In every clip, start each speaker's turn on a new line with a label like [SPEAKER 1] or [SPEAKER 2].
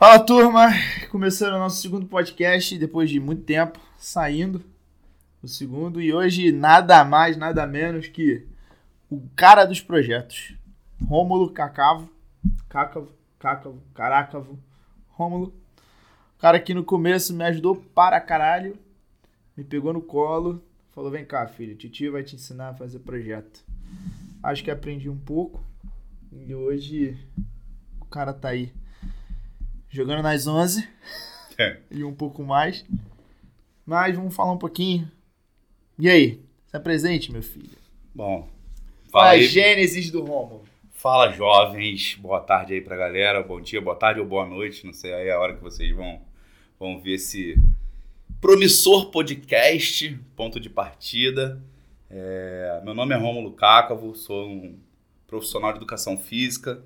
[SPEAKER 1] Fala turma, começando o nosso segundo podcast depois de muito tempo, saindo o segundo e hoje nada mais, nada menos que o cara dos projetos, Rômulo Cacavo, Cácavo, Cácavo, Carácavo, Rômulo, cara que no começo me ajudou para caralho, me pegou no colo, falou: vem cá, filho, titi vai te ensinar a fazer projeto. Acho que aprendi um pouco e hoje o cara tá aí jogando nas 11
[SPEAKER 2] É.
[SPEAKER 1] e um pouco mais. Mas vamos falar um pouquinho. E aí? Se apresente, meu filho.
[SPEAKER 2] Bom, fala
[SPEAKER 1] a
[SPEAKER 2] aí,
[SPEAKER 1] gênesis do Romulo?
[SPEAKER 2] fala jovens, boa tarde aí pra galera, bom dia, boa tarde ou boa noite, não sei aí a hora que vocês vão, vão ver esse promissor podcast, ponto de partida. É, meu nome é Rômulo Cácavo, sou um profissional de educação física,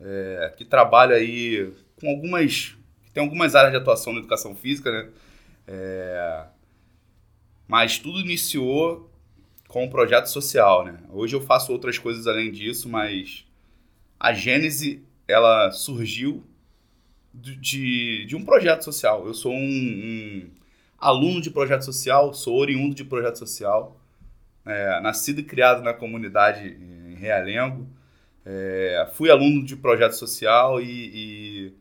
[SPEAKER 2] é, que trabalha aí com algumas, tem algumas áreas de atuação na educação física, né? É, mas tudo iniciou com um projeto social, né? Hoje eu faço outras coisas além disso, mas a gênese ela surgiu de, de, de um projeto social. Eu sou um, um aluno de projeto social, sou oriundo de projeto social, é, nascido e criado na comunidade em Realengo. É, fui aluno de projeto social e, e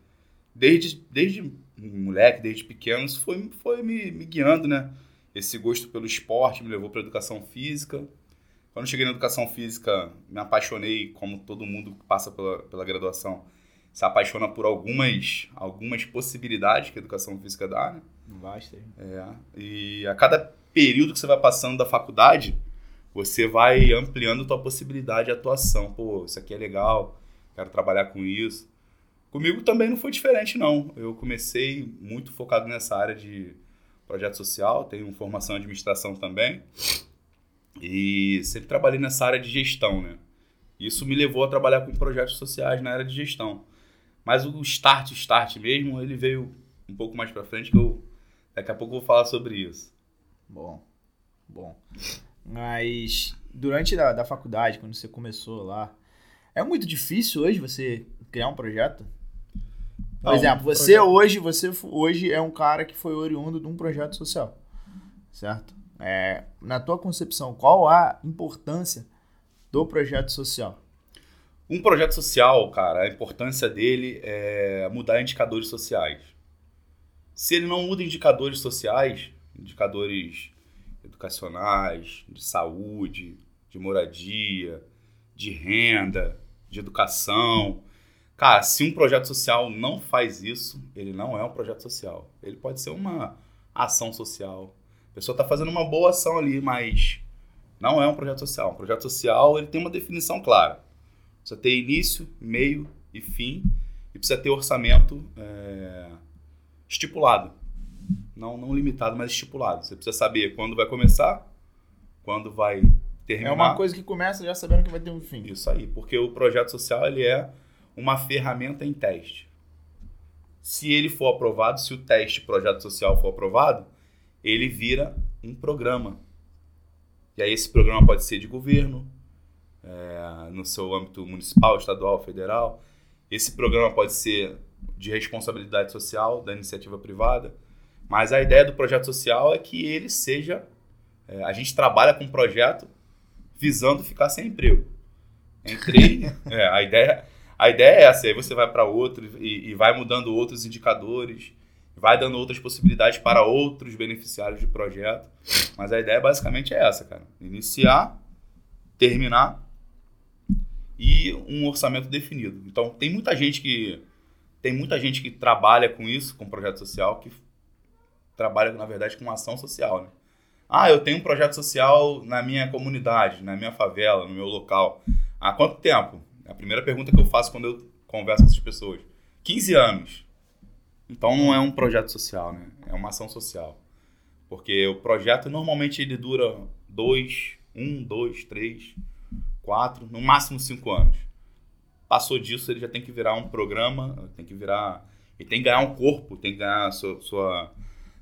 [SPEAKER 2] desde, desde moleque, desde pequeno, isso foi, foi me, me guiando, né? Esse gosto pelo esporte me levou para educação física. Quando cheguei na educação física, me apaixonei, como todo mundo que passa pela, pela graduação, se apaixona por algumas, algumas possibilidades que a educação física dá, né?
[SPEAKER 1] Basta.
[SPEAKER 2] É, e a cada período que você vai passando da faculdade, você vai ampliando a tua possibilidade de atuação. Pô, isso aqui é legal, quero trabalhar com isso. Comigo também não foi diferente, não. Eu comecei muito focado nessa área de projeto social, tenho formação em administração também. E sempre trabalhei nessa área de gestão, né? Isso me levou a trabalhar com projetos sociais na área de gestão. Mas o start, start mesmo, ele veio um pouco mais pra frente, que eu daqui a pouco eu vou falar sobre isso.
[SPEAKER 1] Bom, bom. Mas durante da, da faculdade, quando você começou lá, é muito difícil hoje você criar um projeto? Por
[SPEAKER 2] Não,
[SPEAKER 1] exemplo, você
[SPEAKER 2] projeto-
[SPEAKER 1] hoje, você hoje é um cara que foi oriundo de um projeto social, certo? É, na tua concepção, qual a importância do projeto social?
[SPEAKER 2] Um projeto social, cara, a importância dele é mudar indicadores sociais. Se ele não muda indicadores sociais, indicadores educacionais, de saúde, de moradia, de renda, de educação. Cara, se um projeto social não faz isso, ele não é um projeto social. Ele pode ser uma ação social. A pessoa está fazendo uma boa ação ali, mas não é um projeto social. Um projeto social ele tem uma definição clara. Precisa ter início, meio e fim. E precisa ter orçamento é, estipulado. Não, não limitado, mas estipulado. Você precisa saber quando vai começar, quando vai terminar.
[SPEAKER 1] É uma coisa que começa já sabendo que vai ter um fim.
[SPEAKER 2] Isso aí, porque o projeto social ele é uma ferramenta em teste. Se ele for aprovado, se o teste projeto social for aprovado, ele vira um programa. E aí esse programa pode ser de governo, é, no seu âmbito municipal, estadual, federal. Esse programa pode ser de responsabilidade social da iniciativa privada. Mas a ideia do projeto social é que ele seja. é, a gente trabalha com um projeto visando ficar sem emprego. Entrei. é, a, ideia, a ideia é essa. Aí você vai para outro e, e vai mudando outros indicadores, vai dando outras possibilidades para outros beneficiários de projeto. Mas a ideia basicamente é essa, cara. Iniciar, terminar e um orçamento definido. Então tem muita gente que tem muita gente que trabalha com isso, com projeto social, que trabalha na verdade com ação social, né? Ah, eu tenho um projeto social na minha comunidade, na minha favela, no meu local. Há quanto tempo? A primeira pergunta que eu faço quando eu converso com essas pessoas. 15 anos. Então não é um projeto social, né? É uma ação social. Porque o projeto normalmente ele dura dois, um, dois, três, quatro, no máximo cinco anos. Passou disso, ele já tem que virar um programa, tem que virar. Ele tem que ganhar um corpo, tem que ganhar sua, sua-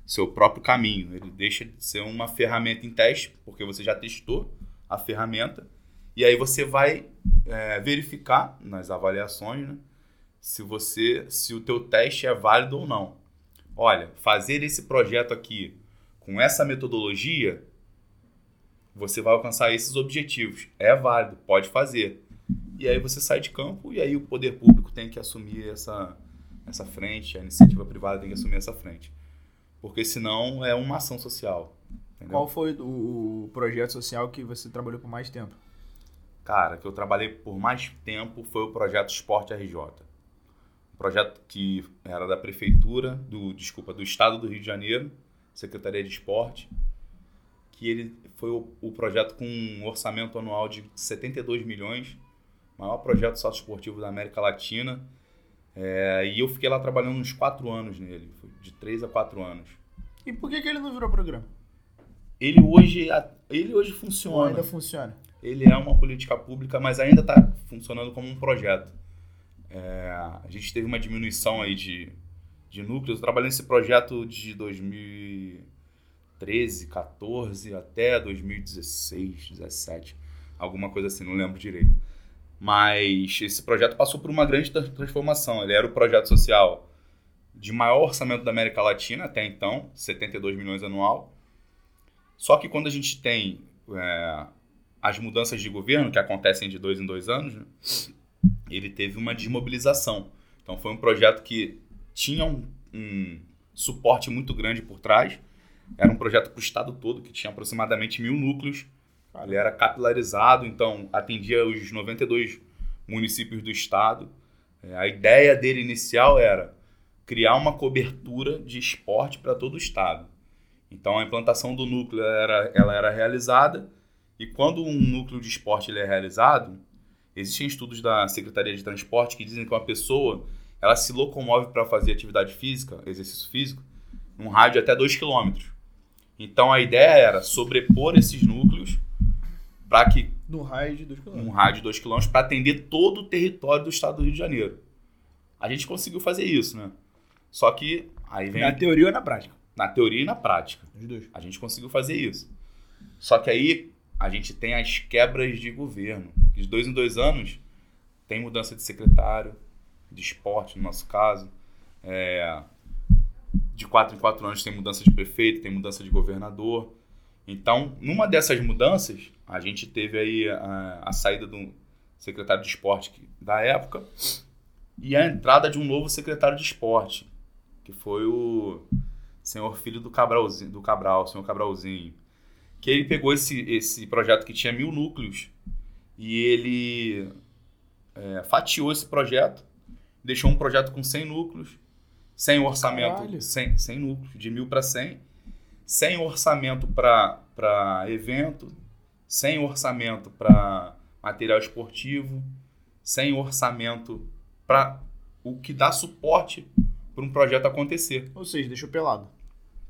[SPEAKER 2] seu próprio caminho. Ele deixa de ser uma ferramenta em teste, porque você já testou a ferramenta, e aí você vai é, verificar nas avaliações né, se você, se o teu teste é válido ou não. Olha, fazer esse projeto aqui com essa metodologia, você vai alcançar esses objetivos. É válido, pode fazer. E aí você sai de campo e aí o poder público tem que assumir essa, essa frente, a iniciativa privada tem que assumir essa frente. Porque senão é uma ação social. Entendeu?
[SPEAKER 1] Qual foi o, projeto social que você trabalhou por mais tempo?
[SPEAKER 2] Cara, que eu trabalhei por mais tempo foi o projeto Esporte RJ. Um projeto que era da prefeitura, do desculpa, do estado do Rio de Janeiro, Secretaria de Esporte, que ele foi o, o projeto com um orçamento anual de 72 milhões, maior projeto socioesportivo da América Latina. É, e eu fiquei lá trabalhando uns quatro anos nele, de três a quatro anos.
[SPEAKER 1] E por que, que ele não virou programa?
[SPEAKER 2] Ele hoje, ele hoje funciona. Ou
[SPEAKER 1] ainda funciona.
[SPEAKER 2] Ele é uma política pública, mas ainda está funcionando como um projeto. É, a gente teve uma diminuição aí de, de núcleos. Eu trabalhei nesse projeto de 2013, 14 até 2016, 17. Alguma coisa assim, não lembro direito. Mas esse projeto passou por uma grande transformação. Ele era o projeto social de maior orçamento da América Latina até então, 72 milhões anual. Só que quando a gente tem é, as mudanças de governo, que acontecem de dois em dois anos, ele teve uma desmobilização. Então foi um projeto que tinha um, um suporte muito grande por trás. Era um projeto para o estado todo, que tinha aproximadamente mil núcleos. Ele era capilarizado, então atendia os 92 municípios do estado. É, a ideia dele inicial era criar uma cobertura de esporte para todo o estado. Então a implantação do núcleo era, ela era realizada e quando um núcleo de esporte ele é realizado, existem estudos da Secretaria de Transporte que dizem que uma pessoa ela se locomove para fazer atividade física, exercício físico, num rádio até 2 km. Então a ideia era sobrepor esses núcleos para que
[SPEAKER 1] no raio de 2 km.
[SPEAKER 2] Um raio de 2 km para atender todo o território do estado do Rio de Janeiro. A gente conseguiu fazer isso, né? Só que aí vem
[SPEAKER 1] na teoria ou na prática?
[SPEAKER 2] Na teoria e na prática.
[SPEAKER 1] Os dois.
[SPEAKER 2] A gente conseguiu fazer isso. Só que aí a gente tem as quebras de governo. De dois em dois anos tem mudança de secretário, de esporte, no nosso caso. É, de quatro em quatro anos tem mudança de prefeito, tem mudança de governador. Então, numa dessas mudanças, a gente teve aí a, a saída do secretário de esporte da época e a entrada de um novo secretário de esporte, que foi o senhor filho do Cabralzinho, do Cabral, senhor Cabralzinho, que ele pegou esse, esse projeto que tinha mil núcleos e ele é, fatiou esse projeto, deixou um projeto com 100 núcleos, sem orçamento, 100, 100 núcleos, de mil para 100, sem orçamento para evento, sem orçamento para material esportivo, sem orçamento para o que dá suporte para um projeto acontecer.
[SPEAKER 1] Ou seja, deixou pelado.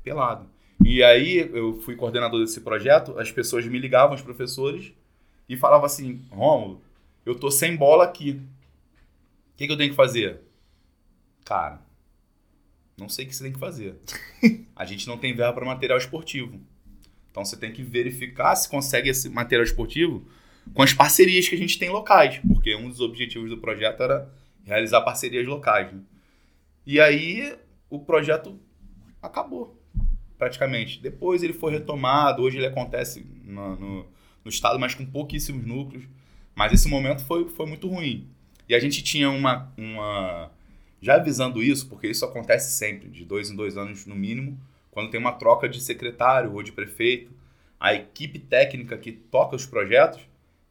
[SPEAKER 2] Pelado. E aí eu fui coordenador desse projeto, as pessoas me ligavam, os professores, e falavam assim, Rômulo, eu tô sem bola aqui. O que, que eu tenho que fazer? Cara, não sei o que você tem que fazer. A gente não tem verba para material esportivo. Então você tem que verificar se consegue esse material esportivo com as parcerias que a gente tem locais, porque um dos objetivos do projeto era realizar parcerias locais. Né? E aí o projeto acabou, praticamente. Depois ele foi retomado, hoje ele acontece no, no, no estado, mas com pouquíssimos núcleos. Mas esse momento foi, foi muito ruim. E a gente tinha uma, uma. Já avisando isso, porque isso acontece sempre, de dois em dois anos no mínimo, quando tem uma troca de secretário ou de prefeito, a equipe técnica que toca os projetos,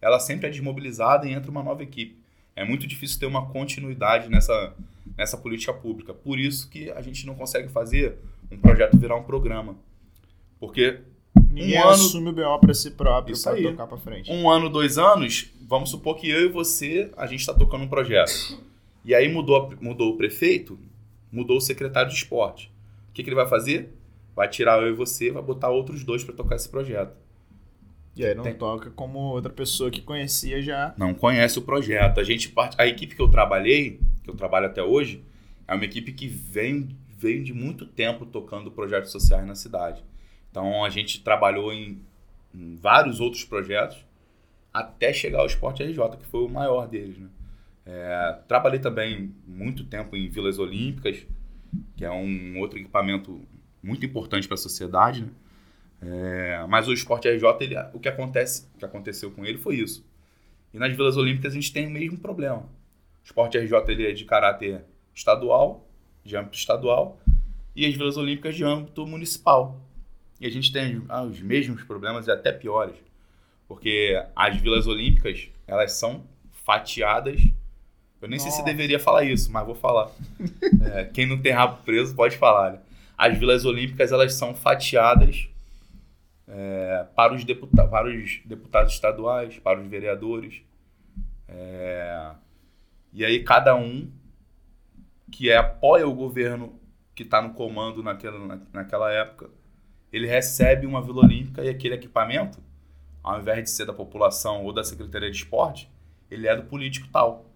[SPEAKER 2] ela sempre é desmobilizada e entra uma nova equipe. É muito difícil ter uma continuidade nessa, nessa política pública. Por isso que a gente não consegue fazer um projeto virar um programa. Porque
[SPEAKER 1] Ninguém um ano, assume o BO para si próprio, para tocar para frente.
[SPEAKER 2] Um ano, dois anos, vamos supor que eu e você, a gente está tocando um projeto. E aí mudou, mudou o prefeito, mudou o secretário de esporte. O que, que ele vai fazer? Vai tirar eu e você, vai botar outros dois para tocar esse projeto.
[SPEAKER 1] E aí não Tem... toca como outra pessoa que conhecia já.
[SPEAKER 2] Não conhece o projeto. A gente parte, a equipe que eu trabalhei, que eu trabalho até hoje, é uma equipe que vem veio de muito tempo tocando projetos sociais na cidade. Então a gente trabalhou em, em vários outros projetos até chegar ao Esporte RJ, que foi o maior deles, né? É, trabalhei também muito tempo em Vilas Olímpicas, que é um outro equipamento muito importante para a sociedade, né? É, mas o esporte RJ, ele, o que acontece, o que aconteceu com ele foi isso. E nas Vilas Olímpicas a gente tem o mesmo problema. O esporte RJ ele é de caráter estadual, de âmbito estadual, e as Vilas Olímpicas de âmbito municipal. E a gente tem ah, os mesmos problemas e até piores. Porque as Vilas Olímpicas, elas são fatiadas. Eu nem Nossa. sei se deveria falar isso, mas vou falar. é, quem não tem rabo preso pode falar. Né? As Vilas Olímpicas, elas são fatiadas é, para, os deputa para os deputados estaduais, para os vereadores. É, e aí cada um que é, apoia o governo que está no comando naquela, na, naquela época, ele recebe uma Vila Olímpica e aquele equipamento, ao invés de ser da população ou da Secretaria de Esporte, ele é do político tal.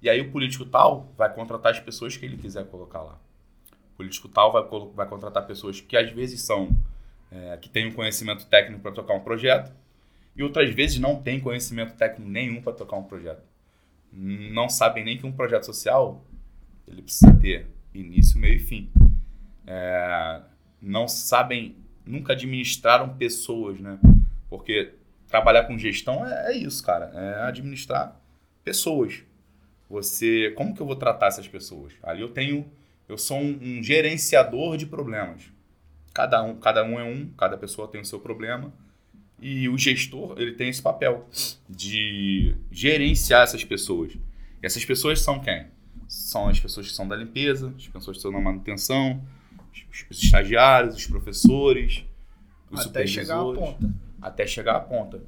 [SPEAKER 2] E aí o político tal vai contratar as pessoas que ele quiser colocar lá. O político tal vai, vai contratar pessoas que às vezes são é, que têm um conhecimento técnico para tocar um projeto e outras vezes não têm conhecimento técnico nenhum para tocar um projeto. Não sabem nem que um projeto social ele precisa ter início, meio e fim. É, não sabem, nunca administraram pessoas, né? Porque trabalhar com gestão é, é, isso, cara. É administrar pessoas. Você, como que eu vou tratar essas pessoas? Ali eu tenho, eu sou um, um gerenciador de problemas. Cada um, cada um é um, cada pessoa tem o seu problema. E o gestor, ele tem esse papel de gerenciar essas pessoas. E essas pessoas são quem? São as pessoas que são da limpeza, as pessoas que estão na manutenção, os estagiários, os professores, os
[SPEAKER 1] até chegar à ponta.
[SPEAKER 2] Até chegar à ponta.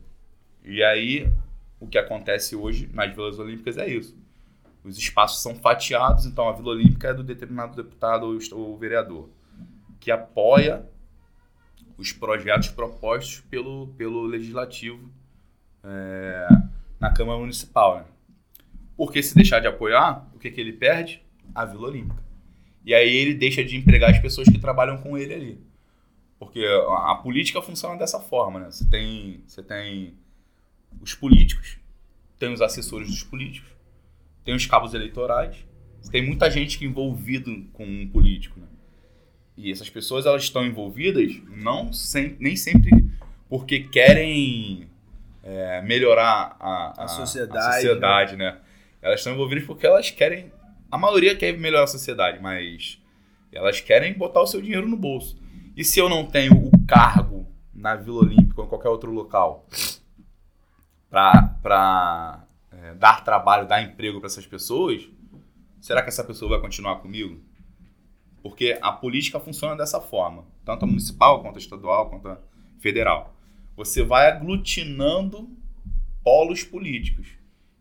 [SPEAKER 2] E aí, o que acontece hoje nas Vilas Olímpicas é isso. Os espaços são fatiados, então a Vila Olímpica é do determinado deputado ou vereador que apoia os projetos propostos pelo, pelo Legislativo é, na Câmara Municipal. Né? Porque se deixar de apoiar, o que, que ele perde? A Vila Olímpica. E aí ele deixa de empregar as pessoas que trabalham com ele ali. Porque a, a política funciona dessa forma, né? Você tem, você tem os políticos, tem os assessores dos políticos, tem os cabos eleitorais, tem muita gente que é envolvido com um político, né? E essas pessoas elas estão envolvidas não sem, nem sempre porque querem é, melhorar a, a, a, sociedade, a sociedade né? né? Elas estão envolvidas porque elas querem. A maioria quer melhorar a sociedade, mas elas querem botar o seu dinheiro no bolso. E se eu não tenho o cargo na Vila Olímpica ou em qualquer outro local para é, dar trabalho, dar emprego para essas pessoas, será que essa pessoa vai continuar comigo? Porque a política funciona dessa forma, tanto a municipal, quanto a estadual, quanto a federal. Você vai aglutinando polos políticos.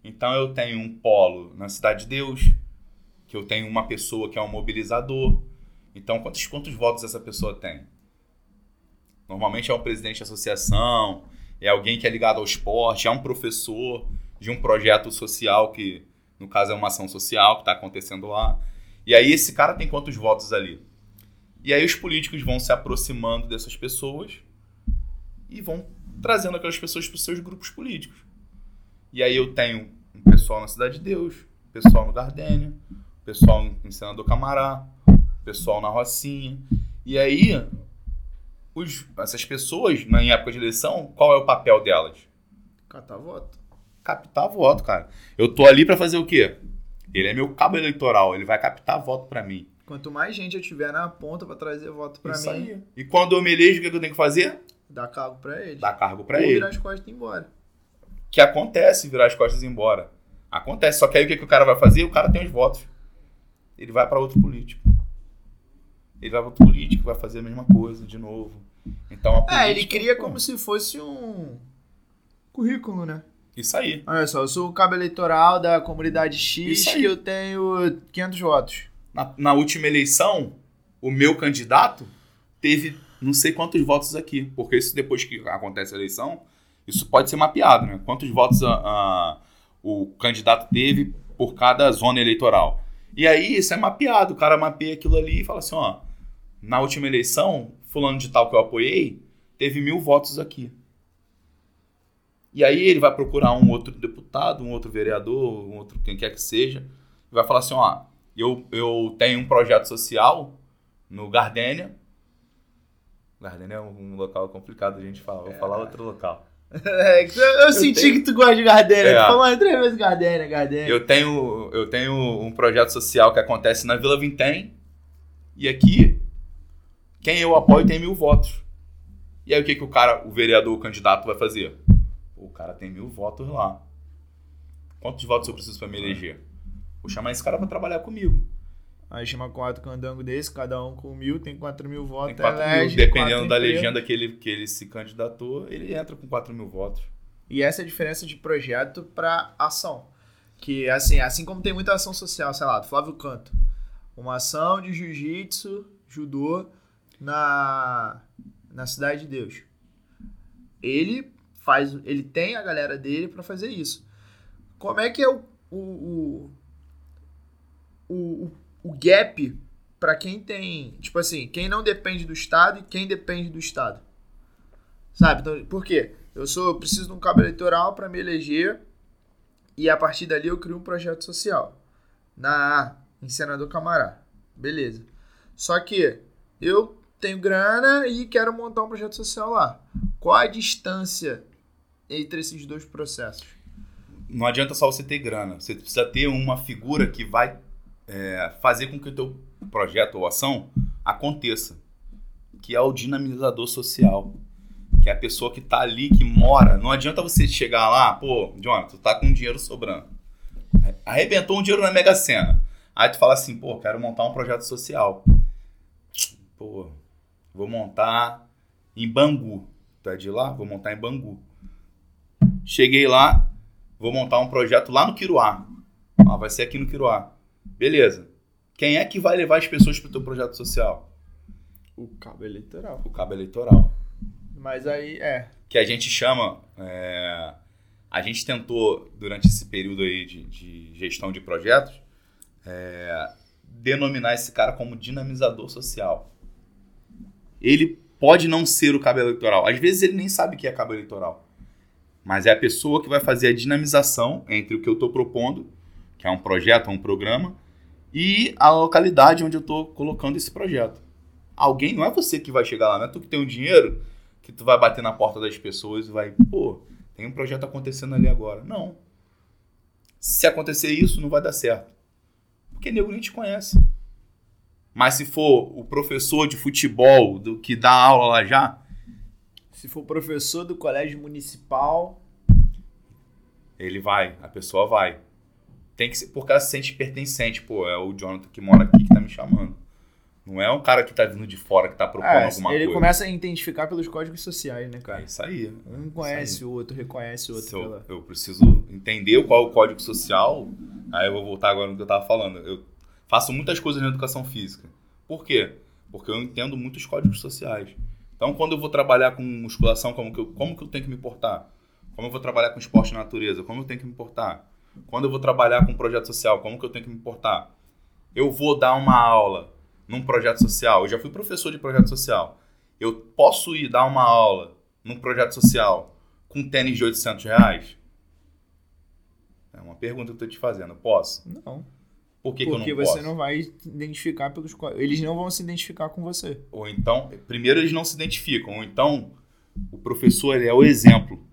[SPEAKER 2] Então eu tenho um polo na Cidade de Deus, que eu tenho uma pessoa que é um mobilizador. Então quantos, quantos votos essa pessoa tem? Normalmente é um presidente de associação, é alguém que é ligado ao esporte, é um professor de um projeto social que, no caso, é uma ação social que está acontecendo lá. E aí esse cara tem quantos votos ali? E aí os políticos vão se aproximando dessas pessoas e vão trazendo aquelas pessoas para os seus grupos políticos. E aí eu tenho um pessoal na Cidade de Deus, pessoal no Gardênia, pessoal em Senador Camará, pessoal na Rocinha. E aí os, essas pessoas, em época de eleição, qual é o papel delas?
[SPEAKER 1] Catar voto.
[SPEAKER 2] Captar voto, cara. Eu tô ali para fazer o quê? Ele é meu cabo eleitoral, ele vai captar voto para mim.
[SPEAKER 1] Quanto mais gente eu tiver na ponta para trazer voto para mim. Aí.
[SPEAKER 2] E quando eu me elejo, o que eu tenho que fazer?
[SPEAKER 1] Dar cargo para ele.
[SPEAKER 2] Dar cargo para ele.
[SPEAKER 1] virar as costas e ir embora.
[SPEAKER 2] Que acontece virar as costas e ir embora. Acontece. Só que aí o que, que o cara vai fazer? O cara tem os votos. Ele vai para outro político. Ele vai para outro político, vai fazer a mesma coisa de novo. Então a política,
[SPEAKER 1] É, ele cria como se fosse um currículo, né?
[SPEAKER 2] Isso aí.
[SPEAKER 1] Olha só, eu sou o cabo eleitoral da comunidade X e eu tenho 500 votos.
[SPEAKER 2] Na, na, última eleição, o meu candidato teve não sei quantos votos aqui. Porque isso depois que acontece a eleição, isso pode ser mapeado, né? Quantos votos a, a, o candidato teve por cada zona eleitoral. E aí isso é mapeado. O cara mapeia aquilo ali e fala assim, ó, na última eleição, fulano de tal que eu apoiei, teve mil votos aqui. E aí ele vai procurar um outro deputado, um outro vereador, um outro quem quer que seja, e vai falar assim, ó, eu, eu tenho um projeto social no Gardênia. Gardênia é um local complicado a gente falar, vou falar outro local.
[SPEAKER 1] É, eu, eu senti
[SPEAKER 2] tenho-
[SPEAKER 1] que tu gosta de Gardênia.
[SPEAKER 2] É.
[SPEAKER 1] Tu falou três vezes Gardênia, Gardênia.
[SPEAKER 2] Eu tenho, eu tenho um projeto social que acontece na Vila Vintém. E aqui, quem eu apoio tem mil votos. E aí o que, que o cara, o vereador, o candidato vai fazer? O cara tem mil votos lá. Quantos votos eu preciso para me eleger? Vou chamar esse cara para trabalhar comigo.
[SPEAKER 1] Aí chama quatro candango desse, cada um com mil, tem quatro mil votos.
[SPEAKER 2] Tem 4 mil.
[SPEAKER 1] elege
[SPEAKER 2] Dependendo
[SPEAKER 1] quatro
[SPEAKER 2] da
[SPEAKER 1] empregos.
[SPEAKER 2] legenda que ele, que ele se candidatou, ele entra com 4 mil votos.
[SPEAKER 1] E essa é a diferença de projeto para ação. Que, assim, assim como tem muita ação social, sei lá, do Flávio Canto. Uma ação de jiu-jitsu, judô, na, na Cidade de Deus. Ele faz, ele tem a galera dele para fazer isso. Como é que é o, o, o, o, o gap para quem tem, tipo assim, quem não depende do Estado e quem depende do Estado? Sabe? Então, por quê? Eu sou, eu preciso de um cabo eleitoral para me eleger e a partir dali eu crio um projeto social na em Senador Camará. Beleza. Só que eu tenho grana e quero montar um projeto social lá. Qual a distância entre esses dois processos?
[SPEAKER 2] Não adianta só você ter grana. Você precisa ter uma figura que vai é, fazer com que o teu projeto ou ação aconteça. Que é o dinamizador social. Que é a pessoa que tá ali, que mora. Não adianta você chegar lá, pô, Jonathan, tu tá com dinheiro sobrando. Arrebentou um dinheiro na Mega Sena. Aí tu fala assim, pô, quero montar um projeto social. Pô, vou montar em Bangu. Tu é de lá? Vou montar em Bangu. Cheguei lá, vou montar um projeto lá no Quiruá. Ah, vai ser aqui no Quiruá. Beleza. Quem é que vai levar as pessoas pro teu projeto social?
[SPEAKER 1] O cabo eleitoral.
[SPEAKER 2] O cabo eleitoral.
[SPEAKER 1] Mas aí, é.
[SPEAKER 2] Que a gente chama. é, a gente tentou, durante esse período aí de, de gestão de projetos, é, denominar esse cara como dinamizador social. Ele pode não ser o cabo eleitoral. Às vezes ele nem sabe o que é cabo eleitoral. Mas é a pessoa que vai fazer a dinamização entre o que eu estou propondo, que é um projeto, um programa, e a localidade onde eu estou colocando esse projeto. Alguém, não é você que vai chegar lá, não é tu que tem o dinheiro, que tu vai bater na porta das pessoas e vai, pô, tem um projeto acontecendo ali agora. Não. Se acontecer isso, não vai dar certo. Porque nego nem te conhece. Mas se for o professor de futebol do que dá aula lá já,
[SPEAKER 1] Se for professor do colégio municipal,
[SPEAKER 2] ele vai, a pessoa vai. Tem que ser, porque ela se sente pertencente. Pô, é o Jonathan que mora aqui que tá me chamando. Não é um cara que tá vindo de fora que tá propondo
[SPEAKER 1] é,
[SPEAKER 2] alguma
[SPEAKER 1] ele
[SPEAKER 2] coisa.
[SPEAKER 1] começa a identificar pelos códigos sociais, né,
[SPEAKER 2] É
[SPEAKER 1] cara?
[SPEAKER 2] isso aí.
[SPEAKER 1] Um conhece o outro, reconhece o outro.
[SPEAKER 2] Eu,
[SPEAKER 1] pela-
[SPEAKER 2] eu preciso entender qual é o código social. Aí eu vou voltar agora no que eu tava falando. Eu faço muitas coisas na educação física. Por quê? Porque eu entendo muitos códigos sociais. Então, quando eu vou trabalhar com musculação, como que eu, como que eu tenho que me portar? Como eu vou trabalhar com esporte na natureza? Como eu tenho que me portar? Quando eu vou trabalhar com projeto social, como que eu tenho que me portar? Eu vou dar uma aula num projeto social. Eu já fui professor de projeto social. Eu posso ir dar uma aula num projeto social com tênis de 800 reais? É uma pergunta que eu tô te fazendo. Posso?
[SPEAKER 1] Não.
[SPEAKER 2] Por que, que eu
[SPEAKER 1] porque
[SPEAKER 2] não
[SPEAKER 1] você
[SPEAKER 2] posso?
[SPEAKER 1] não vai identificar pelos. Eles não vão se identificar com você.
[SPEAKER 2] Ou então, primeiro eles não se identificam. Ou então, o professor é o exemplo.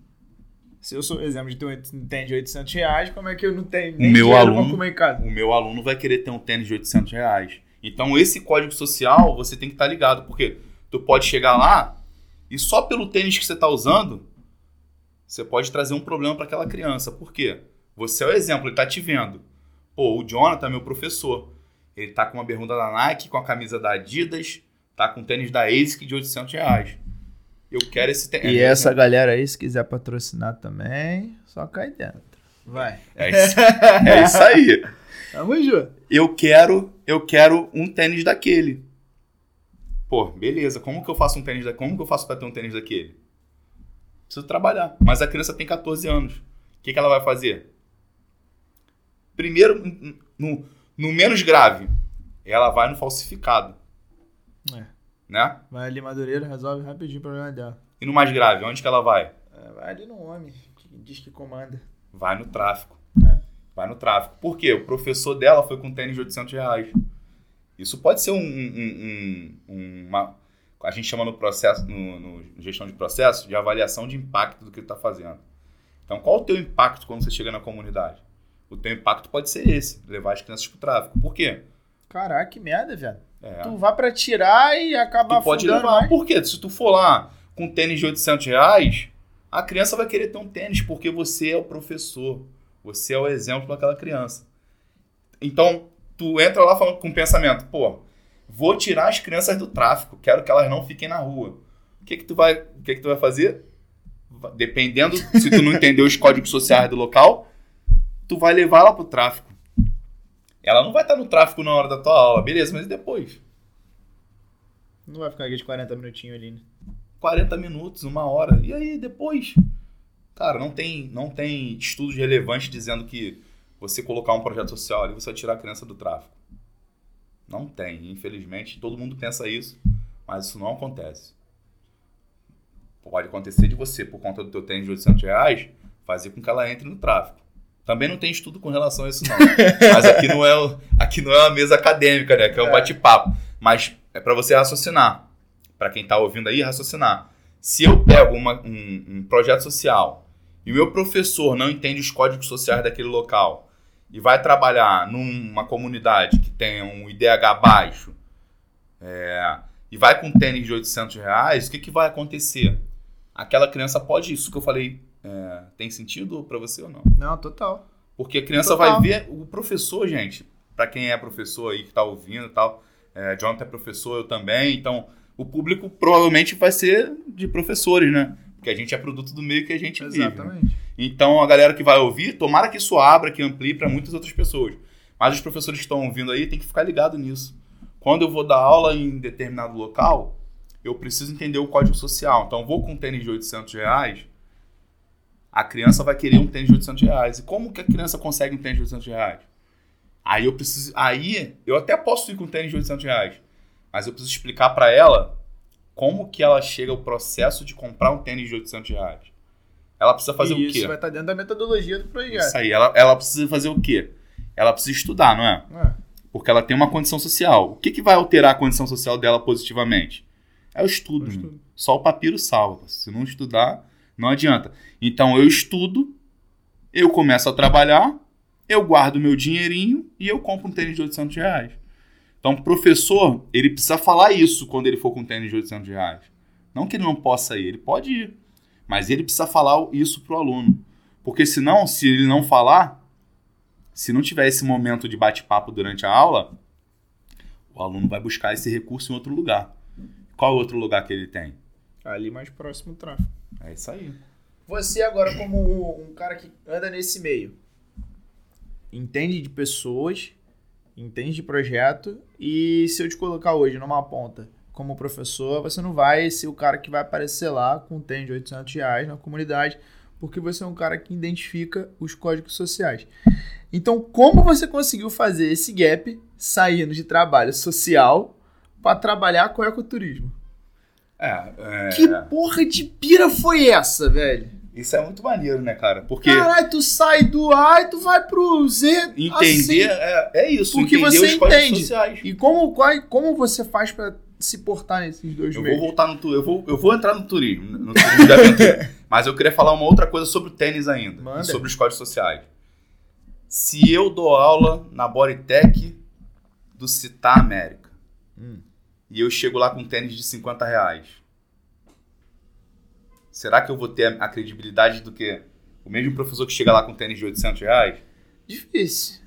[SPEAKER 1] Se eu sou exemplo de ter um tênis de 800 reais, como é que eu não tenho
[SPEAKER 2] O
[SPEAKER 1] nem
[SPEAKER 2] meu aluno-
[SPEAKER 1] comer em casa?
[SPEAKER 2] O meu aluno vai querer ter um tênis de 800 reais. Então, esse código social você tem que estar ligado. Porque tu pode chegar lá e só pelo tênis que você está usando, você pode trazer um problema para aquela criança. Por quê? Você é o exemplo, ele tá te vendo. Pô, o Jonathan é meu professor. Ele tá com uma bermuda da Nike, com a camisa da Adidas, tá com tênis da ASIC de 800 reais. Eu quero esse tênis.
[SPEAKER 1] E essa galera aí, se quiser patrocinar também, só cai dentro. Vai.
[SPEAKER 2] É isso, é isso aí.
[SPEAKER 1] Tamo junto.
[SPEAKER 2] Eu quero, eu quero um tênis daquele. Pô, beleza. Como que eu faço um tênis da... Como que eu faço para ter um tênis daquele? Preciso trabalhar. Mas a criança tem 14 anos. O que, que ela vai fazer? Primeiro, no, no menos grave, ela vai no falsificado,
[SPEAKER 1] É.
[SPEAKER 2] né?
[SPEAKER 1] Vai ali, Madureira, resolve rapidinho o problema dela.
[SPEAKER 2] E no mais grave, onde que ela vai?
[SPEAKER 1] É, vai ali no homem. diz que comanda.
[SPEAKER 2] Vai no tráfico.
[SPEAKER 1] É.
[SPEAKER 2] Vai no tráfico. Por quê? O professor dela foi com tênis de 800 reais. Isso pode ser um, um- um- uma. A gente chama no processo, no, no gestão de processo, de avaliação de impacto do que ele está fazendo. Então, qual o teu impacto quando você chega na comunidade? O teu impacto pode ser esse, levar as crianças para o tráfico. Por quê?
[SPEAKER 1] Caraca, que merda, velho.
[SPEAKER 2] É.
[SPEAKER 1] Tu vai pra tirar e acaba
[SPEAKER 2] Tu pode levar.
[SPEAKER 1] mais.
[SPEAKER 2] Por quê? Se tu for lá com tênis de 800 reais, a criança vai querer ter um tênis porque você é o professor. Você é o exemplo daquela criança. Então, tu entra lá falando com o pensamento, pô, vou tirar as crianças do tráfico, quero que elas não fiquem na rua. O que que tu vai, o que que tu vai fazer? Dependendo se tu não entender os códigos sociais do local, tu vai levar ela pro tráfico. Ela não vai estar no tráfico na hora da tua aula, beleza, mas e depois?
[SPEAKER 1] Não vai ficar aqui de 40 minutinhos ali, né?
[SPEAKER 2] 40 minutos, uma hora. E aí, depois? Cara, não tem, não tem estudos relevantes dizendo que você colocar um projeto social ali, você vai tirar a criança do tráfico. Não tem, infelizmente. Todo mundo pensa isso, mas isso não acontece. Pode acontecer de você, por conta do teu tênis de 800 reais, fazer com que ela entre no tráfico. Também não tem estudo com relação a isso, não. Mas aqui não é, aqui não é uma mesa acadêmica, né? Que é um
[SPEAKER 1] É.
[SPEAKER 2] bate-papo. Mas é para você raciocinar. Para quem tá ouvindo aí, raciocinar. Se eu pego uma- um, um projeto social e o meu professor não entende os códigos sociais daquele local e vai trabalhar numa comunidade que tenha um IDH baixo é, e vai com tênis de 800 reais, o que, que vai acontecer? Aquela criança pode, isso que eu falei, é, tem sentido para você ou não?
[SPEAKER 1] Não, total.
[SPEAKER 2] Porque a criança
[SPEAKER 1] Total.
[SPEAKER 2] vai ver o professor, gente. Pra quem é professor aí que tá ouvindo e tal. É, Jonathan é professor, eu também. Então, o público provavelmente vai ser de professores, né? Porque a gente é produto do meio que a gente vive. né?
[SPEAKER 1] Exatamente.
[SPEAKER 2] Então, a galera que vai ouvir, tomara que isso abra, que amplie para muitas outras pessoas. Mas os professores que estão ouvindo aí tem que ficar ligado nisso. Quando eu vou dar aula em determinado local, eu preciso entender o código social. Então, eu vou com um tênis de 800 reais, a criança vai querer um tênis de 800 reais. E como que a criança consegue um tênis de 800 reais? Aí eu preciso. Aí eu até posso ir com um tênis de 800 reais, mas eu preciso explicar para ela como que ela chega ao processo de comprar um tênis de 800 reais. Ela precisa fazer o quê?
[SPEAKER 1] isso vai estar dentro da metodologia do projeto.
[SPEAKER 2] Isso aí, ela, ela precisa fazer o quê? Ela precisa estudar, não é?
[SPEAKER 1] É.
[SPEAKER 2] Porque ela tem uma condição social. O que, que vai alterar a condição social dela positivamente? É o estudo.
[SPEAKER 1] O estudo.
[SPEAKER 2] Só o papiro salva. Se não estudar, não adianta. Então eu estudo, eu começo a trabalhar, eu guardo meu dinheirinho e eu compro um tênis de 800 reais. Então o professor, ele precisa falar isso quando ele for com um tênis de 800 reais. Não que ele não possa ir, ele pode ir. Mas ele precisa falar isso pro aluno. Porque senão, se ele não falar, se não tiver esse momento de bate-papo durante a aula, o aluno vai buscar esse recurso em outro lugar. Qual outro lugar que ele tem?
[SPEAKER 1] Ali mais próximo do tráfego.
[SPEAKER 2] É isso aí.
[SPEAKER 1] Você agora, como um cara que anda nesse meio, entende de pessoas, entende de projeto, e se eu te colocar hoje numa ponta como professor, você não vai ser o cara que vai aparecer lá com um tênis de 800 reais na comunidade, porque você é um cara que identifica os códigos sociais. Então, como você conseguiu fazer esse gap saindo de trabalho social para trabalhar com ecoturismo?
[SPEAKER 2] É, é,
[SPEAKER 1] Que porra de pira foi essa, velho?
[SPEAKER 2] isso é muito maneiro, né, cara? Porque
[SPEAKER 1] Caralho, tu sai do A e tu vai pro Z.
[SPEAKER 2] entender
[SPEAKER 1] assim.
[SPEAKER 2] é, é isso,
[SPEAKER 1] Porque
[SPEAKER 2] entender
[SPEAKER 1] você entende.
[SPEAKER 2] sociais.
[SPEAKER 1] E como, qual- como você faz pra se portar nesses dois
[SPEAKER 2] Eu
[SPEAKER 1] meios?
[SPEAKER 2] vou voltar no eu vou, eu vou entrar no turismo, no turismo aventura. Mas eu queria falar uma outra coisa sobre o tênis ainda,
[SPEAKER 1] Manda.
[SPEAKER 2] e sobre os códigos sociais. Se eu dou aula na Bodytech do Citar América
[SPEAKER 1] Hum.
[SPEAKER 2] E eu chego lá com um tênis de 50 reais, será que eu vou ter a, credibilidade do que o mesmo professor que chega lá com um tênis de 800 reais?
[SPEAKER 1] Difícil.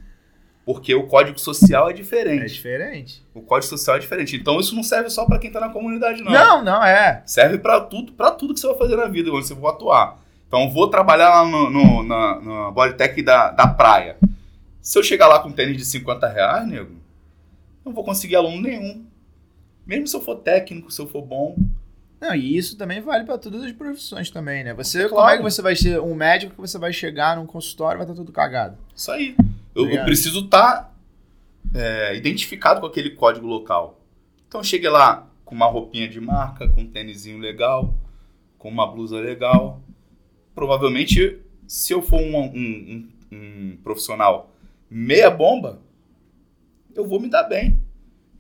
[SPEAKER 2] Porque o código social é
[SPEAKER 1] É
[SPEAKER 2] diferente.
[SPEAKER 1] diferente.
[SPEAKER 2] O código social é diferente. Então isso não serve só para quem tá na comunidade, não.
[SPEAKER 1] Não, não, é.
[SPEAKER 2] Serve pra tudo, para tudo que você vai fazer na vida, onde você for atuar. Então, eu vou trabalhar lá no, no, na, na Bodytech da, da praia. Se eu chegar lá com um tênis de 50 reais, nego, não vou conseguir aluno nenhum. Mesmo se eu for técnico, se eu for bom.
[SPEAKER 1] Não, e isso também vale pra todas as profissões também, né? Você,
[SPEAKER 2] Claro.
[SPEAKER 1] como é que você vai ser um médico que você vai chegar num consultório e vai estar tudo cagado?
[SPEAKER 2] Isso aí. Eu, eu preciso estar identificado com aquele código local. Então, cheguei lá com uma roupinha de marca, com um tênisinho legal, com uma blusa legal. Provavelmente se eu for um, um, um, um profissional meia bomba, eu vou me dar bem.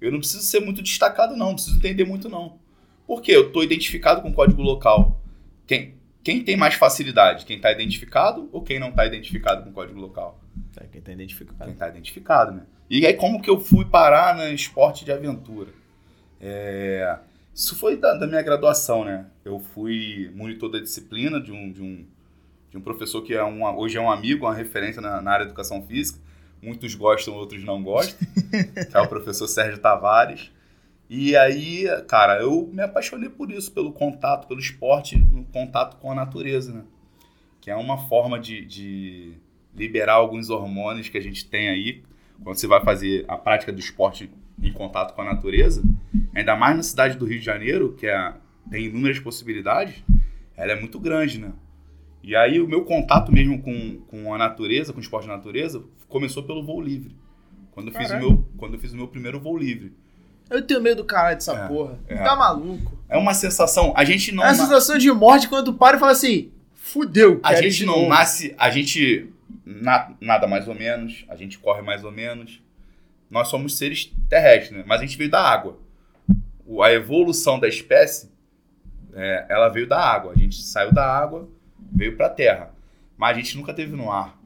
[SPEAKER 2] Eu não preciso ser muito destacado, não. Não preciso entender muito, não. Por quê? Eu estou identificado com o código local. Quem, quem tem mais facilidade? Quem está identificado ou quem não está identificado com o código local?
[SPEAKER 1] É quem está identificado.
[SPEAKER 2] Quem está identificado, né? E aí, como que eu fui parar no esporte de aventura? É... Isso foi da, da, minha graduação, né? Eu fui monitor da disciplina de um, de um, de um professor que é um, hoje é um amigo, uma referência na, na área de educação física. Muitos gostam, outros não gostam. que é o professor Sérgio Tavares. E aí, cara, eu me apaixonei por isso, pelo contato, pelo esporte, no contato com a natureza, né? Que é uma forma de, de liberar alguns hormônios que a gente tem aí quando você vai fazer a prática do esporte em contato com a natureza. Ainda mais na cidade do Rio de Janeiro, que é, tem inúmeras possibilidades, ela é muito grande, né? E aí o meu contato mesmo com, com a natureza, com o esporte de natureza, começou pelo voo livre. Quando eu, fiz o meu, quando eu fiz o meu primeiro voo livre.
[SPEAKER 1] Eu tenho medo do caralho dessa é, porra. É. Tá maluco.
[SPEAKER 2] É uma sensação. A gente não.
[SPEAKER 1] É uma sensação de morte quando tu para e fala assim: fudeu.
[SPEAKER 2] A gente não nasce. A gente. Na, nada mais ou menos. A gente corre mais ou menos. Nós somos seres terrestres, né? Mas a gente veio da água. O, a evolução da espécie, é, ela veio da água. A gente saiu da água, veio pra terra. Mas a gente nunca teve no ar.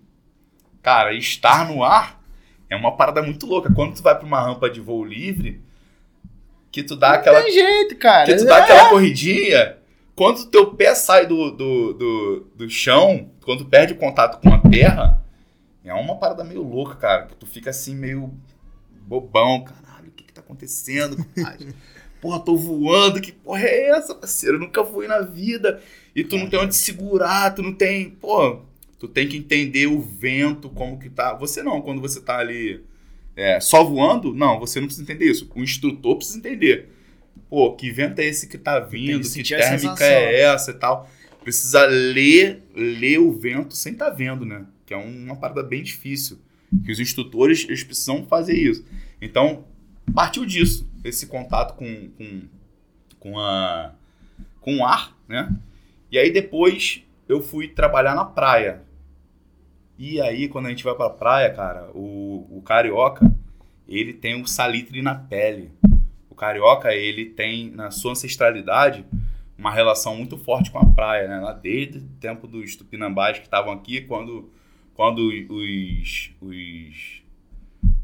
[SPEAKER 2] Cara, estar no ar é uma parada muito louca. Quando tu vai pra uma rampa de voo livre que tu dá
[SPEAKER 1] não
[SPEAKER 2] aquela.
[SPEAKER 1] Tem jeito, cara.
[SPEAKER 2] Que tu dá é. aquela corridinha. Quando o teu pé sai do, do, do, do chão, quando perde o contato com a terra, é uma parada meio louca, cara. Que tu fica assim, meio bobão. Caralho, o que que tá acontecendo? porra, tô voando, que porra é essa, parceiro? Eu nunca voei na vida. E tu não tem onde segurar, tu não tem. Pô, tu tem que entender o vento, como que tá. Você não, quando você tá ali é, só voando, não, você não precisa entender isso. O instrutor precisa entender. Pô, que vento é esse que tá vindo? Que, que térmica é essa e tal? Precisa ler, ler o vento sem tá vendo, né? Que é uma parada bem difícil. Que os instrutores eles precisam fazer isso. Então, partiu disso, esse contato com, com, com, a, com o ar, né? E aí depois eu fui trabalhar na praia. E aí, quando a gente vai pra praia, cara, o, o carioca, ele tem o salitre na pele. O carioca, ele tem, na sua ancestralidade, uma relação muito forte com a praia, né? Desde o tempo dos tupinambás que estavam aqui, quando, quando os, os,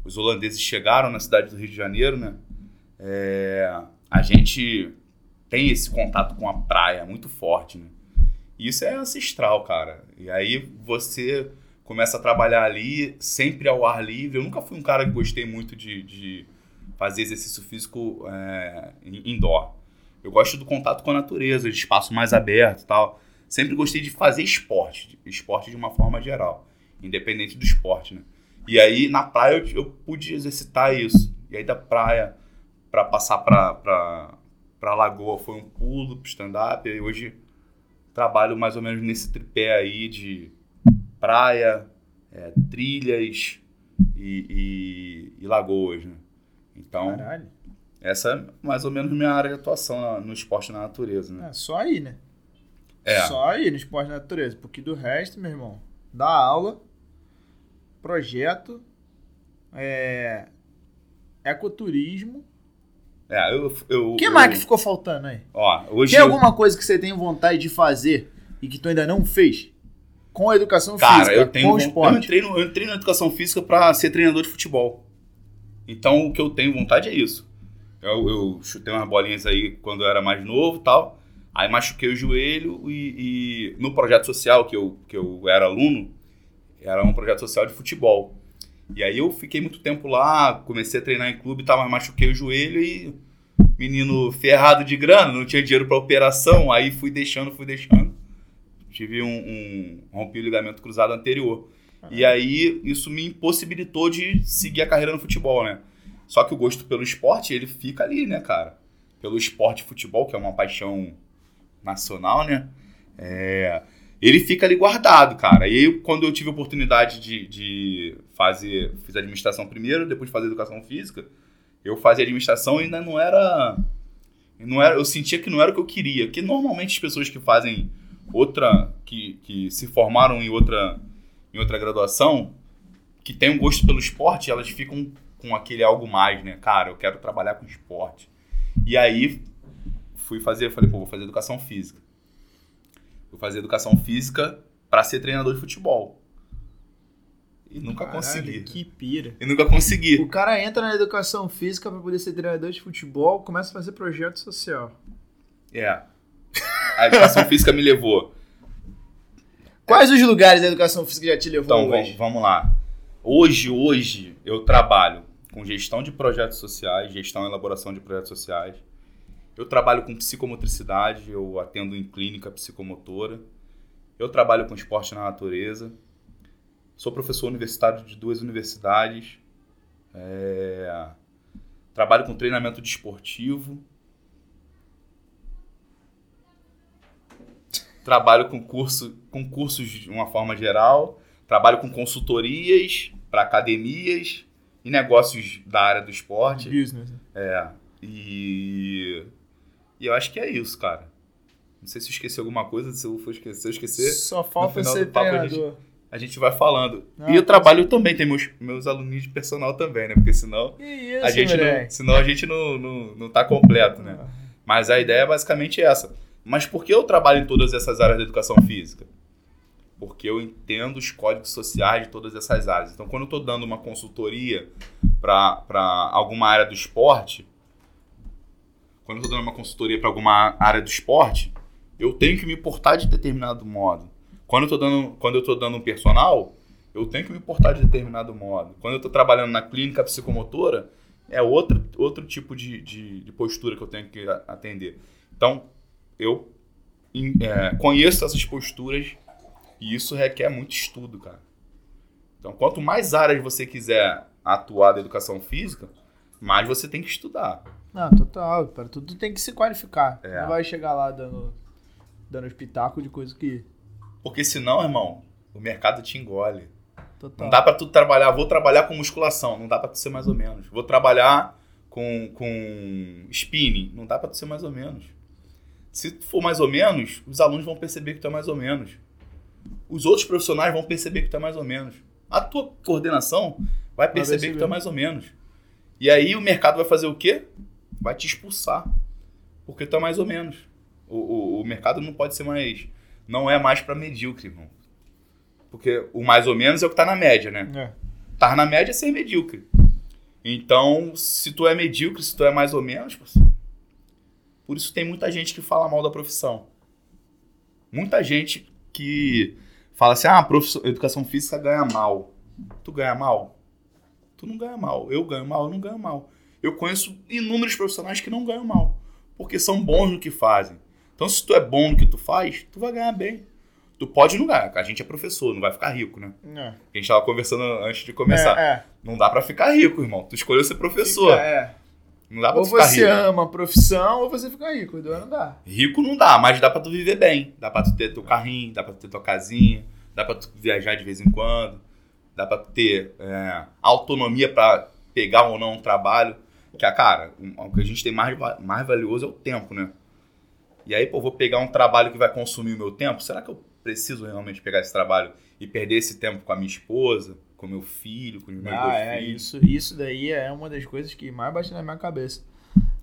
[SPEAKER 2] os holandeses chegaram na cidade do Rio de Janeiro, né? É, a gente tem esse contato com a praia muito forte, né? Isso é ancestral, cara. E aí você começa a trabalhar ali, sempre ao ar livre. Eu nunca fui um cara que gostei muito de, de fazer exercício físico é, indoor. Eu gosto do contato com a natureza, de espaço mais aberto e tal. Sempre gostei de fazer esporte, esporte de uma forma geral, independente do esporte, né? E aí na praia eu, eu pude exercitar isso. E aí da praia para passar para para lagoa foi um pulo para stand-up. E hoje trabalho mais ou menos nesse tripé aí de praia, é, trilhas e, e, e, lagoas, né? Então,
[SPEAKER 1] Caralho.
[SPEAKER 2] essa é mais ou menos minha área de atuação no esporte na natureza, né?
[SPEAKER 1] É, só aí, né?
[SPEAKER 2] É.
[SPEAKER 1] Só aí no esporte na natureza, porque do resto, meu irmão, dá aula, projeto, é, ecoturismo.
[SPEAKER 2] É, eu. O
[SPEAKER 1] que mais que ficou faltando aí?
[SPEAKER 2] Ó, hoje
[SPEAKER 1] tem
[SPEAKER 2] eu...
[SPEAKER 1] alguma coisa que você tem vontade de fazer e que tu ainda não fez? com a educação
[SPEAKER 2] Cara,
[SPEAKER 1] física,
[SPEAKER 2] eu tenho,
[SPEAKER 1] com o esporte.
[SPEAKER 2] Eu entrei, no, eu entrei na educação física para ser treinador de futebol. Então, o que eu tenho vontade é isso. Eu, eu chutei umas bolinhas aí quando eu era mais novo e tal. Aí machuquei o joelho e, e, no projeto social que eu, que eu era aluno, era um projeto social de futebol. E aí eu fiquei muito tempo lá, comecei a treinar em clube e tal, mas machuquei o joelho e menino ferrado de grana, não tinha dinheiro para operação, aí fui deixando, fui deixando tive um, um rompi o ligamento cruzado anterior. E aí isso me impossibilitou de seguir a carreira no futebol, né? Só que o gosto pelo esporte, ele fica ali, né, cara? Pelo esporte futebol, que é uma paixão nacional, né? É, ele fica ali guardado, cara. E aí, quando eu tive a oportunidade de, de fazer, fiz administração primeiro, depois de fazer educação física, eu fazia administração e ainda não era, não era, eu sentia que não era o que eu queria, porque normalmente as pessoas que fazem outra que, que se formaram em outra, em outra graduação, que tem um gosto pelo esporte, elas ficam com aquele algo mais, né? Cara, eu quero trabalhar com esporte. E aí fui fazer, falei, pô, vou fazer educação física. Vou fazer educação física para ser treinador de futebol. E nunca
[SPEAKER 1] Caralho,
[SPEAKER 2] consegui.
[SPEAKER 1] Que pira.
[SPEAKER 2] E nunca consegui.
[SPEAKER 1] O cara entra na educação física pra poder ser treinador de futebol, começa a fazer projeto social.
[SPEAKER 2] É. A educação física me levou.
[SPEAKER 1] Quais os lugares da educação física já te levou
[SPEAKER 2] Então,
[SPEAKER 1] hoje?
[SPEAKER 2] vamos, vamos lá. Hoje, hoje, eu trabalho com gestão de projetos sociais, gestão e elaboração de projetos sociais. Eu trabalho com psicomotricidade, eu atendo em clínica psicomotora. Eu trabalho com esporte na natureza. Sou professor universitário de duas universidades. É, Trabalho com treinamento desportivo. Trabalho com, curso, com cursos de uma forma geral. Trabalho com consultorias para academias e negócios da área do esporte.
[SPEAKER 1] Business. né?
[SPEAKER 2] É. E, e eu acho que é isso, cara. Não sei se eu esqueci alguma coisa, se eu for esquecer, se eu esquecer,
[SPEAKER 1] Só falta ser
[SPEAKER 2] do papo a
[SPEAKER 1] treinador.
[SPEAKER 2] a gente vai falando.
[SPEAKER 1] Ah,
[SPEAKER 2] e eu trabalho também, tem meus, meus alunos de personal também, né? Porque senão
[SPEAKER 1] isso,
[SPEAKER 2] a gente não, senão a gente não, não, não tá completo, né? Mas a ideia é basicamente essa. Mas por que eu trabalho em todas essas áreas da educação física? Porque eu entendo os códigos sociais de todas essas áreas. Então, quando eu estou dando uma consultoria para alguma área do esporte, quando eu estou dando uma consultoria para alguma área do esporte, eu tenho que me portar de determinado modo. Quando eu estou dando, quando eu dando um personal, eu tenho que me portar de determinado modo. Quando eu estou trabalhando na clínica psicomotora, é outro, outro tipo de, de, de postura que eu tenho que atender. Então, eu é, conheço essas posturas e isso requer muito estudo, cara. Então, quanto mais áreas você quiser atuar da educação física, mais você tem que estudar.
[SPEAKER 1] Não, total. Para tudo tem que se qualificar.
[SPEAKER 2] É.
[SPEAKER 1] Não vai chegar lá dando, dando espetáculo de coisa que.
[SPEAKER 2] Porque senão, irmão, o mercado te engole.
[SPEAKER 1] Total.
[SPEAKER 2] Não dá pra tu trabalhar, vou trabalhar com musculação, não dá pra tu ser mais ou menos. Vou trabalhar com, com spinning, não dá pra tu ser mais ou menos. Se tu for mais ou menos, os alunos vão perceber que tu é mais ou menos. Os outros profissionais vão perceber que tu é mais ou menos. A tua coordenação vai perceber que tu é mais ou menos. E aí o mercado vai fazer o quê? Vai te expulsar. Porque tu é mais ou menos. O, o, o mercado não pode ser mais. Não é mais pra medíocre, irmão. Porque o mais ou menos é o que tá na média, né?
[SPEAKER 1] É.
[SPEAKER 2] Estar na média é ser medíocre. Então, se tu é medíocre, se tu é mais ou menos, por isso tem muita gente que fala mal da profissão. Muita gente que fala assim: ah, a educação física ganha mal. Tu ganha mal? Tu não ganha mal. Eu ganho mal, eu não ganho mal. Eu conheço inúmeros profissionais que não ganham mal. Porque são bons no que fazem. Então, se tu é bom no que tu faz, tu vai ganhar bem. Tu pode não ganhar, a gente é professor, não vai ficar rico, né?
[SPEAKER 1] É.
[SPEAKER 2] A gente tava conversando antes de começar.
[SPEAKER 1] É, é.
[SPEAKER 2] Não dá pra ficar rico, irmão. Tu escolheu ser professor.
[SPEAKER 1] Fica, é.
[SPEAKER 2] Não dá pra
[SPEAKER 1] Ou
[SPEAKER 2] ficar
[SPEAKER 1] você
[SPEAKER 2] rico.
[SPEAKER 1] ama a profissão ou você fica rico. Dois não dá.
[SPEAKER 2] Rico não dá, mas dá pra tu viver bem. Dá pra tu ter teu carrinho, dá pra tu ter tua casinha, dá pra tu viajar de vez em quando, dá pra tu ter é, autonomia pra pegar ou não um trabalho. Que, a cara, o que a gente tem mais, mais valioso é o tempo, né? E aí, pô, vou pegar um trabalho que vai consumir o meu tempo. Será que eu preciso realmente pegar esse trabalho e perder esse tempo com a minha esposa, com meu filho, com os meus
[SPEAKER 1] Ah,
[SPEAKER 2] dois
[SPEAKER 1] é.
[SPEAKER 2] filhos?
[SPEAKER 1] Isso, isso daí é uma das coisas que mais bate na minha cabeça.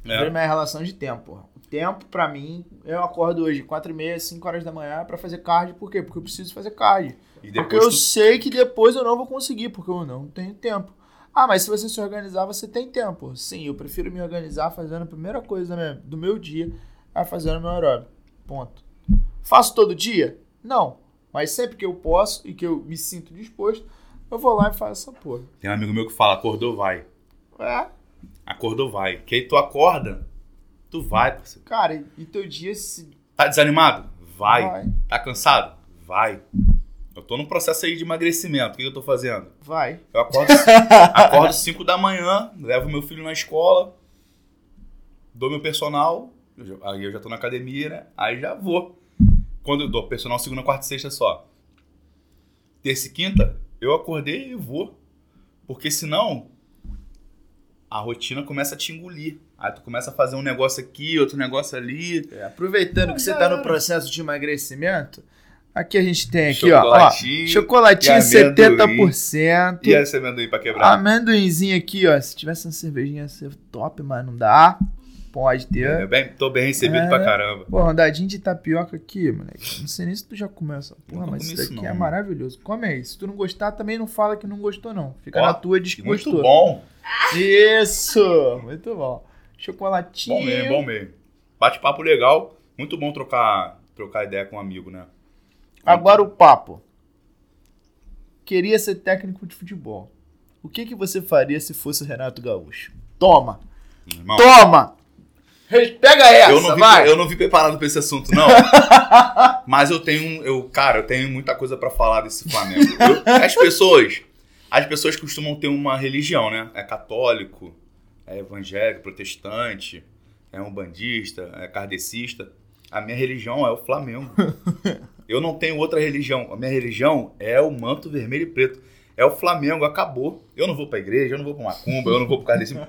[SPEAKER 2] É.
[SPEAKER 1] Sobre minha relação de tempo. O tempo, pra mim, eu acordo hoje 4 e meia, 5 horas da manhã pra fazer cardio. Por quê? Porque eu preciso fazer cardio. Porque eu
[SPEAKER 2] tu-
[SPEAKER 1] sei que depois eu não vou conseguir, porque eu não tenho tempo. Ah, mas se você se organizar, você tem tempo. Sim, eu prefiro me organizar fazendo a primeira coisa minha- do meu dia, a fazendo meu aeróbico. Ponto. Faço todo dia? Não. Mas sempre que eu posso e que eu me sinto disposto, eu vou lá e faço essa porra.
[SPEAKER 2] Tem um amigo meu que fala, acordou, vai.
[SPEAKER 1] É,
[SPEAKER 2] Acordou, vai. Que aí tu acorda, tu vai, parceiro.
[SPEAKER 1] cara, e- e teu dia se.
[SPEAKER 2] Tá desanimado? Vai.
[SPEAKER 1] Vai.
[SPEAKER 2] Tá cansado? Vai. Eu tô num processo aí de emagrecimento. O que eu tô fazendo?
[SPEAKER 1] Vai.
[SPEAKER 2] Eu acordo, acordo 5 da manhã, levo meu filho na escola, dou meu personal, aí eu já tô na academia, né? Aí já vou. Quando eu dou personal segunda, quarta e sexta só. Terça e quinta, eu acordei e vou. Porque senão, a rotina começa a te engolir. Aí tu começa a fazer um negócio aqui, outro negócio ali.
[SPEAKER 1] É, aproveitando
[SPEAKER 2] Pô,
[SPEAKER 1] que você tá no processo de emagrecimento, aqui a gente tem aqui, ó, ó.
[SPEAKER 2] Chocolatinho
[SPEAKER 1] Chocolatinho
[SPEAKER 2] e amendoim.
[SPEAKER 1] 70%.
[SPEAKER 2] E esse amendoim pra quebrar?
[SPEAKER 1] Amendoinzinho aqui, ó. Se tivesse uma cervejinha ia ser top, mas não dá. Pode ter.
[SPEAKER 2] É, bem, tô bem recebido
[SPEAKER 1] É.
[SPEAKER 2] pra caramba.
[SPEAKER 1] Pô, andadinho de tapioca aqui, moleque. Não sei nem se tu já comeu essa porra, mas isso daqui
[SPEAKER 2] não.
[SPEAKER 1] é maravilhoso. Come aí. Se tu não gostar, também não fala que não gostou, não. Fica
[SPEAKER 2] Ó,
[SPEAKER 1] na tua, diz que
[SPEAKER 2] Muito
[SPEAKER 1] gostou.
[SPEAKER 2] bom.
[SPEAKER 1] Isso! Muito bom. Chocolatinho.
[SPEAKER 2] Bom mesmo, bom mesmo. Bate-papo legal. Muito bom trocar, trocar ideia com um amigo, né?
[SPEAKER 1] Agora o papo. Queria ser técnico de futebol. O que, que você faria se fosse o Renato Gaúcho? Toma!
[SPEAKER 2] Irmão,
[SPEAKER 1] Toma! Pega essa,
[SPEAKER 2] eu, não vi,
[SPEAKER 1] vai!
[SPEAKER 2] eu não vi preparado pra esse assunto, não. Mas eu tenho, um- eu, cara, eu tenho muita coisa pra falar desse Flamengo. Eu- as pessoas, as pessoas costumam ter uma religião, né? É católico, é evangélico, protestante, é umbandista, é kardecista. A minha religião é o Flamengo. Eu não tenho outra religião. A minha religião é o manto vermelho e preto. É o Flamengo, acabou. Eu não vou pra igreja, eu não vou pra macumba, eu não vou pro kardecismo.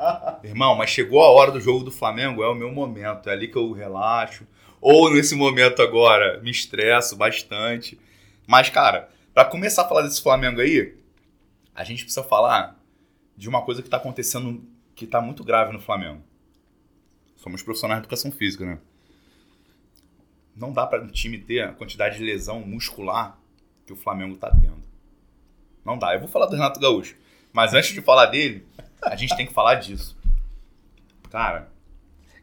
[SPEAKER 2] Irmão, mas chegou a hora do jogo do Flamengo, é o meu momento. É ali que eu relaxo. Ou nesse momento agora, me estresso bastante. Mas, cara, pra começar a falar desse Flamengo aí, a gente precisa falar de uma coisa que tá acontecendo, que tá muito grave no Flamengo. Somos profissionais de educação física, né? Não dá para um time ter a quantidade de lesão muscular que o Flamengo tá tendo. Não dá. Eu vou falar do Renato Gaúcho. Mas antes de falar dele, a gente tem que falar disso. Cara,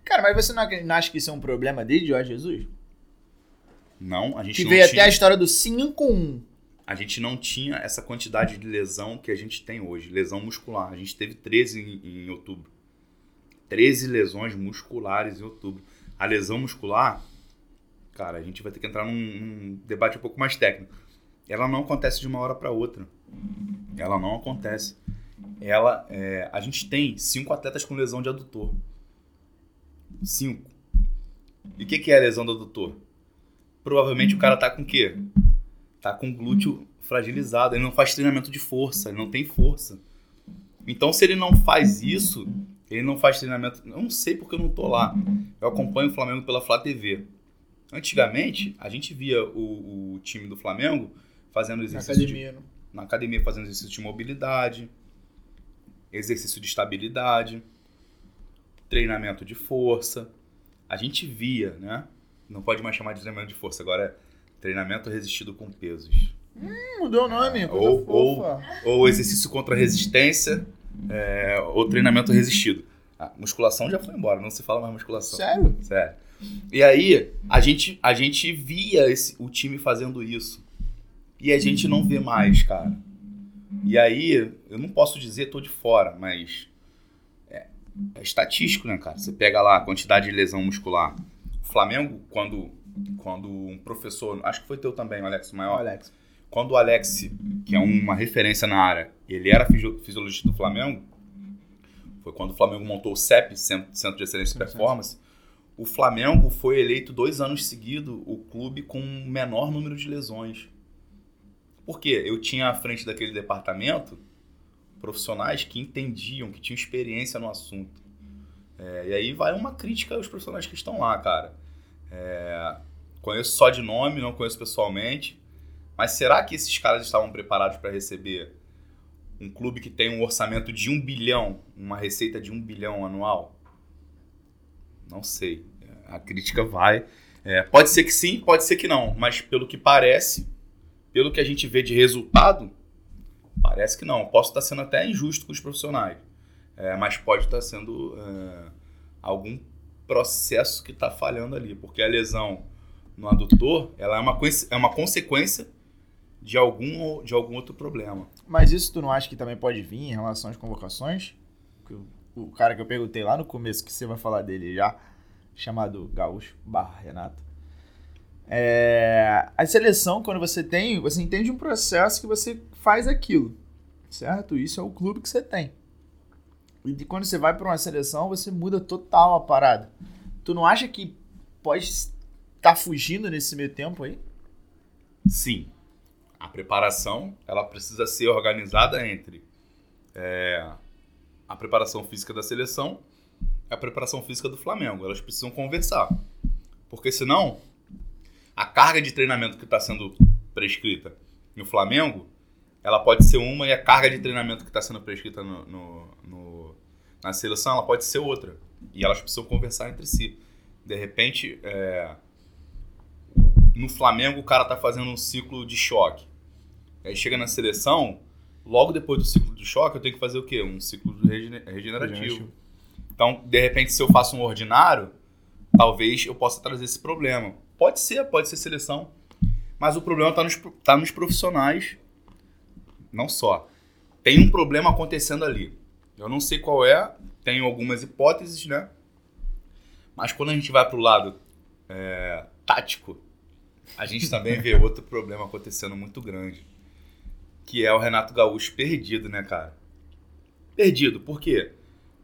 [SPEAKER 1] Cara, mas você não ac- não acha que isso é um problema desde Jorge Jesus?
[SPEAKER 2] não, a gente
[SPEAKER 1] Que
[SPEAKER 2] não
[SPEAKER 1] veio
[SPEAKER 2] tinha,
[SPEAKER 1] até a história do 5-1.
[SPEAKER 2] a gente não tinha essa quantidade de lesão que a gente tem hoje, lesão muscular. A gente teve 13 em, em outubro. 13 lesões musculares em outubro. A lesão muscular, cara, a gente vai ter que entrar num, num debate um pouco mais técnico. Ela não acontece de uma hora para outra. Ela não acontece. Ela, é, a gente tem cinco atletas com lesão de adutor. Cinco. E o que, que é a lesão do adutor? Provavelmente o cara tá com o quê? Tá com glúteo fragilizado. Ele não faz treinamento de força, ele não tem força. Então, se ele não faz isso, ele não faz treinamento. Eu não sei porque eu não tô lá. Eu acompanho o Flamengo pela Flá TV. Antigamente, a gente via o, o time do Flamengo fazendo
[SPEAKER 1] Na
[SPEAKER 2] exercício de
[SPEAKER 1] academia. não.
[SPEAKER 2] na academia fazendo exercício de mobilidade, exercício de estabilidade, treinamento de força. A gente via, né? Não pode mais chamar de treinamento de força, agora é treinamento resistido com pesos.
[SPEAKER 1] Hum, Mudou o nome,
[SPEAKER 2] Ou- ou-. Ou exercício contra resistência, é, ou treinamento resistido. A musculação já foi embora, não se fala mais musculação.
[SPEAKER 1] Sério?
[SPEAKER 2] Sério. E aí, a gente, a gente via esse- o time fazendo isso. E a gente não vê mais, cara. E aí, eu não posso dizer, tô de fora, mas. É, é estatístico, né, cara? Você pega lá a quantidade de lesão muscular. O Flamengo, quando, quando um professor. Acho que foi teu também, o Alex
[SPEAKER 1] Ó,
[SPEAKER 2] Maior.
[SPEAKER 1] Alex.
[SPEAKER 2] Quando o Alex, que é uma referência na área, ele era fisio- fisiologista do Flamengo, foi quando o Flamengo montou o CEP, Centro de Excelência e Performance. O Flamengo foi eleito dois anos seguidos o clube com o menor número de lesões. Por quê? Eu tinha à frente daquele departamento profissionais que entendiam, que tinham experiência no assunto. É, e aí vai uma crítica aos profissionais que estão lá, cara. É, conheço só de nome, não conheço pessoalmente. Mas será que esses caras estavam preparados para receber um clube que tem um orçamento de um bilhão, uma receita de um bilhão anual? Não sei. A crítica vai. É, pode ser que sim, pode ser que não. Mas pelo que parece, pelo que a gente vê de resultado, parece que não. Posso estar sendo até injusto com os profissionais. É, mas pode estar sendo é, algum processo que está falhando ali. Porque a lesão no adutor ela é uma, é uma consequência de algum, de algum outro problema.
[SPEAKER 1] Mas isso tu não acha que também pode vir em relação às convocações? O cara que eu perguntei lá no começo, que você vai falar dele já, chamado Gaúcho barra Renato. É, a seleção, quando você tem, você entende um processo que você faz aquilo, certo? Isso é o clube que você tem. E quando você vai para uma seleção, você muda total a parada. Tu não acha que pode estar fugindo nesse meio tempo aí?
[SPEAKER 2] Sim, a preparação ela precisa ser organizada entre é, a preparação física da seleção e a preparação física do Flamengo. Elas precisam conversar. Porque senão, a carga de treinamento que está sendo prescrita no Flamengo, ela pode ser uma e a carga de treinamento que está sendo prescrita no, no, no, na seleção, ela pode ser outra. E elas precisam conversar entre si. De repente, é, no Flamengo o cara tá fazendo um ciclo de choque. Aí chega na seleção, logo depois do ciclo de choque, eu tenho que fazer o quê? Um ciclo regenerativo. regenerativo. Então, de repente, se eu faço um ordinário, talvez eu possa trazer esse problema. Pode ser, pode ser seleção. Mas o problema está nos, tá nos profissionais. Não só. Tem um problema acontecendo ali. Eu não sei qual é, tenho algumas hipóteses, né? Mas quando a gente vai para o lado é, tático, a gente também vê outro problema acontecendo muito grande. Que é o Renato Gaúcho perdido, né, cara? Perdido, por quê?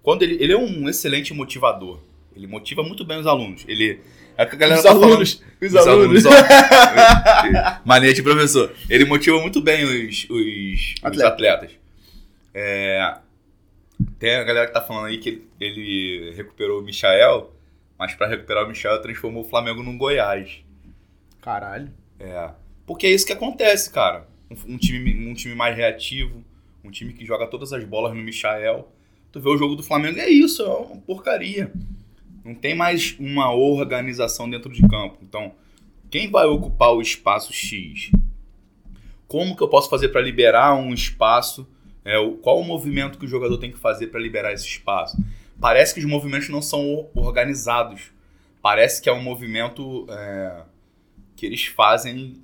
[SPEAKER 2] Quando ele, ele é um excelente motivador. Ele motiva muito bem os alunos. Ele. É a galera
[SPEAKER 1] Os
[SPEAKER 2] tá
[SPEAKER 1] alunos,
[SPEAKER 2] falando-
[SPEAKER 1] os
[SPEAKER 2] os
[SPEAKER 1] alunos.
[SPEAKER 2] ó. Mania de professor. Ele motiva muito bem os, os, os
[SPEAKER 1] Atleta.
[SPEAKER 2] atletas. É, tem a galera que tá falando aí que ele, ele recuperou o Michael, mas para recuperar o Michael transformou o Flamengo num Goiás.
[SPEAKER 1] Caralho.
[SPEAKER 2] É. Porque é isso que acontece, cara. Um, um time, um time mais reativo, um time que joga todas as bolas no Michael. Tu vê o jogo do Flamengo, é isso, é uma porcaria. Não tem mais uma organização dentro de campo. Então, quem vai ocupar o espaço X? Como que eu posso fazer para liberar um espaço? É, qual o movimento que o jogador tem que fazer para liberar esse espaço? Parece que os movimentos não são organizados. Parece que é um movimento é, que eles fazem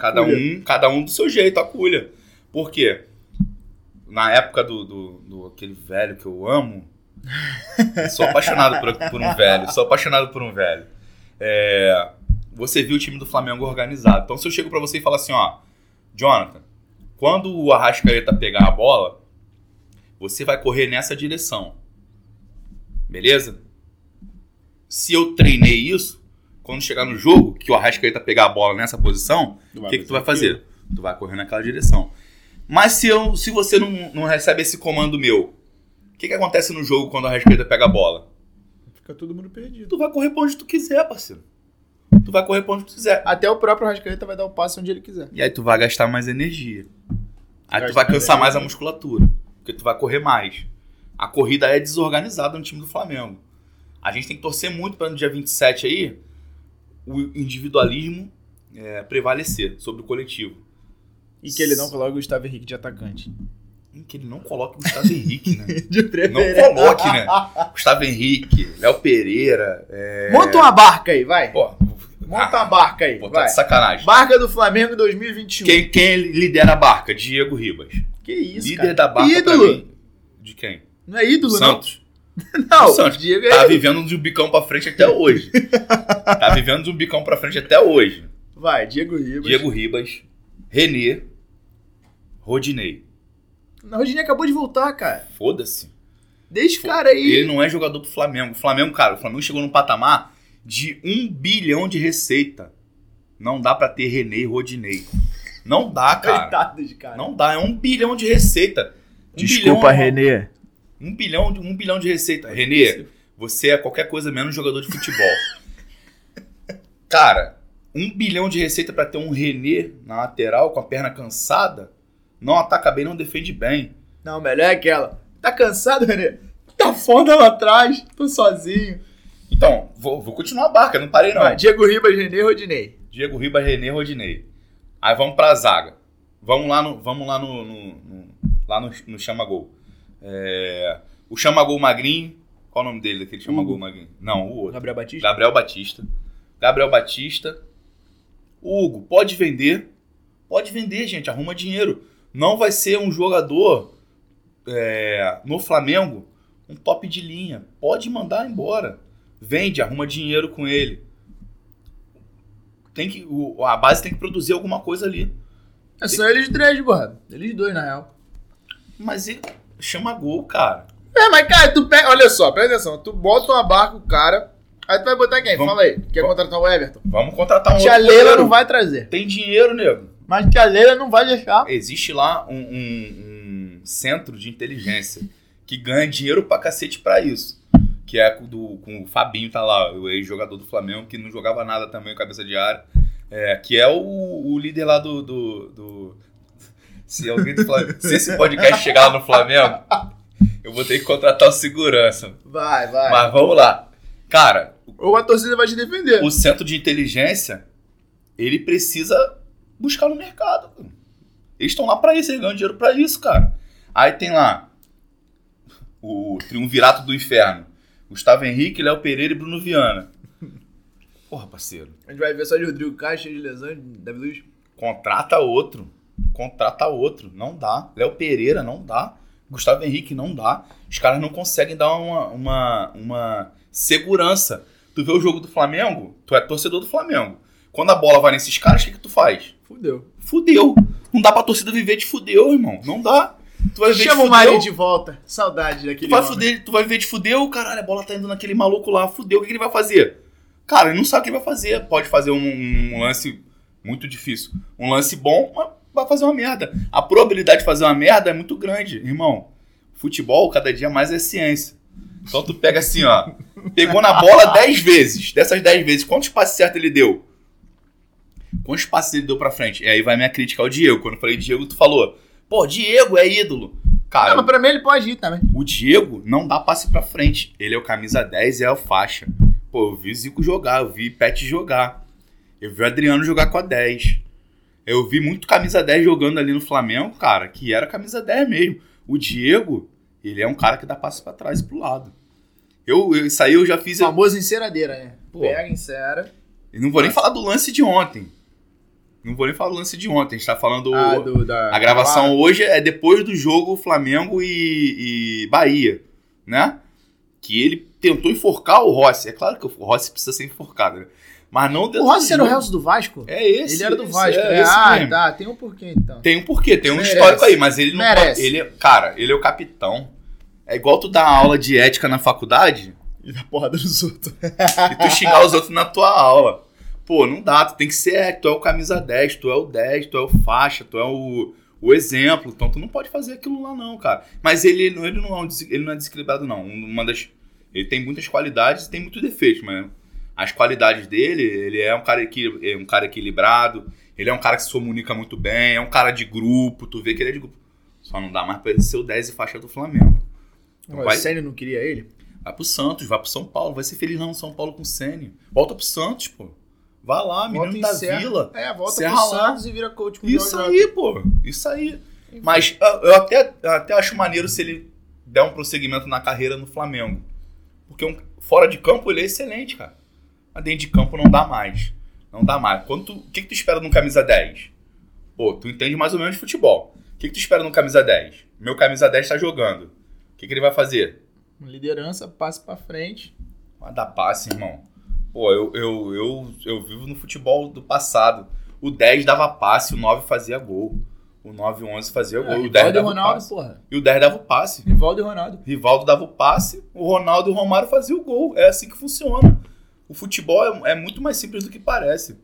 [SPEAKER 2] cada um, cada um do seu jeito, a culha. Por quê? Na época do, do, do aquele velho que eu amo, sou apaixonado por, por um velho, sou apaixonado por um velho. É, você viu o time do Flamengo organizado. Então se eu chego pra você e falo assim, ó, Jonathan, quando o Arrascaeta pegar a bola, você vai correr nessa direção. Beleza? Se eu treinei isso, quando chegar no jogo, que o Arrascaeta pegar a bola nessa posição, o que, que tu vai fazer? Tu vai correr naquela direção. Mas se, eu, se você não, não recebe esse comando meu, o que, que acontece no jogo quando a Arrascaeta pega a bola?
[SPEAKER 1] Fica todo mundo perdido.
[SPEAKER 2] Tu vai correr pra onde tu quiser, parceiro. Tu vai correr pra onde tu quiser.
[SPEAKER 1] Até o próprio Rascaeta vai dar o passe onde ele quiser.
[SPEAKER 2] E aí tu vai gastar mais energia. Aí tu vai
[SPEAKER 1] mais
[SPEAKER 2] cansar mais a
[SPEAKER 1] energia.
[SPEAKER 2] musculatura. Porque tu vai correr mais. A corrida é desorganizada no time do Flamengo. A gente tem que torcer muito para no dia 27 aí o individualismo é, prevalecer sobre o coletivo.
[SPEAKER 1] E que ele não coloque o Gustavo Henrique de atacante.
[SPEAKER 2] Hum, Que ele não coloque o Gustavo Henrique, né?
[SPEAKER 1] De
[SPEAKER 2] Não
[SPEAKER 1] preferência.
[SPEAKER 2] coloque, né? Gustavo Henrique, Léo Pereira. É...
[SPEAKER 1] Monta uma barca aí, vai.
[SPEAKER 2] Pô,
[SPEAKER 1] Monta uma barca aí,
[SPEAKER 2] pô, tá de sacanagem.
[SPEAKER 1] Barca do Flamengo 2021.
[SPEAKER 2] Quem, quem lidera a barca? Diego Ribas.
[SPEAKER 1] Que isso,
[SPEAKER 2] Líder
[SPEAKER 1] cara.
[SPEAKER 2] da barca pra
[SPEAKER 1] Ídolo.
[SPEAKER 2] mim. De quem?
[SPEAKER 1] Não é ídolo,
[SPEAKER 2] Santos.
[SPEAKER 1] não? Não,
[SPEAKER 2] O Santos.
[SPEAKER 1] Diego é
[SPEAKER 2] Tá
[SPEAKER 1] ídolo.
[SPEAKER 2] vivendo de um bicão pra frente até hoje. tá vivendo de um bicão pra frente até hoje.
[SPEAKER 1] Vai, Diego Ribas.
[SPEAKER 2] Diego Ribas, Renê, Rodinei.
[SPEAKER 1] Não, o Rodinei acabou de voltar, cara.
[SPEAKER 2] Foda-se.
[SPEAKER 1] Deixa esse cara aí.
[SPEAKER 2] Ele não é jogador pro Flamengo. O Flamengo, cara, o Flamengo chegou num patamar de um bilhão de receita. Não dá pra ter Renê e Rodinei. Não dá, cara.
[SPEAKER 1] Coitados, cara.
[SPEAKER 2] Não dá, é um bilhão de receita. Um
[SPEAKER 1] Desculpa,
[SPEAKER 2] bilhão,
[SPEAKER 1] Renê.
[SPEAKER 2] Um bilhão, de, um bilhão de receita. Renê, você é qualquer coisa menos jogador de futebol. Cara, um bilhão de receita pra ter um Renê na lateral com a perna cansada, não ataca bem, não defende bem.
[SPEAKER 1] Não, melhor é aquela. Tá cansado, Renê? Tá foda lá atrás. Tô sozinho.
[SPEAKER 2] Então, vou, vou continuar a barca, não parei não.
[SPEAKER 1] Vai, Diego Ribas, Renê, Rodinei.
[SPEAKER 2] Diego Ribas, Renê, Rodinei. Aí vamos pra zaga. Vamos lá no, vamos lá no, no- no- lá no, no chama-gol. É, o chama-gol magrinho, qual o nome dele daquele chama-gol
[SPEAKER 1] Hugo.
[SPEAKER 2] magrinho? Não, o outro.
[SPEAKER 1] Gabriel Batista.
[SPEAKER 2] Gabriel Batista. Gabriel Batista. Hugo, pode vender. Pode vender, gente. Arruma dinheiro. Não vai ser um jogador é, no Flamengo um top de linha. Pode mandar embora. Vende, arruma dinheiro com ele. Tem que, o- a base tem que produzir alguma coisa ali.
[SPEAKER 1] É só eles três, porra. Eles dois, na real.
[SPEAKER 2] Mas ele chama gol, cara.
[SPEAKER 1] É, mas cara, tu pega. Olha só, presta atenção. Tu bota uma barca, o cara. Aí tu vai botar quem?
[SPEAKER 2] Vamos-
[SPEAKER 1] Fala aí. Quer
[SPEAKER 2] vamos-
[SPEAKER 1] contratar o Everton?
[SPEAKER 2] Vamos contratar um
[SPEAKER 1] Tia
[SPEAKER 2] outro
[SPEAKER 1] Leila
[SPEAKER 2] goleiro.
[SPEAKER 1] não vai trazer.
[SPEAKER 2] Tem dinheiro, nego.
[SPEAKER 1] Mas tia Leila não vai deixar.
[SPEAKER 2] Existe lá um, um- um centro de inteligência que ganha dinheiro pra cacete pra isso. Que é do, com o Fabinho, tá lá, o ex-jogador do Flamengo, que não jogava nada também, cabeça de área. É, que é o, o líder lá do, do, do- Se alguém do Flamengo. Se esse podcast chegar lá no Flamengo, eu vou ter que contratar o segurança.
[SPEAKER 1] Vai, vai.
[SPEAKER 2] Mas vamos lá. Cara,
[SPEAKER 1] Ou a torcida vai te defender.
[SPEAKER 2] o centro de inteligência, ele precisa buscar no mercado. Eles estão lá pra isso, eles ganham dinheiro pra isso, cara. Aí tem lá o triunvirato do inferno. Gustavo Henrique, Léo Pereira e Bruno Viana. Porra, parceiro.
[SPEAKER 1] A gente vai ver só de Rodrigo cheio de lesões, Davi Luiz.
[SPEAKER 2] Contrata outro. Contrata outro. Não dá. Léo Pereira não dá. Gustavo Henrique não dá. Os caras não conseguem dar uma, uma, uma segurança. Tu vê o jogo do Flamengo, tu é torcedor do Flamengo. Quando a bola vai nesses caras, o que, que tu faz?
[SPEAKER 1] Fudeu.
[SPEAKER 2] Fudeu. Não dá pra torcida viver de fudeu, irmão. Não dá. Tu vai viver
[SPEAKER 1] Chama
[SPEAKER 2] de
[SPEAKER 1] o Mário de volta. Saudade daquele
[SPEAKER 2] Tu vai,
[SPEAKER 1] homem.
[SPEAKER 2] fuder, tu vai viver de fudeu, caralho, a bola tá indo naquele maluco lá, fudeu, o que, que ele vai fazer? Cara, ele não sabe o que ele vai fazer. Pode fazer um, um lance muito difícil. Um lance bom, mas vai fazer uma merda. A probabilidade de fazer uma merda é muito grande, irmão. Futebol, cada dia mais é ciência. Então tu pega assim, ó. Pegou na bola 10 vezes. Dessas 10 vezes, quantos passes certos ele deu? Quantos passes ele deu pra frente? E aí vai minha crítica ao Diego. Quando eu falei Diego, tu falou, pô, Diego é ídolo. Cara,
[SPEAKER 1] Não, mas pra mim ele pode ir também.
[SPEAKER 2] o Diego não dá passe pra frente. Ele é o camisa 10 e é o faixa. Pô, eu vi Zico jogar, eu vi Pet jogar. Eu vi o Adriano jogar com a 10. Eu vi muito camisa 10 jogando ali no Flamengo, cara, que era camisa 10 mesmo. O Diego, ele é um cara que dá passe pra trás e pro lado. Eu, eu- isso aí eu já fiz.
[SPEAKER 1] O famoso enceradeira, né?
[SPEAKER 2] Pô.
[SPEAKER 1] Pega, encera.
[SPEAKER 2] Eu não vou nem falar do lance de ontem. Não vou nem falar do lance de ontem. A gente tá falando.
[SPEAKER 1] Ah, do, da,
[SPEAKER 2] A gravação hoje é depois do jogo Flamengo e, e Bahia, né? Que ele tentou enforcar o Rossi. É claro que o Rossi precisa ser enforcado, né? Mas não
[SPEAKER 1] O Rossi era o. Helso do Vasco?
[SPEAKER 2] É esse.
[SPEAKER 1] ele era do
[SPEAKER 2] esse,
[SPEAKER 1] Vasco.
[SPEAKER 2] É, esse
[SPEAKER 1] ah,
[SPEAKER 2] mesmo.
[SPEAKER 1] tá. Tem um porquê então.
[SPEAKER 2] Tem um porquê, tem um
[SPEAKER 1] Merece.
[SPEAKER 2] histórico aí, mas ele não
[SPEAKER 1] Merece.
[SPEAKER 2] pode. Ele, é- cara, ele é o capitão. É igual tu dar aula de ética na faculdade
[SPEAKER 1] E da porrada dos outros.
[SPEAKER 2] e tu xingar os outros na tua aula. Pô, não dá, tu tem que ser, tu é o camisa 10, tu é o 10, tu é o faixa, tu é o, o exemplo, então tu não pode fazer aquilo lá não, cara. Mas ele, ele, não, é um ele não é desequilibrado não, uma das, ele tem muitas qualidades e tem muitos defeitos, mas as qualidades dele, ele é um cara, equi- é um cara equilibrado, ele é um cara que se comunica muito bem, é um cara de grupo, tu vê que ele é de grupo. Só não dá mais pra ele ser o 10 e faixa do Flamengo.
[SPEAKER 1] O
[SPEAKER 2] Vai-
[SPEAKER 1] Sênio não queria ele?
[SPEAKER 2] Vai pro Santos, vai pro São Paulo, vai ser feliz lá no São Paulo com o Sene. Volta pro Santos, pô. Vai lá, menino
[SPEAKER 1] Volta
[SPEAKER 2] da
[SPEAKER 1] Serra.
[SPEAKER 2] vila.
[SPEAKER 1] É, volta
[SPEAKER 2] Serra
[SPEAKER 1] pro
[SPEAKER 2] lá.
[SPEAKER 1] Santos e vira coach com o
[SPEAKER 2] Isso aí, pô. Isso aí. Mas eu eu até, eu até acho maneiro se ele der um prosseguimento na carreira no Flamengo. Porque um- fora de campo ele é excelente, cara. Mas dentro de campo não dá mais. Não dá mais. Quando tu- o que, que tu espera num camisa 10? Pô, tu entende mais ou menos de futebol. O que, que tu espera num camisa 10? Meu camisa 10 tá jogando. O que, que ele vai fazer?
[SPEAKER 1] Liderança, passe pra frente.
[SPEAKER 2] Vai dar passe, irmão. Pô, eu, eu, eu, eu vivo no futebol do passado. O 10 dava passe, o 9 fazia gol. O 9 e o 11 fazia gol.
[SPEAKER 1] É,
[SPEAKER 2] o 10
[SPEAKER 1] Rivaldo e
[SPEAKER 2] dava
[SPEAKER 1] Ronaldo,
[SPEAKER 2] passe.
[SPEAKER 1] porra.
[SPEAKER 2] E o 10 dava o passe.
[SPEAKER 1] Rivaldo e Ronaldo.
[SPEAKER 2] Rivaldo dava o passe, o Ronaldo e o Romário faziam o gol. É assim que funciona. O futebol é, é muito mais simples do que parece.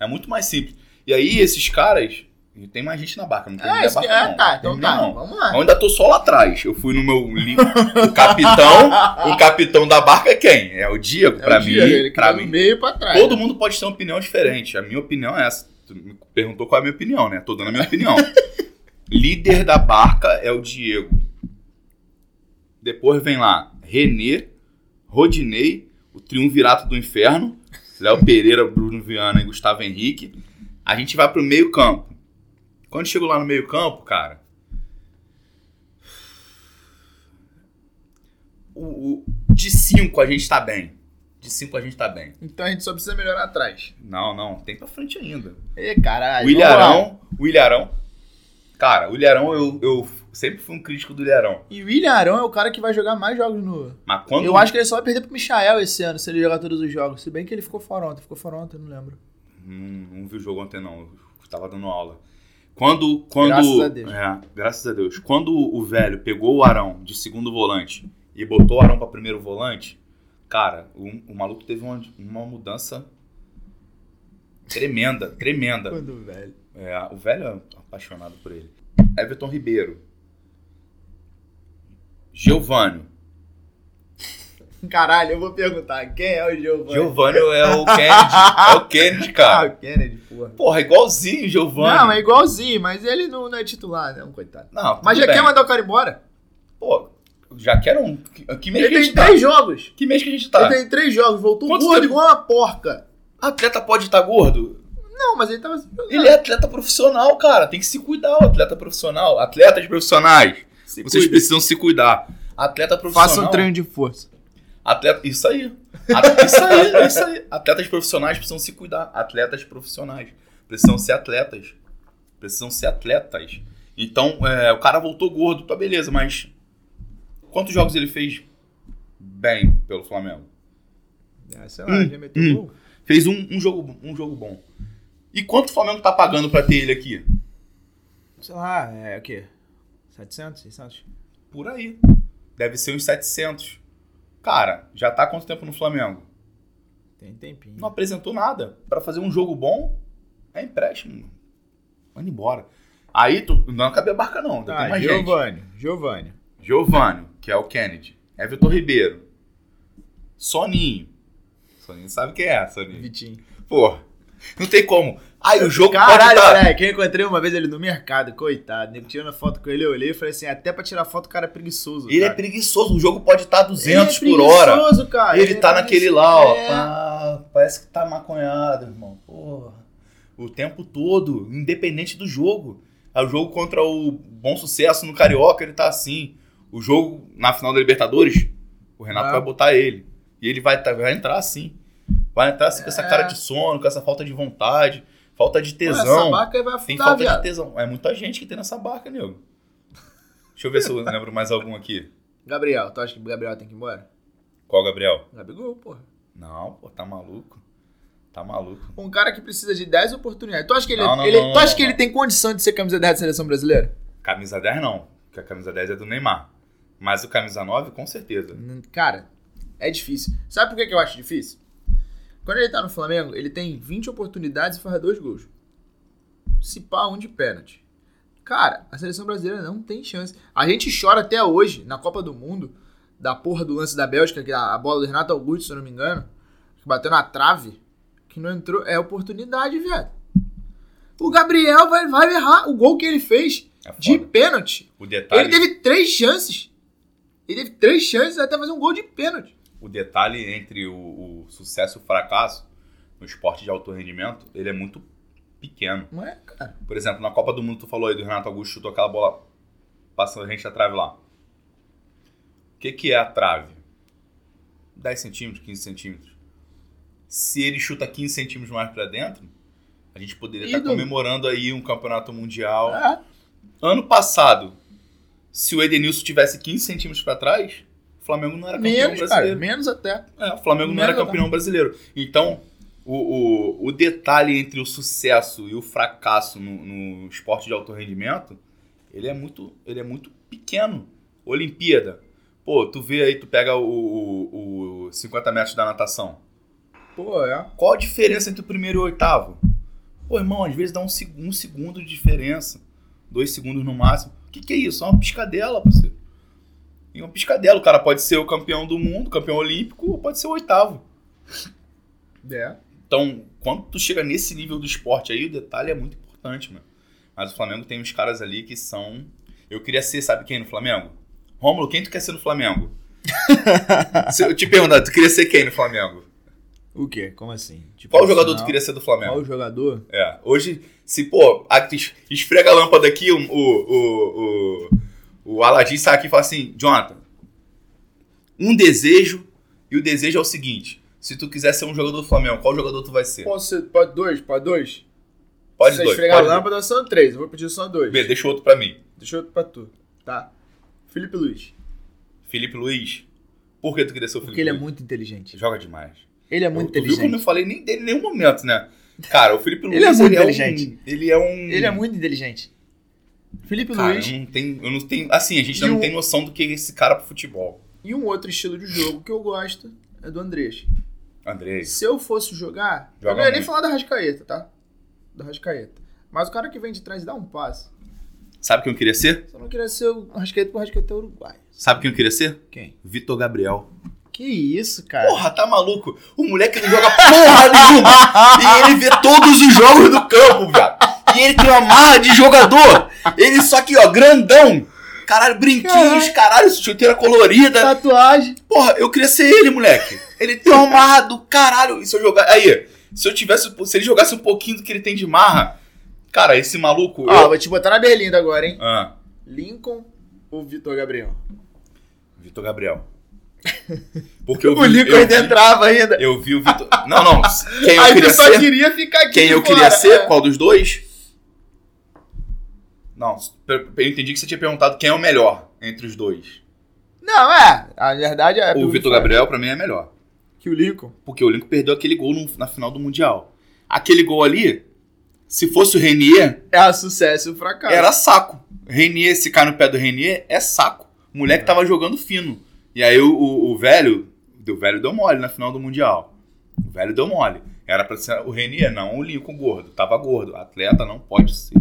[SPEAKER 2] É muito mais simples. E aí, esses caras. E tem mais gente na barca, não tem
[SPEAKER 1] que,
[SPEAKER 2] barca,
[SPEAKER 1] é,
[SPEAKER 2] não.
[SPEAKER 1] tá. Então tá.
[SPEAKER 2] não.
[SPEAKER 1] Vamos lá.
[SPEAKER 2] Eu ainda tô só lá atrás. Eu fui no meu. Li... o capitão. o capitão da barca é quem? É o Diego,
[SPEAKER 1] É
[SPEAKER 2] pra
[SPEAKER 1] o
[SPEAKER 2] mim.
[SPEAKER 1] Diego, ele
[SPEAKER 2] pra mim.
[SPEAKER 1] meio pra trás.
[SPEAKER 2] Todo mundo pode ter uma opinião diferente. A minha opinião é essa. Tu me perguntou qual é a minha opinião, né? Tô dando a minha opinião. Líder da barca é o Diego. Depois vem lá Renê, Rodinei, o Triunvirato do Inferno, Léo Pereira, Bruno Viana e Gustavo Henrique. A gente vai pro meio campo. Quando chegou lá no meio campo, cara... O, o- de 5 a gente tá bem. De 5 a gente tá bem.
[SPEAKER 1] Então a gente só precisa melhorar atrás.
[SPEAKER 2] Não, não, tem pra frente ainda.
[SPEAKER 1] Ê, caralho.
[SPEAKER 2] o. Ilharão, o Ilharão. Cara, o Ilharão, eu, eu sempre fui um crítico do Ilharão.
[SPEAKER 1] E o William Arão é o cara que vai jogar mais jogos no.
[SPEAKER 2] Mas quando.
[SPEAKER 1] Eu acho que ele só vai perder pro Michael esse ano, se ele jogar todos os jogos. Se bem que ele ficou fora ontem. Ficou fora ontem, não lembro.
[SPEAKER 2] Não, não vi o jogo ontem, não. Eu tava dando aula. Quando. quando
[SPEAKER 1] Graças a Deus.
[SPEAKER 2] É, graças a Deus. Quando o velho pegou o Arão de segundo volante e botou o Arão pra primeiro volante, cara, o, o maluco teve uma, uma mudança tremenda, tremenda.
[SPEAKER 1] Quando, velho.
[SPEAKER 2] É, o velho é apaixonado por ele. Everton Ribeiro. Giovanni.
[SPEAKER 1] Caralho, eu vou perguntar, quem é o Giovanni?
[SPEAKER 2] Giovanni é o Kennedy. É o Kennedy,
[SPEAKER 1] Ah,
[SPEAKER 2] cara.
[SPEAKER 1] o Kennedy, porra.
[SPEAKER 2] Porra, igualzinho o Giovanni.
[SPEAKER 1] Não, é igualzinho, mas ele não, não é titular, não, coitado.
[SPEAKER 2] Não,
[SPEAKER 1] Mas já
[SPEAKER 2] bem.
[SPEAKER 1] quer mandar o cara embora?
[SPEAKER 2] Pô, já quero um. Que mês
[SPEAKER 1] Ele
[SPEAKER 2] que a
[SPEAKER 1] tem
[SPEAKER 2] gente tá?
[SPEAKER 1] três jogos.
[SPEAKER 2] Que mês que a gente tá?
[SPEAKER 1] Ele tem três jogos, voltou
[SPEAKER 2] Quanto
[SPEAKER 1] gordo
[SPEAKER 2] tempo?
[SPEAKER 1] igual uma porca.
[SPEAKER 2] Atleta pode estar gordo?
[SPEAKER 1] Não, mas ele tava.
[SPEAKER 2] Ele é atleta profissional, cara. Tem que se cuidar, o atleta profissional. Atletas profissionais.
[SPEAKER 1] Se
[SPEAKER 2] Vocês
[SPEAKER 1] cuida.
[SPEAKER 2] precisam se cuidar. Atleta profissional.
[SPEAKER 1] Faça um treino de força.
[SPEAKER 2] Atleta, isso aí. Isso aí, isso aí. Atletas profissionais precisam se cuidar. Atletas profissionais. Precisam ser atletas. Precisam ser atletas. Então, é, o cara voltou gordo, tá beleza, mas. Quantos jogos ele fez bem pelo Flamengo?
[SPEAKER 1] Ah, sei lá,
[SPEAKER 2] Hum,
[SPEAKER 1] já meteu
[SPEAKER 2] hum.
[SPEAKER 1] gol.
[SPEAKER 2] Fez um, um jogo, um jogo bom. E quanto o Flamengo tá pagando pra ter ele aqui?
[SPEAKER 1] Sei lá, é o quê? 700, 600?
[SPEAKER 2] Por aí. Deve ser uns 700. Cara, já tá há quanto tempo no Flamengo?
[SPEAKER 1] Tem tempinho.
[SPEAKER 2] Não apresentou nada. Pra fazer um jogo bom, é empréstimo. Manda embora. Aí, tu, não cabe a barca não. Tem
[SPEAKER 1] Ah,
[SPEAKER 2] gente.
[SPEAKER 1] Giovanni, Giovanni.
[SPEAKER 2] Giovanni, que é o Kennedy. Everton Ribeiro. Soninho. Soninho sabe quem é, Soninho.
[SPEAKER 1] Vitinho.
[SPEAKER 2] Pô, não tem como. Aí o jogo
[SPEAKER 1] Caralho,
[SPEAKER 2] pode tá...
[SPEAKER 1] moleque, eu encontrei uma vez ele no mercado, coitado. Nego tirando foto com ele, eu olhei e falei assim, até pra tirar foto o cara é preguiçoso.
[SPEAKER 2] Ele é
[SPEAKER 1] cara.
[SPEAKER 2] preguiçoso. O jogo pode estar 200
[SPEAKER 1] Ele é
[SPEAKER 2] por hora.
[SPEAKER 1] preguiçoso, cara.
[SPEAKER 2] ele
[SPEAKER 1] é
[SPEAKER 2] tá naquele lá, ó.
[SPEAKER 1] É.
[SPEAKER 2] pá, parece que tá maconhado, irmão. Porra. O tempo todo, independente do jogo. É o jogo contra o bom sucesso no Carioca, ele tá assim. O jogo na final da Libertadores, o Renato
[SPEAKER 1] Ah.
[SPEAKER 2] vai botar ele. E ele vai, tá- vai entrar assim. Vai entrar assim com essa
[SPEAKER 1] É.
[SPEAKER 2] cara de sono, com essa falta de vontade, falta de
[SPEAKER 1] Pô, Essa
[SPEAKER 2] tesão.
[SPEAKER 1] barca vai
[SPEAKER 2] Tem
[SPEAKER 1] afundar,
[SPEAKER 2] falta de
[SPEAKER 1] viado.
[SPEAKER 2] tesão. É muita gente que tem nessa barca, nego. Deixa eu ver se eu lembro mais algum aqui.
[SPEAKER 1] Gabriel, tu acha que o Gabriel tem que ir embora?
[SPEAKER 2] Qual, Gabriel?
[SPEAKER 1] Gabigol, porra.
[SPEAKER 2] Não, pô, tá maluco. Tá maluco.
[SPEAKER 1] Um cara que precisa de 10 oportunidades. Tu acha que ele,
[SPEAKER 2] Não, não,
[SPEAKER 1] ele-
[SPEAKER 2] não,
[SPEAKER 1] tu acha que ele tem condição de ser camisa 10 da seleção brasileira?
[SPEAKER 2] Camisa 10 não, porque a camisa 10 é do Neymar. Mas o camisa 9, com certeza.
[SPEAKER 1] Cara, é difícil. Sabe por que eu acho difícil? Quando ele tá no Flamengo, ele tem 20 oportunidades e faz dois gols. Se pá, um de pênalti. Cara, a seleção brasileira não tem chance. A gente chora até hoje, na Copa do Mundo, da porra do lance da Bélgica, que a a bola do Renato Augusto, se eu não me engano, que bateu na trave, que não entrou. É oportunidade, velho. O Gabriel vai, vai errar o gol que ele fez
[SPEAKER 2] É
[SPEAKER 1] de pênalti.
[SPEAKER 2] O detalhe,
[SPEAKER 1] Ele teve três chances. Ele teve três chances até fazer um gol de pênalti.
[SPEAKER 2] O detalhe entre o, o sucesso e o fracasso no esporte de alto rendimento, ele é muito pequeno.
[SPEAKER 1] Não é, cara?
[SPEAKER 2] Por exemplo, na Copa do Mundo, tu falou aí do Renato Augusto chutou aquela bola passando a gente a trave lá. O que, que é a trave? 10 centímetros, 15 centímetros. Se ele chuta 15 centímetros mais pra dentro, a gente poderia estar
[SPEAKER 1] Ídolo.
[SPEAKER 2] comemorando aí um campeonato mundial.
[SPEAKER 1] É.
[SPEAKER 2] Ano passado, se o Edenilson tivesse 15 centímetros pra trás, Flamengo não era campeão
[SPEAKER 1] Menos, cara.
[SPEAKER 2] brasileiro.
[SPEAKER 1] Menos até.
[SPEAKER 2] É, o Flamengo não
[SPEAKER 1] Menos
[SPEAKER 2] era campeão brasileiro. Então, o, o, o detalhe entre o sucesso e o fracasso no, no esporte de alto rendimento, ele é muito, ele é muito pequeno. Olimpíada. Pô, tu vê aí, tu pega o, o, o 50 metros da natação.
[SPEAKER 1] Pô, é.
[SPEAKER 2] Qual a diferença entre o primeiro e o oitavo? Pô, irmão, às vezes dá um, um segundo de diferença. Dois segundos no máximo. O que, que é isso? É uma piscadela, parceiro. E uma piscadela. O cara pode ser o campeão do mundo, campeão olímpico, ou pode ser o oitavo.
[SPEAKER 1] É.
[SPEAKER 2] Então, quando tu chega nesse nível do esporte aí, o detalhe é muito importante, mano. Mas o Flamengo tem uns caras ali que são. Eu queria ser, sabe quem no Flamengo? Rômulo, quem tu quer ser no Flamengo? Se eu te perguntar, tu queria ser quem no Flamengo?
[SPEAKER 1] O quê? Como assim? Tipo,
[SPEAKER 2] Qual jogador tu queria ser do Flamengo?
[SPEAKER 1] Qual jogador?
[SPEAKER 2] É, hoje, se, pô, esfrega a lâmpada aqui, o, o, o, o, o Aladim sai aqui e fala assim, Jonathan, um desejo, e o desejo é o seguinte, se tu quiser ser um jogador do Flamengo, qual jogador tu vai ser?
[SPEAKER 1] Posso ser. Pode dois? Pode dois?
[SPEAKER 2] Pode
[SPEAKER 1] Se
[SPEAKER 2] dois,
[SPEAKER 1] esfregar
[SPEAKER 2] pode
[SPEAKER 1] a lâmpada, são três. Eu vou pedir só dois.
[SPEAKER 2] B, deixa outro pra mim.
[SPEAKER 1] Deixa outro pra tu. Tá. Felipe Luiz.
[SPEAKER 2] Felipe Luiz. Por que tu queria ser o Felipe
[SPEAKER 1] Porque ele é
[SPEAKER 2] Luiz?
[SPEAKER 1] muito inteligente.
[SPEAKER 2] Joga demais.
[SPEAKER 1] Ele é muito
[SPEAKER 2] tu viu que eu não
[SPEAKER 1] inteligente.
[SPEAKER 2] falei nem dele em nenhum momento, né? Cara, o Felipe Luiz,
[SPEAKER 1] Ele é muito
[SPEAKER 2] um-
[SPEAKER 1] inteligente.
[SPEAKER 2] ele é um...
[SPEAKER 1] Ele é muito inteligente. Felipe
[SPEAKER 2] Cara,
[SPEAKER 1] Luiz
[SPEAKER 2] eu não tenho, eu não tenho... Assim, a gente não
[SPEAKER 1] um-
[SPEAKER 2] tem noção do que é esse cara pro futebol.
[SPEAKER 1] e um outro estilo de jogo que eu gosto é do Andrés.
[SPEAKER 2] André,
[SPEAKER 1] Se eu fosse jogar, eu
[SPEAKER 2] Joga
[SPEAKER 1] não ia nem falar da Rascaeta, tá? Da Rascaeta. Mas o cara que vem de trás e dá um passe.
[SPEAKER 2] Sabe quem eu queria ser?
[SPEAKER 1] Você não queria ser o Rascaeta pro Rascaeta Uruguai.
[SPEAKER 2] Sabe quem eu queria ser?
[SPEAKER 1] Quem?
[SPEAKER 2] Vitor Gabriel.
[SPEAKER 1] Que isso, cara?
[SPEAKER 2] Porra, tá maluco? O moleque não joga porra nenhuma. e ele vê todos os jogos do campo, viado. E ele tem uma marra de jogador. Ele só que, ó, grandão. Caralho, brinquinhos, caralho, chuteira colorida.
[SPEAKER 1] Tatuagem.
[SPEAKER 2] Porra, eu queria ser ele, moleque. Ele tem uma marra do caralho. E se eu jogar. Aí, se eu tivesse. Se ele jogasse um pouquinho do que ele tem de marra. Cara, esse maluco.
[SPEAKER 1] Ó,
[SPEAKER 2] eu-
[SPEAKER 1] vou te botar na berlinda agora, hein?
[SPEAKER 2] Ah,
[SPEAKER 1] Lincoln ou Vitor Gabriel?
[SPEAKER 2] Vitor Gabriel. Porque eu
[SPEAKER 1] o
[SPEAKER 2] vi,
[SPEAKER 1] Lincoln
[SPEAKER 2] eu
[SPEAKER 1] ainda entrava ainda.
[SPEAKER 2] eu vi o Vitor. Não, não. Quem eu
[SPEAKER 1] Aí
[SPEAKER 2] queria
[SPEAKER 1] só
[SPEAKER 2] ser.
[SPEAKER 1] queria ficar aqui
[SPEAKER 2] Quem eu
[SPEAKER 1] fora.
[SPEAKER 2] queria ser?
[SPEAKER 1] É.
[SPEAKER 2] Qual dos dois? Não, eu entendi que você tinha perguntado quem é o melhor entre os dois.
[SPEAKER 1] Não, é. A verdade é...
[SPEAKER 2] o Vitor Gabriel, pra mim, é melhor.
[SPEAKER 1] Que o Lincoln.
[SPEAKER 2] Porque o Lincoln perdeu aquele gol no- na final do Mundial. Aquele gol ali, se fosse o Renier,
[SPEAKER 1] É sucesso e o fracasso.
[SPEAKER 2] era saco. Renier, se cai no pé do Renier, é saco. O moleque tava jogando fino. E aí o, o- o velho, o velho deu mole na final do Mundial. O velho deu mole. Era pra ser o Renier, não o Lincoln gordo. Tava gordo. Atleta não pode ser.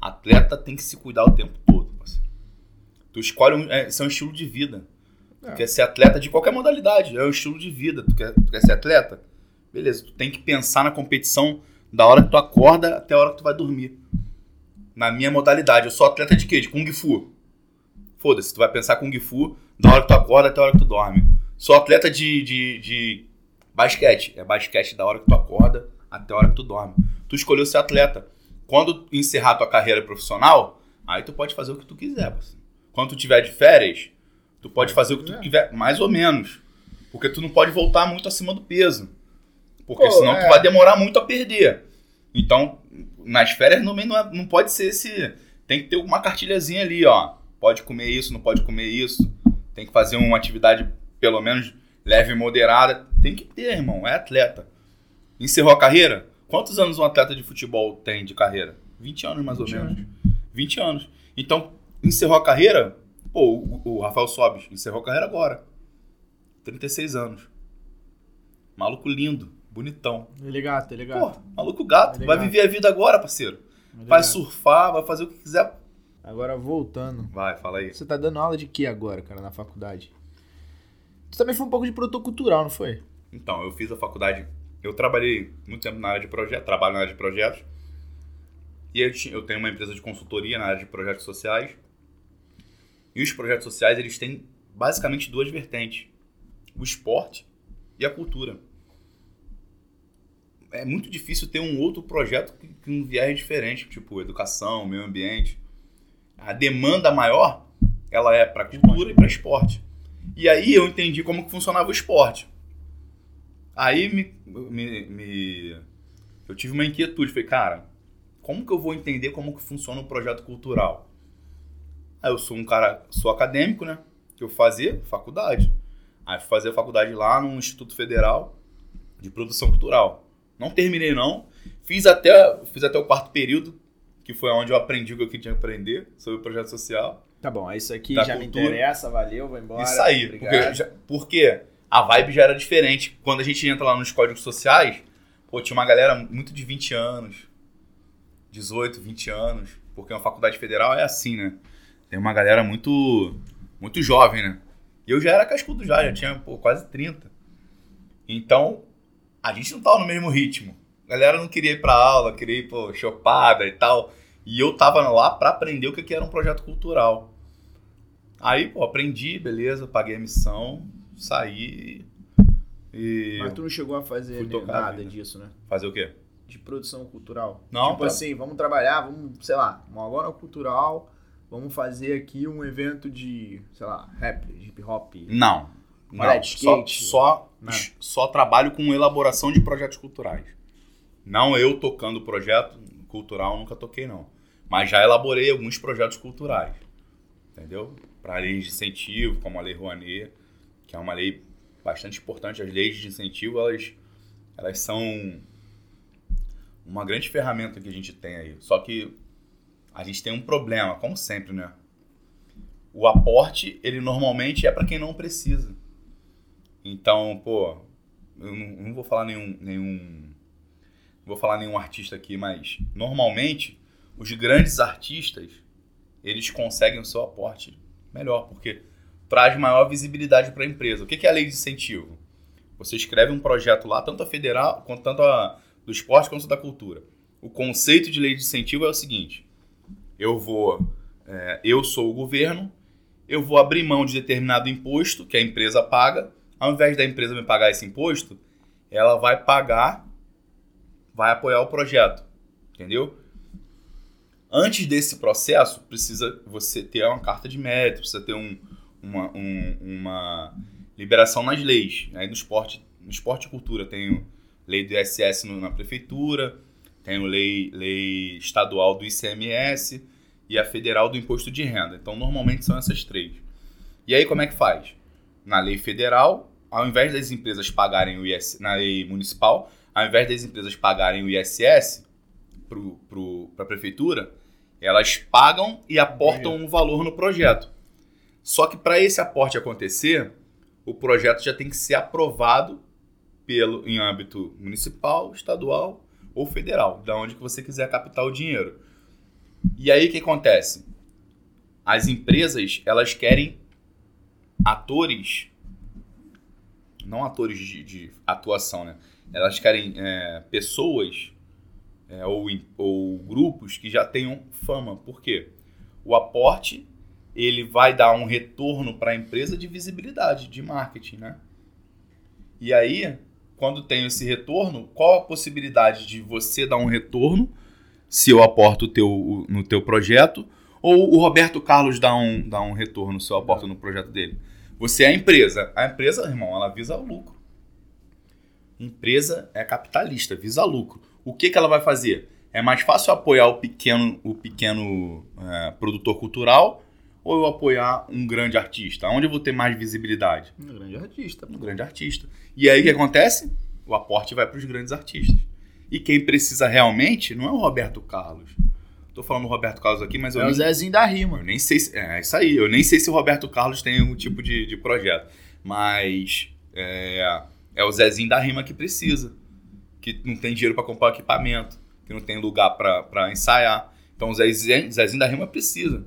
[SPEAKER 2] Atleta tem que se cuidar o tempo todo. parceiro. Tu escolhe um, é, isso é um estilo de vida.
[SPEAKER 1] É.
[SPEAKER 2] Tu quer ser atleta de qualquer modalidade. É um estilo de vida. Tu quer, tu quer ser atleta? Beleza. Tu tem que pensar na competição da hora que tu acorda até a hora que tu vai dormir. Na minha modalidade. Eu sou atleta de quê? De Kung Fu. Foda-se. Tu vai pensar Kung Fu da hora que tu acorda até a hora que tu dorme. Sou atleta de, de, de basquete. É basquete da hora que tu acorda até a hora que tu dorme. Tu escolheu ser atleta. Quando encerrar tua carreira profissional, aí tu pode fazer o que tu quiser. parceiro. Quando tu tiver de férias, tu pode fazer o que tu quiser, mais ou menos. Porque tu não pode voltar muito acima do peso. Porque
[SPEAKER 1] Pô,
[SPEAKER 2] senão
[SPEAKER 1] é.
[SPEAKER 2] tu vai demorar muito a perder. Então, nas férias também não, é- não pode ser esse. Tem que ter uma cartilhazinha ali, ó. Pode comer isso, não pode comer isso. Tem que fazer uma atividade, pelo menos, leve e moderada. Tem que ter, irmão. É atleta. Encerrou a carreira? Quantos anos um atleta de futebol tem de carreira? 20 anos, mais ou
[SPEAKER 1] 20
[SPEAKER 2] menos. 20 anos. Então, encerrou a carreira? Pô, o, Rafael Sobis encerrou a carreira agora. 36 anos. Maluco lindo, bonitão.
[SPEAKER 1] Tô ligado, tô ligado.
[SPEAKER 2] Pô, maluco gato.
[SPEAKER 1] Tá
[SPEAKER 2] Vai
[SPEAKER 1] ligado.
[SPEAKER 2] viver a vida agora, parceiro.
[SPEAKER 1] Tô
[SPEAKER 2] Vai
[SPEAKER 1] ligado.
[SPEAKER 2] surfar, vai fazer o que quiser.
[SPEAKER 1] Agora voltando.
[SPEAKER 2] Vai, fala aí.
[SPEAKER 1] Você tá dando aula de que agora, cara, na faculdade? Tu também foi um pouco de produtor cultural, não foi?
[SPEAKER 2] Então, eu fiz a faculdade. Eu trabalhei muito tempo na área de projetos, trabalho na área de projetos. E eu, tenho uma empresa de consultoria na área de projetos sociais. E os projetos sociais, eles têm basicamente duas vertentes: o esporte e a cultura. É muito difícil ter um outro projeto que, que um viés diferente, tipo educação, meio ambiente. A demanda maior, ela é para cultura e para esporte. E aí eu entendi como que funcionava o esporte. Aí me, me, me- eu tive uma inquietude, falei, cara, como que eu vou entender como que funciona um projeto cultural? Aí eu sou um cara, sou acadêmico, né? Que eu fazia faculdade. Aí fui fazer faculdade lá no Instituto Federal de Produção Cultural. Não terminei não, fiz até, fiz até o quarto período, que foi onde eu aprendi o que eu tinha que aprender sobre o projeto social.
[SPEAKER 1] Tá bom, isso aqui já me
[SPEAKER 2] cultura.
[SPEAKER 1] interessa, valeu, vou embora.
[SPEAKER 2] Isso aí.
[SPEAKER 1] obrigado.
[SPEAKER 2] Porque, já- porque a vibe já era diferente. Quando a gente entra lá nos códigos sociais, pô, tinha uma galera muito de 20 anos, 18, 20 anos. Porque uma faculdade federal é assim, né? Tem uma galera muito muito jovem, né? Eu já era cascudo já, já tinha pô, quase 30. Então, a gente não tava no mesmo ritmo. A galera não queria ir pra aula, queria ir, pô, chopada e tal. E eu tava lá pra aprender o que era um projeto cultural. Aí, pô, aprendi, beleza, paguei a missão, saí e.
[SPEAKER 1] Mas tu não chegou a fazer nada disso, né?
[SPEAKER 2] Fazer o quê?
[SPEAKER 1] De produção cultural.
[SPEAKER 2] Não,
[SPEAKER 1] Tipo
[SPEAKER 2] tá.
[SPEAKER 1] assim, vamos trabalhar, vamos, sei lá, uma agora cultural, vamos fazer aqui um evento de, sei lá, rap, hip hop.
[SPEAKER 2] Não. Não. Só, só,
[SPEAKER 1] Nada.
[SPEAKER 2] só trabalho com elaboração de projetos culturais. Não eu tocando projeto cultural, nunca toquei, não. Mas já elaborei alguns projetos culturais. Entendeu? Para leis de incentivo, como a Lei Rouanet, que é uma lei bastante importante. As leis de incentivo, elas, elas são uma grande ferramenta que a gente tem aí. Só que a gente tem um problema, como sempre, né? O aporte, ele normalmente é para quem não precisa. Então, pô, eu não, não vou falar nenhum, nenhum. Não vou falar nenhum artista aqui, mas normalmente os grandes artistas eles conseguem o seu aporte melhor, porque traz maior visibilidade para a empresa. O que é a lei de incentivo? Você escreve um projeto lá, tanto a federal, quanto tanto a do esporte quanto da cultura. O conceito de lei de incentivo é o seguinte: eu vou, é, eu sou o governo, eu vou abrir mão de determinado imposto que a empresa paga. Ao invés da empresa me pagar esse imposto, ela vai pagar, vai apoiar o projeto, entendeu? Antes desse processo, precisa você ter uma carta de mérito, precisa ter um, uma, um, uma liberação nas leis. Aí no esporte, no esporte e cultura tem lei do ISS na prefeitura, tem lei, lei estadual do ICMS e a federal do imposto de renda. Então normalmente são essas três. E aí como é que faz? Na lei federal, ao invés das empresas pagarem o ISS, na lei municipal, ao invés das empresas pagarem o ISS, para a prefeitura, elas pagam e aportam um valor no projeto. Só que para esse aporte acontecer, o projeto já tem que ser aprovado pelo, em âmbito municipal, estadual ou federal, da onde que você quiser captar o dinheiro. E aí o que acontece? As empresas elas querem atores, não atores de, de atuação, né? Elas querem é, pessoas é, ou, ou grupos que já tenham fama. Por quê? O aporte ele vai dar um retorno para a empresa de visibilidade, de marketing, né? E aí, quando tem esse retorno, qual a possibilidade de você dar um retorno se eu aporto teu, no teu projeto ou o Roberto Carlos dá um, dá um retorno se eu aporto no projeto dele? Você é a empresa. A empresa, irmão, ela visa lucro. Empresa é capitalista, visa lucro o que, que ela vai fazer? É mais fácil apoiar o pequeno, o pequeno é, produtor cultural ou eu apoiar um grande artista? Onde eu vou ter mais visibilidade?
[SPEAKER 1] Um grande artista.
[SPEAKER 2] Um grande artista. E aí o que acontece? O aporte vai para os grandes artistas. E quem precisa realmente não é o Roberto Carlos. Tô falando do Roberto Carlos aqui, mas eu.
[SPEAKER 1] É
[SPEAKER 2] nem,
[SPEAKER 1] o Zezinho da Rima.
[SPEAKER 2] Eu nem sei se. É, é isso aí. Eu nem sei se o Roberto Carlos tem um tipo de, de projeto. Mas é, é o Zezinho da Rima que precisa que não tem dinheiro para comprar equipamento, que não tem lugar para ensaiar. Então o Zezinho, Zezinho da Rima precisa.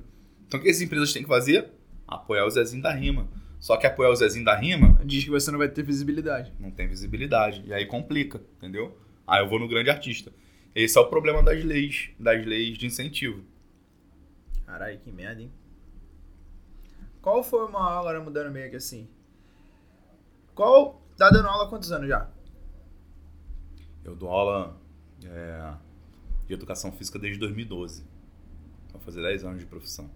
[SPEAKER 2] Então o que as empresas têm que fazer? Apoiar o Zezinho da Rima. Só que apoiar o Zezinho da Rima.
[SPEAKER 1] Diz que você não vai ter visibilidade.
[SPEAKER 2] Não tem visibilidade. E aí complica, entendeu? Aí eu vou no grande artista. Esse é o problema das leis, das leis de incentivo.
[SPEAKER 1] Caralho, que merda, hein? Qual foi uma aula, agora mudando meio aqui assim? Qual. Tá dando aula há quantos anos já?
[SPEAKER 2] Eu dou aula é, de educação física desde 2012. Vai fazer 10 anos de profissão.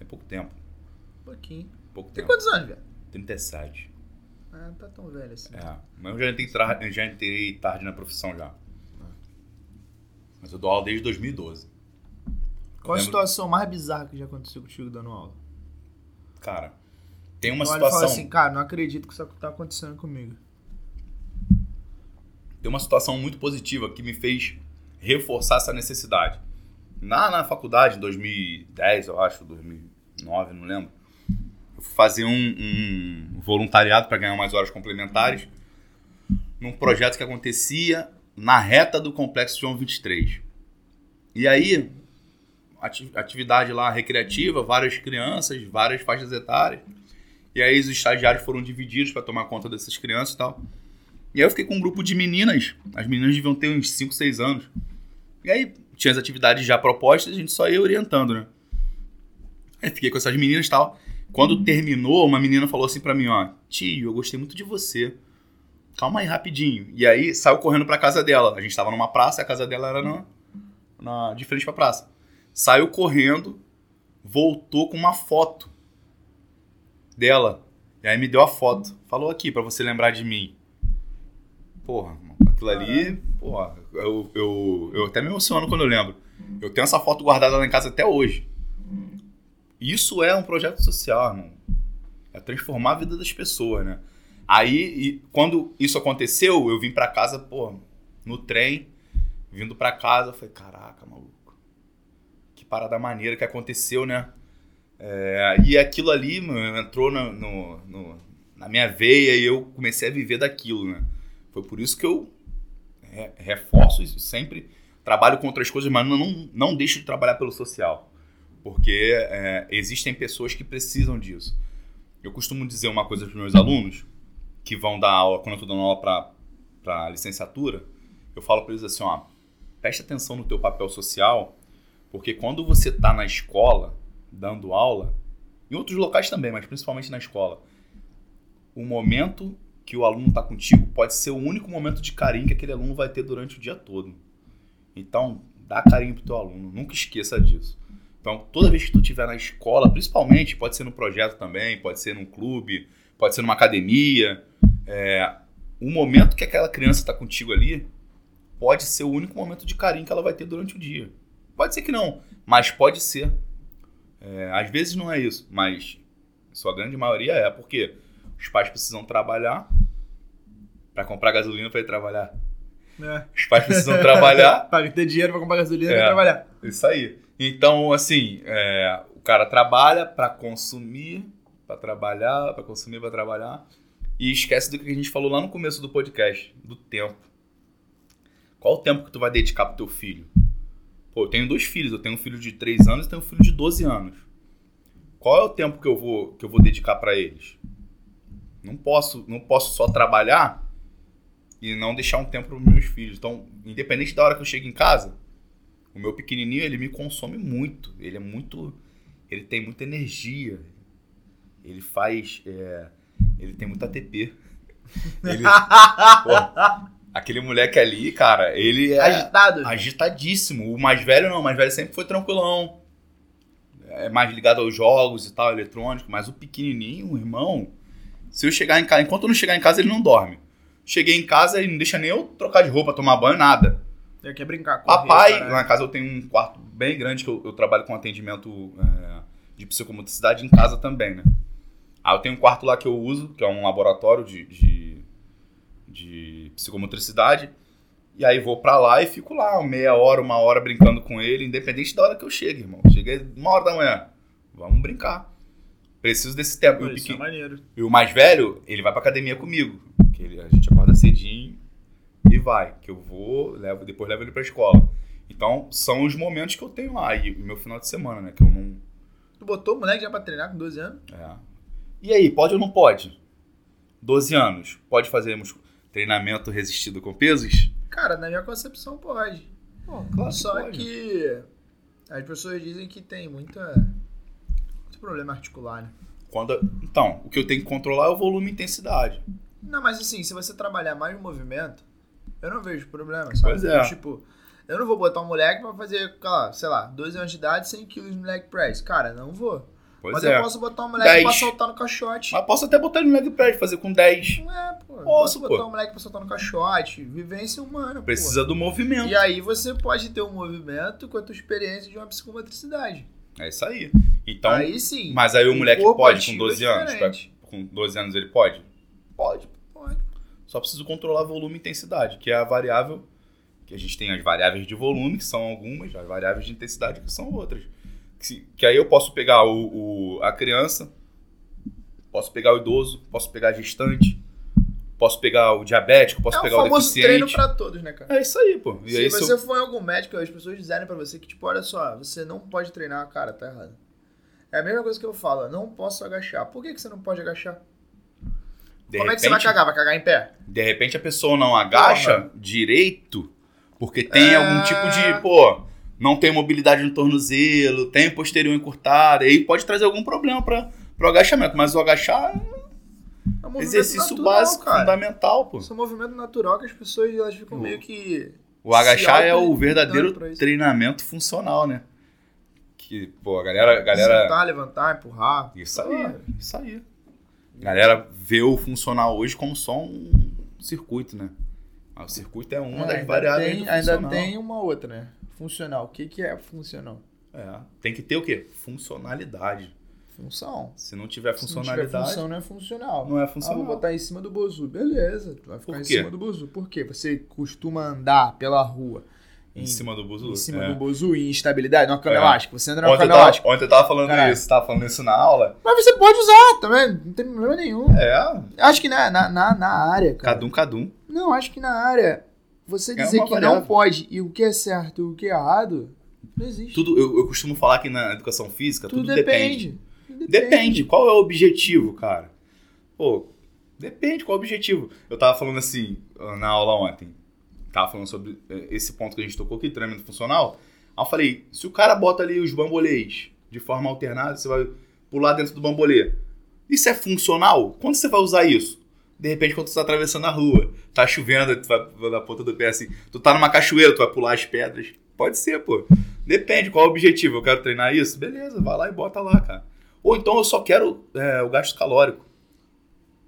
[SPEAKER 2] É pouco tempo.
[SPEAKER 1] Pouquinho.
[SPEAKER 2] Pouco
[SPEAKER 1] Tem
[SPEAKER 2] tempo.
[SPEAKER 1] quantos anos, velho?
[SPEAKER 2] 37.
[SPEAKER 1] Ah, não tá tão velho assim.
[SPEAKER 2] É, mas eu já entrei, tra- já entrei tarde na profissão já. Mas eu dou aula desde 2012.
[SPEAKER 1] Qual a situação mais bizarra que já aconteceu contigo dando aula?
[SPEAKER 2] Cara, tem uma
[SPEAKER 1] olha fala
[SPEAKER 2] situação.
[SPEAKER 1] assim, cara, não acredito que isso tá acontecendo comigo.
[SPEAKER 2] tem uma situação muito positiva que me fez reforçar essa necessidade. Na, na faculdade, em 2010, eu acho, 2009, não lembro, eu fui fazer um, um voluntariado para ganhar umas horas complementares num projeto que acontecia na reta do Complexo João 23. E aí, ati- atividade lá recreativa, várias crianças, várias faixas etárias. E aí os estagiários foram divididos para tomar conta dessas crianças e tal. E aí eu fiquei com um grupo de meninas. As meninas deviam ter uns 5, 6 anos. E aí tinha as atividades já propostas, a gente só ia orientando, né? Aí fiquei com essas meninas e tal. Quando terminou, uma menina falou assim pra mim, ó, tio, eu gostei muito de você. Calma aí, rapidinho. E aí saiu correndo pra casa dela. A gente tava numa praça, a casa dela era na, na, de frente pra praça. Saiu correndo, voltou com uma foto dela. E aí me deu a foto. Falou aqui pra você lembrar de mim. Porra, aquilo ali, porra, eu, eu, eu até me emociono quando eu lembro. Eu tenho essa foto guardada lá em casa até hoje. Isso é um projeto social, irmão. É transformar a vida das pessoas, né? Aí, e quando isso aconteceu, eu vim pra casa, pô, no trem, vindo pra casa, eu falei, caraca, maluco. Que parada maneira que aconteceu, né? É, e aquilo ali, mano, entrou na, no, no- na minha veia e eu comecei a viver daquilo, né? Foi por isso que eu re- reforço isso sempre. Trabalho com outras coisas, mas não, não deixo de trabalhar pelo social. Porque é, existem pessoas que precisam disso. Eu costumo dizer uma coisa para meus alunos que vão dar aula, quando eu estou dando aula para licenciatura, eu falo para eles assim, ó, preste atenção no teu papel social, porque quando você está na escola, dando aula, em outros locais também, mas principalmente na escola, o momento que o aluno está contigo pode ser o único momento de carinho que aquele aluno vai ter durante o dia todo. Então, dá carinho pro teu aluno, nunca esqueça disso. Então, toda vez que tu estiver na escola, principalmente, pode ser no projeto também, pode ser num clube, pode ser numa academia, é, o momento que aquela criança está contigo ali pode ser o único momento de carinho que ela vai ter durante o dia. Pode ser que não, mas pode ser. É, às vezes não é isso, mas sua grande maioria é, porque os pais precisam trabalhar para comprar gasolina para ir trabalhar. É. Os pais precisam trabalhar.
[SPEAKER 1] para ter dinheiro para comprar gasolina é, para trabalhar.
[SPEAKER 2] Isso aí. Então, assim, é, o cara trabalha para consumir, para trabalhar, para consumir, para trabalhar. E esquece do que a gente falou lá no começo do podcast, do tempo. Qual o tempo que tu vai dedicar pro teu filho? Pô, eu tenho dois filhos, eu tenho um filho de 3 anos e tenho um filho de 12 anos. Qual é o tempo que eu vou, que eu vou dedicar para eles? Não posso, não posso só trabalhar e não deixar um tempo para meus filhos. Então, independente da hora que eu chego em casa, o meu pequenininho, ele me consome muito. Ele é muito... Ele tem muita energia. Ele faz... É, ele tem muito ATP. Ele, pô, aquele moleque ali, cara, ele é...
[SPEAKER 1] Agitado.
[SPEAKER 2] Agitadíssimo. O mais velho não. O mais velho sempre foi tranquilão. É mais ligado aos jogos e tal, eletrônico. Mas o pequenininho, o irmão... Se eu chegar em casa... Enquanto eu não chegar em casa, ele não dorme. Cheguei em casa e não deixa nem eu trocar de roupa, tomar banho, nada.
[SPEAKER 1] Eu quer brincar com
[SPEAKER 2] Papai, lá na casa eu tenho um quarto bem grande que eu, eu trabalho com atendimento é, de psicomotricidade em casa também, né? Aí eu tenho um quarto lá que eu uso, que é um laboratório de, de, de psicomotricidade. E aí vou pra lá e fico lá meia hora, uma hora brincando com ele, independente da hora que eu chegue, irmão. Cheguei uma hora da manhã. Vamos brincar. Preciso desse tempo.
[SPEAKER 1] Pô, e, o pequeno, é
[SPEAKER 2] e o mais velho, ele vai pra academia comigo. Ele, a gente acorda cedinho e vai. Que eu vou, levo, depois levo ele pra escola. Então, são os momentos que eu tenho lá. E o meu final de semana, né? Que eu não.
[SPEAKER 1] Tu botou o moleque já pra treinar com 12 anos?
[SPEAKER 2] É. E aí, pode ou não pode? 12 anos, pode fazermos treinamento resistido com pesos?
[SPEAKER 1] Cara, na minha concepção pode.
[SPEAKER 2] Pô, claro
[SPEAKER 1] Só
[SPEAKER 2] que,
[SPEAKER 1] que as pessoas dizem que tem muita, muito problema articular, né?
[SPEAKER 2] Quando, então, o que eu tenho que controlar é o volume e intensidade.
[SPEAKER 1] Não, mas assim, se você trabalhar mais no movimento, eu não vejo problema, sabe?
[SPEAKER 2] Pois é.
[SPEAKER 1] Tipo, eu não vou botar um moleque pra fazer, sei lá, 12 anos de idade, 100 quilos no leg press. Cara, não vou.
[SPEAKER 2] Pois
[SPEAKER 1] mas
[SPEAKER 2] é.
[SPEAKER 1] eu posso botar um moleque
[SPEAKER 2] 10.
[SPEAKER 1] pra soltar no caixote.
[SPEAKER 2] Mas posso até botar ele no leg press, fazer com 10.
[SPEAKER 1] Não é, pô.
[SPEAKER 2] Posso,
[SPEAKER 1] posso
[SPEAKER 2] pô.
[SPEAKER 1] botar um moleque pra soltar no caixote. Vivência humana,
[SPEAKER 2] Precisa do
[SPEAKER 1] pô.
[SPEAKER 2] movimento.
[SPEAKER 1] E aí você pode ter um movimento com a tua experiência de uma psicomotricidade.
[SPEAKER 2] É isso aí. Então,
[SPEAKER 1] aí sim.
[SPEAKER 2] mas aí o moleque pode com
[SPEAKER 1] ativo
[SPEAKER 2] 12
[SPEAKER 1] é
[SPEAKER 2] anos? Pra- Com 12 anos ele pode? Pode. Só preciso controlar volume e intensidade, que é a variável que a gente tem as variáveis de volume, que são algumas, as variáveis de intensidade, que são outras. Que, que aí eu posso pegar o, o- a criança, posso pegar o idoso, posso pegar a gestante, posso pegar o diabético, posso
[SPEAKER 1] é o
[SPEAKER 2] pegar o
[SPEAKER 1] famoso treino
[SPEAKER 2] deficiente.
[SPEAKER 1] pra todos, né, cara?
[SPEAKER 2] É isso aí, pô. E
[SPEAKER 1] se
[SPEAKER 2] aí,
[SPEAKER 1] você
[SPEAKER 2] eu-
[SPEAKER 1] for em algum médico, as pessoas dizerem pra você que, tipo, olha só, você não pode treinar, cara, tá errado. É a mesma coisa que eu falo, não posso agachar. Por que, que você não pode agachar?
[SPEAKER 2] De
[SPEAKER 1] Como é que você vai
[SPEAKER 2] repente-
[SPEAKER 1] cagar? Vai cagar em pé?
[SPEAKER 2] De repente a pessoa não agacha direito porque tem
[SPEAKER 1] É.
[SPEAKER 2] algum tipo de, pô, não tem mobilidade no tornozelo, tem posterior encurtado, aí pode trazer algum problema para o agachamento, mas o agachar
[SPEAKER 1] É um movimento
[SPEAKER 2] exercício
[SPEAKER 1] natural,
[SPEAKER 2] básico,
[SPEAKER 1] cara.
[SPEAKER 2] fundamental, pô.
[SPEAKER 1] Isso é um movimento natural que as pessoas elas ficam
[SPEAKER 2] O-
[SPEAKER 1] meio que.
[SPEAKER 2] O agachar é o verdadeiro treinamento funcional, né? Que, pô, a galera, a galera
[SPEAKER 1] Sentar, levantar, empurrar.
[SPEAKER 2] Isso aí, isso aí. A galera vê o funcional hoje como só um circuito, né? Ah, O circuito é uma
[SPEAKER 1] É,
[SPEAKER 2] das
[SPEAKER 1] ainda
[SPEAKER 2] variáveis
[SPEAKER 1] tem,
[SPEAKER 2] do
[SPEAKER 1] Ainda tem uma outra, né? Funcional. O que, que é funcional?
[SPEAKER 2] É, tem que ter o quê? Funcionalidade.
[SPEAKER 1] Função.
[SPEAKER 2] Se não tiver
[SPEAKER 1] Se não tiver
[SPEAKER 2] funcionalidade,
[SPEAKER 1] função, não é funcional.
[SPEAKER 2] não é
[SPEAKER 1] Ah,
[SPEAKER 2] funcional.
[SPEAKER 1] vou botar em cima do Bozu. Beleza, tu vai ficar em cima do Bozu. Por quê? Você costuma andar pela rua
[SPEAKER 2] em, cima do buzu.
[SPEAKER 1] em cima
[SPEAKER 2] é.
[SPEAKER 1] do Bozu em instabilidade, numa cama
[SPEAKER 2] É.
[SPEAKER 1] elástica. Você anda numa
[SPEAKER 2] Ontem
[SPEAKER 1] cama
[SPEAKER 2] tava,
[SPEAKER 1] elástica.
[SPEAKER 2] ontem eu tava falando
[SPEAKER 1] Caralho.
[SPEAKER 2] isso, tava falando isso na aula.
[SPEAKER 1] Mas você pode usar também, não tem problema nenhum.
[SPEAKER 2] É,
[SPEAKER 1] Acho que na, na, na, na área, cara.
[SPEAKER 2] cadum, cadum.
[SPEAKER 1] Não, acho que na área, você
[SPEAKER 2] É
[SPEAKER 1] dizer
[SPEAKER 2] uma
[SPEAKER 1] que
[SPEAKER 2] variável.
[SPEAKER 1] não pode e o que é certo e o que é errado, Não existe.
[SPEAKER 2] Tudo, eu, eu costumo falar que na educação física tudo,
[SPEAKER 1] Tudo
[SPEAKER 2] depende.
[SPEAKER 1] depende.
[SPEAKER 2] Depende. Qual é o objetivo, cara? Pô, depende qual é o objetivo. Eu tava falando assim na aula ontem. Tava falando sobre eh, esse ponto que a gente tocou aqui, treinamento funcional. Aí eu falei, se o cara bota ali os bambolês de forma alternada, você vai pular dentro do bambolê. Isso é funcional? Quando você vai usar isso? De repente, quando você tá atravessando a rua, tá chovendo, tu vai na ponta do pé assim, tu tá numa cachoeira, tu vai pular as pedras. Pode ser, pô. Depende, qual é o objetivo? Eu quero treinar isso? Beleza, vai lá e bota lá, cara. Ou então eu só quero é, o gasto calórico,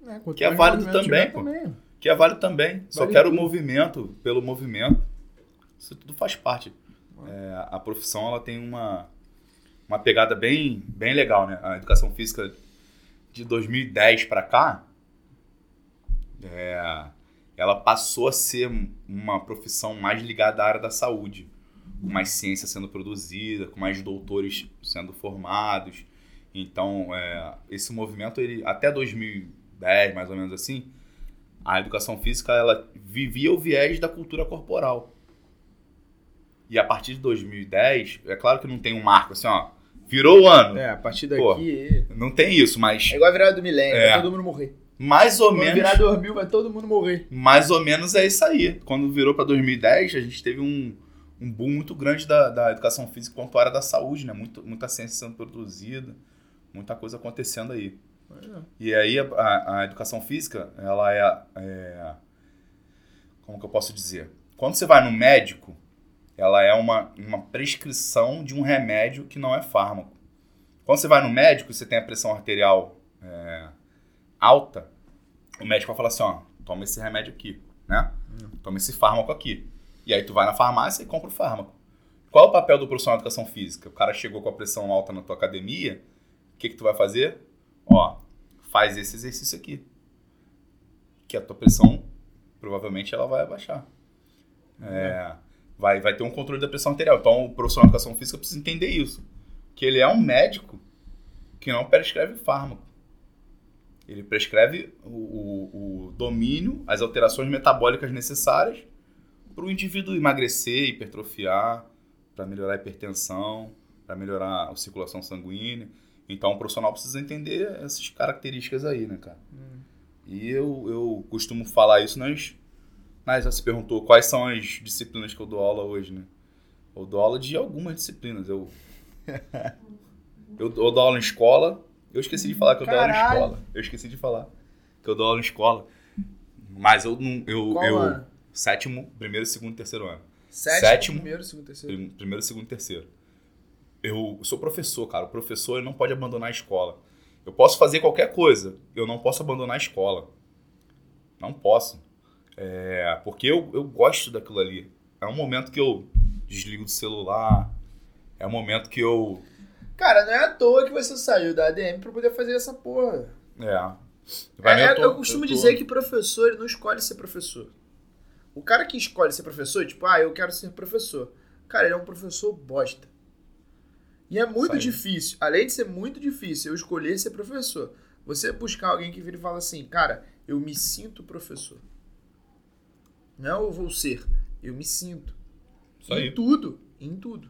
[SPEAKER 1] É,
[SPEAKER 2] Que é válido também, pô.
[SPEAKER 1] também.
[SPEAKER 2] Que é válido também. Só
[SPEAKER 1] Vale
[SPEAKER 2] quero o movimento pelo movimento. Isso tudo faz parte. É, a profissão ela tem uma, uma pegada bem, bem legal, né? A educação física de 2010 para cá, é, ela passou a ser uma profissão mais ligada à área da saúde, com mais ciência sendo produzida, com mais doutores sendo formados. Então, é, esse movimento, ele, até 2010, mais ou menos assim, a educação física ela vivia o viés da cultura corporal. E a partir de 2010, é claro que não tem um marco assim, ó, virou o ano.
[SPEAKER 1] É, a partir
[SPEAKER 2] Pô.
[SPEAKER 1] daqui.
[SPEAKER 2] Não tem isso, mas
[SPEAKER 1] É igual a virada do milênio,
[SPEAKER 2] É.
[SPEAKER 1] vai todo mundo morrer.
[SPEAKER 2] mais ou
[SPEAKER 1] Quando
[SPEAKER 2] menos
[SPEAKER 1] virar 2000, vai todo mundo morrer.
[SPEAKER 2] mais ou menos é isso aí. Quando virou para 2010, a gente teve um, um boom muito grande da, da educação física quanto à área da saúde, né? Muito, muita ciência sendo produzida, muita coisa acontecendo aí. E aí a, a- a educação física, ela é, é- Como que eu posso dizer? Quando você vai no médico, ela é uma, uma prescrição de um remédio que não é fármaco. Quando você vai no médico e você tem a pressão arterial é, alta, o médico vai falar assim, ó, toma esse remédio aqui, né? Toma esse fármaco aqui. E aí tu vai na farmácia e compra o fármaco. Qual é o papel do profissional de educação física? O cara chegou com a pressão alta na tua academia, o que que tu vai fazer? Ó, faz esse exercício aqui. Que a tua pressão, provavelmente, ela vai abaixar. É, vai, vai ter um controle da pressão arterial. Então, o profissional de educação física precisa entender isso. Que ele é um médico que não prescreve fármaco. Ele prescreve o, o- o domínio, as alterações metabólicas necessárias para o indivíduo emagrecer, hipertrofiar, para melhorar a hipertensão, para melhorar a circulação sanguínea. Então, o profissional precisa entender essas características aí, né, cara? E eu, eu costumo falar isso nas. Mas já se perguntou quais são as disciplinas que eu dou aula hoje, né? Eu dou aula de algumas disciplinas. Eu, eu, eu dou aula em escola. Eu esqueci de falar que eu dou aula em
[SPEAKER 1] Caralho.
[SPEAKER 2] escola. Eu esqueci de falar que eu dou aula em escola. Mas eu não. Eu,
[SPEAKER 1] Qual
[SPEAKER 2] eu,
[SPEAKER 1] ano?
[SPEAKER 2] Sétimo, primeiro, segundo, terceiro ano.
[SPEAKER 1] Sétimo,
[SPEAKER 2] Sétimo.
[SPEAKER 1] primeiro, segundo, terceiro.
[SPEAKER 2] Prim- Primeiro, segundo, terceiro. Eu sou professor, cara. O professor não pode abandonar a escola. Eu posso fazer qualquer coisa. Eu não posso abandonar a escola. Não posso. É, porque eu, eu gosto daquilo ali. É um momento que eu desligo do celular. É um momento que eu.
[SPEAKER 1] Cara, não é à toa que você saiu da ADM pra poder fazer essa porra.
[SPEAKER 2] É. Vai,
[SPEAKER 1] É,
[SPEAKER 2] tô-
[SPEAKER 1] eu costumo
[SPEAKER 2] tô-
[SPEAKER 1] dizer que professor não escolhe ser professor. O cara que escolhe ser professor, tipo, ah, eu quero ser professor. Cara, ele é um professor bosta. E é muito
[SPEAKER 2] aí.
[SPEAKER 1] difícil, além de ser muito difícil eu escolher ser professor, você buscar alguém que vira e fala assim, cara, eu me sinto professor. Não é eu vou ser, eu me sinto.
[SPEAKER 2] Isso
[SPEAKER 1] em
[SPEAKER 2] aí.
[SPEAKER 1] tudo, em tudo.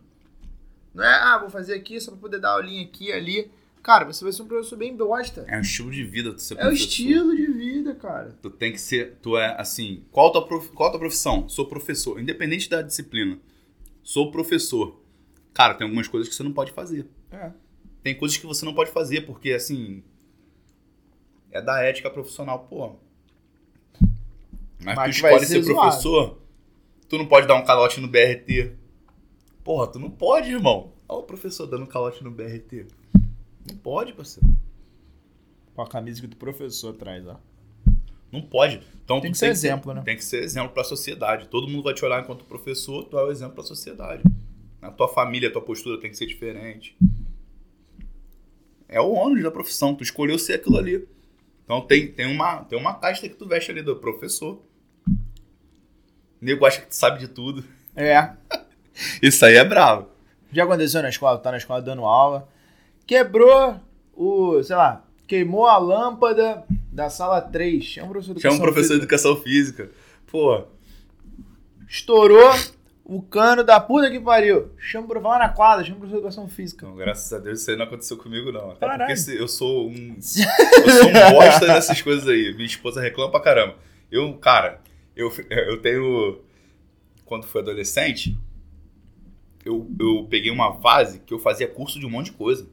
[SPEAKER 1] Não é, ah, vou fazer aqui só pra poder dar aulinha aqui ali. Cara, você vai ser um professor bem bosta.
[SPEAKER 2] É um estilo de vida tu ser
[SPEAKER 1] É o
[SPEAKER 2] professor.
[SPEAKER 1] estilo de vida, cara.
[SPEAKER 2] Tu tem que ser. Tu é assim. Qual tua, prof- qual a tua profissão? Sou professor. Independente da disciplina. Sou professor. Cara, tem algumas coisas que você não pode fazer.
[SPEAKER 1] É.
[SPEAKER 2] Tem coisas que você não pode fazer, porque assim. É da ética profissional, pô. Mas,
[SPEAKER 1] Mas
[SPEAKER 2] tu escolhe
[SPEAKER 1] ser
[SPEAKER 2] ser, professor. Tu não pode dar um calote no BRT. Porra, tu não pode, irmão. Olha o professor dando calote no BRT. Não pode, parceiro.
[SPEAKER 1] Com a camisa que o professor traz, ó.
[SPEAKER 2] Não pode. Então,
[SPEAKER 1] Tem que ser exemplo, né?
[SPEAKER 2] Tem que ser exemplo para a sociedade. Todo mundo vai te olhar enquanto professor, tu é o exemplo para a sociedade. A tua família, a tua postura tem que ser diferente. É o ônus da profissão, tu escolheu ser aquilo ali. Então tem, tem, uma, tem uma casta que tu veste ali do professor. O nego acha que tu sabe de tudo.
[SPEAKER 1] É.
[SPEAKER 2] Isso aí é bravo.
[SPEAKER 1] Já aconteceu na escola, tá na escola dando aula. Quebrou o, sei lá, queimou a lâmpada da sala 3. Chama o professor de
[SPEAKER 2] Chama um
[SPEAKER 1] educação
[SPEAKER 2] professor de
[SPEAKER 1] física.
[SPEAKER 2] educação física. Pô,
[SPEAKER 1] Estourou o cano da puta que pariu. Chama pro lá na quadra, chama pro educação física.
[SPEAKER 2] Não, graças a Deus isso aí não aconteceu comigo, não. Até
[SPEAKER 1] Caralho.
[SPEAKER 2] porque eu sou um. Eu sou um bosta nessas coisas aí. Minha esposa reclama pra caramba. Eu, cara, eu, eu tenho. Quando fui adolescente, eu, eu peguei uma fase que eu fazia curso de um monte de coisa.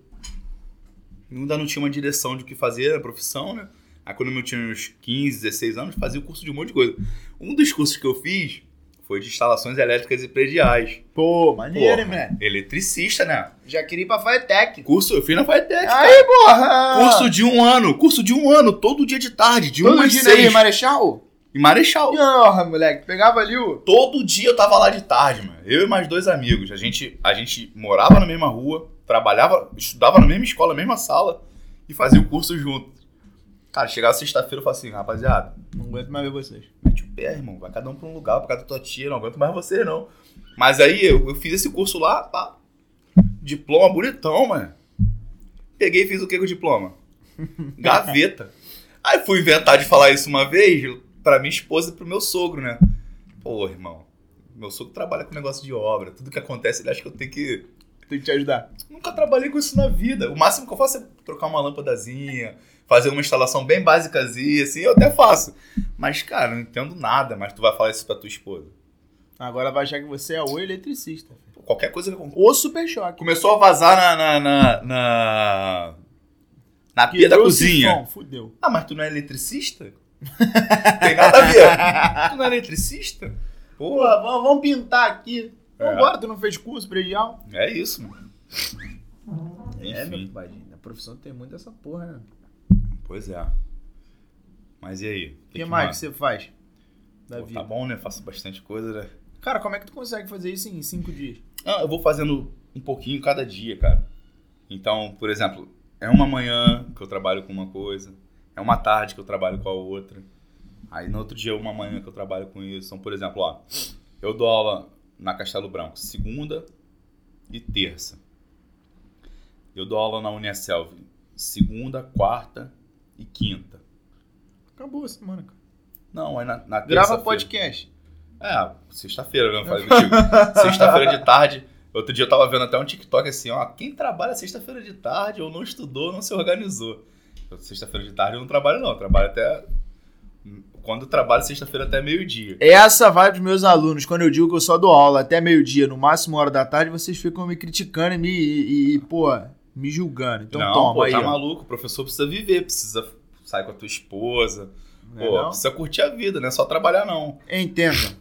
[SPEAKER 2] Ainda não tinha uma direção de o que fazer, a profissão, né? Aí quando eu tinha uns 15, 16 anos, fazia o curso de um monte de coisa. Um dos cursos que eu fiz foi de instalações elétricas e prediais.
[SPEAKER 1] Pô, maneiro, moleque?
[SPEAKER 2] eletricista, né?
[SPEAKER 1] Já queria ir pra Firetech.
[SPEAKER 2] Curso, eu fiz na Firetech.
[SPEAKER 1] Aí, porra!
[SPEAKER 2] Curso de um ano, curso de um ano, todo dia de tarde, de
[SPEAKER 1] Todo
[SPEAKER 2] um às
[SPEAKER 1] dia
[SPEAKER 2] seis.
[SPEAKER 1] ali, Marechal?
[SPEAKER 2] Em Marechal.
[SPEAKER 1] Porra, moleque. Pegava ali o...
[SPEAKER 2] Todo dia eu tava lá de tarde, mano. Eu e mais dois amigos. A gente, a gente morava na mesma rua, trabalhava, estudava na mesma escola, na mesma sala e fazia o curso junto. Cara, chegava sexta-feira eu falava assim, rapaziada,
[SPEAKER 1] Não aguento mais ver vocês.
[SPEAKER 2] mete o pé, irmão. Vai cada um pra um lugar, pra casa da tua tia, não aguento mais você, não. Mas aí eu, eu fiz esse curso lá, pá. Diploma bonitão, mano. Peguei e fiz o que com o diploma? Gaveta. Aí fui inventar de falar isso uma vez pra minha esposa e pro meu sogro, né? Pô, irmão, meu sogro trabalha com negócio de obra. Tudo que acontece, ele acha que eu tenho que.
[SPEAKER 1] Tem que te ajudar.
[SPEAKER 2] Nunca trabalhei com isso na vida. O máximo que eu faço é trocar uma lâmpadazinha, fazer uma instalação bem básicazinha, assim, eu até faço. Mas, cara, não entendo nada, mas tu vai falar isso pra tua esposa.
[SPEAKER 1] Agora vai achar que você é o eletricista.
[SPEAKER 2] Pô, Qualquer coisa que aconteça.
[SPEAKER 1] O super choque.
[SPEAKER 2] Começou a vazar na. na. na. na, na pia da cozinha.
[SPEAKER 1] Fudeu.
[SPEAKER 2] Ah, mas tu não é eletricista? Tem nada a ver. tu não é eletricista? Pô,
[SPEAKER 1] vamos pintar aqui.
[SPEAKER 2] É.
[SPEAKER 1] Vambora, tu não fez curso predial?
[SPEAKER 2] é isso, mano.
[SPEAKER 1] É, meu pai. A profissão tem muito dessa porra, né?
[SPEAKER 2] pois é. Mas e aí?
[SPEAKER 1] O que, mais que você faz? Da
[SPEAKER 2] Pô,
[SPEAKER 1] vida.
[SPEAKER 2] tá bom, né? Faço bastante coisa, né?
[SPEAKER 1] Cara, como é que tu consegue fazer isso em cinco dias?
[SPEAKER 2] Ah, eu vou fazendo um pouquinho cada dia, cara. Então, por exemplo, é uma manhã que eu trabalho com uma coisa, é uma tarde que eu trabalho com a outra. Aí no outro dia é uma manhã que eu trabalho com isso. Então, por exemplo, ó, eu dou aula na Castelo Branco segunda e terça. Eu dou aula na Unicelv segunda, quarta e quinta.
[SPEAKER 1] Acabou a semana, cara.
[SPEAKER 2] Não, aí na, na
[SPEAKER 1] Grava
[SPEAKER 2] terça-feira-
[SPEAKER 1] podcast.
[SPEAKER 2] é, sexta-feira, né? Falei contigo. Sexta-feira de tarde. Outro dia eu tava vendo até um TikTok assim, ó. Quem trabalha sexta-feira de tarde ou não estudou, não se organizou. Eu, Sexta-feira de tarde eu não trabalho, não. Eu trabalho até. Quando eu trabalho, sexta-feira até meio-dia.
[SPEAKER 1] Essa vai pros meus alunos. Quando eu digo que eu só dou aula até meio-dia, no máximo uma hora da tarde, vocês ficam me criticando e, me, e, e, pô, me julgando. Então
[SPEAKER 2] não,
[SPEAKER 1] toma
[SPEAKER 2] pô,
[SPEAKER 1] aí.
[SPEAKER 2] tá
[SPEAKER 1] ó.
[SPEAKER 2] maluco. O professor precisa viver, precisa sair com a tua esposa.
[SPEAKER 1] Não é
[SPEAKER 2] Pô,
[SPEAKER 1] não?
[SPEAKER 2] precisa curtir a vida, não é só trabalhar, não.
[SPEAKER 1] Entenda.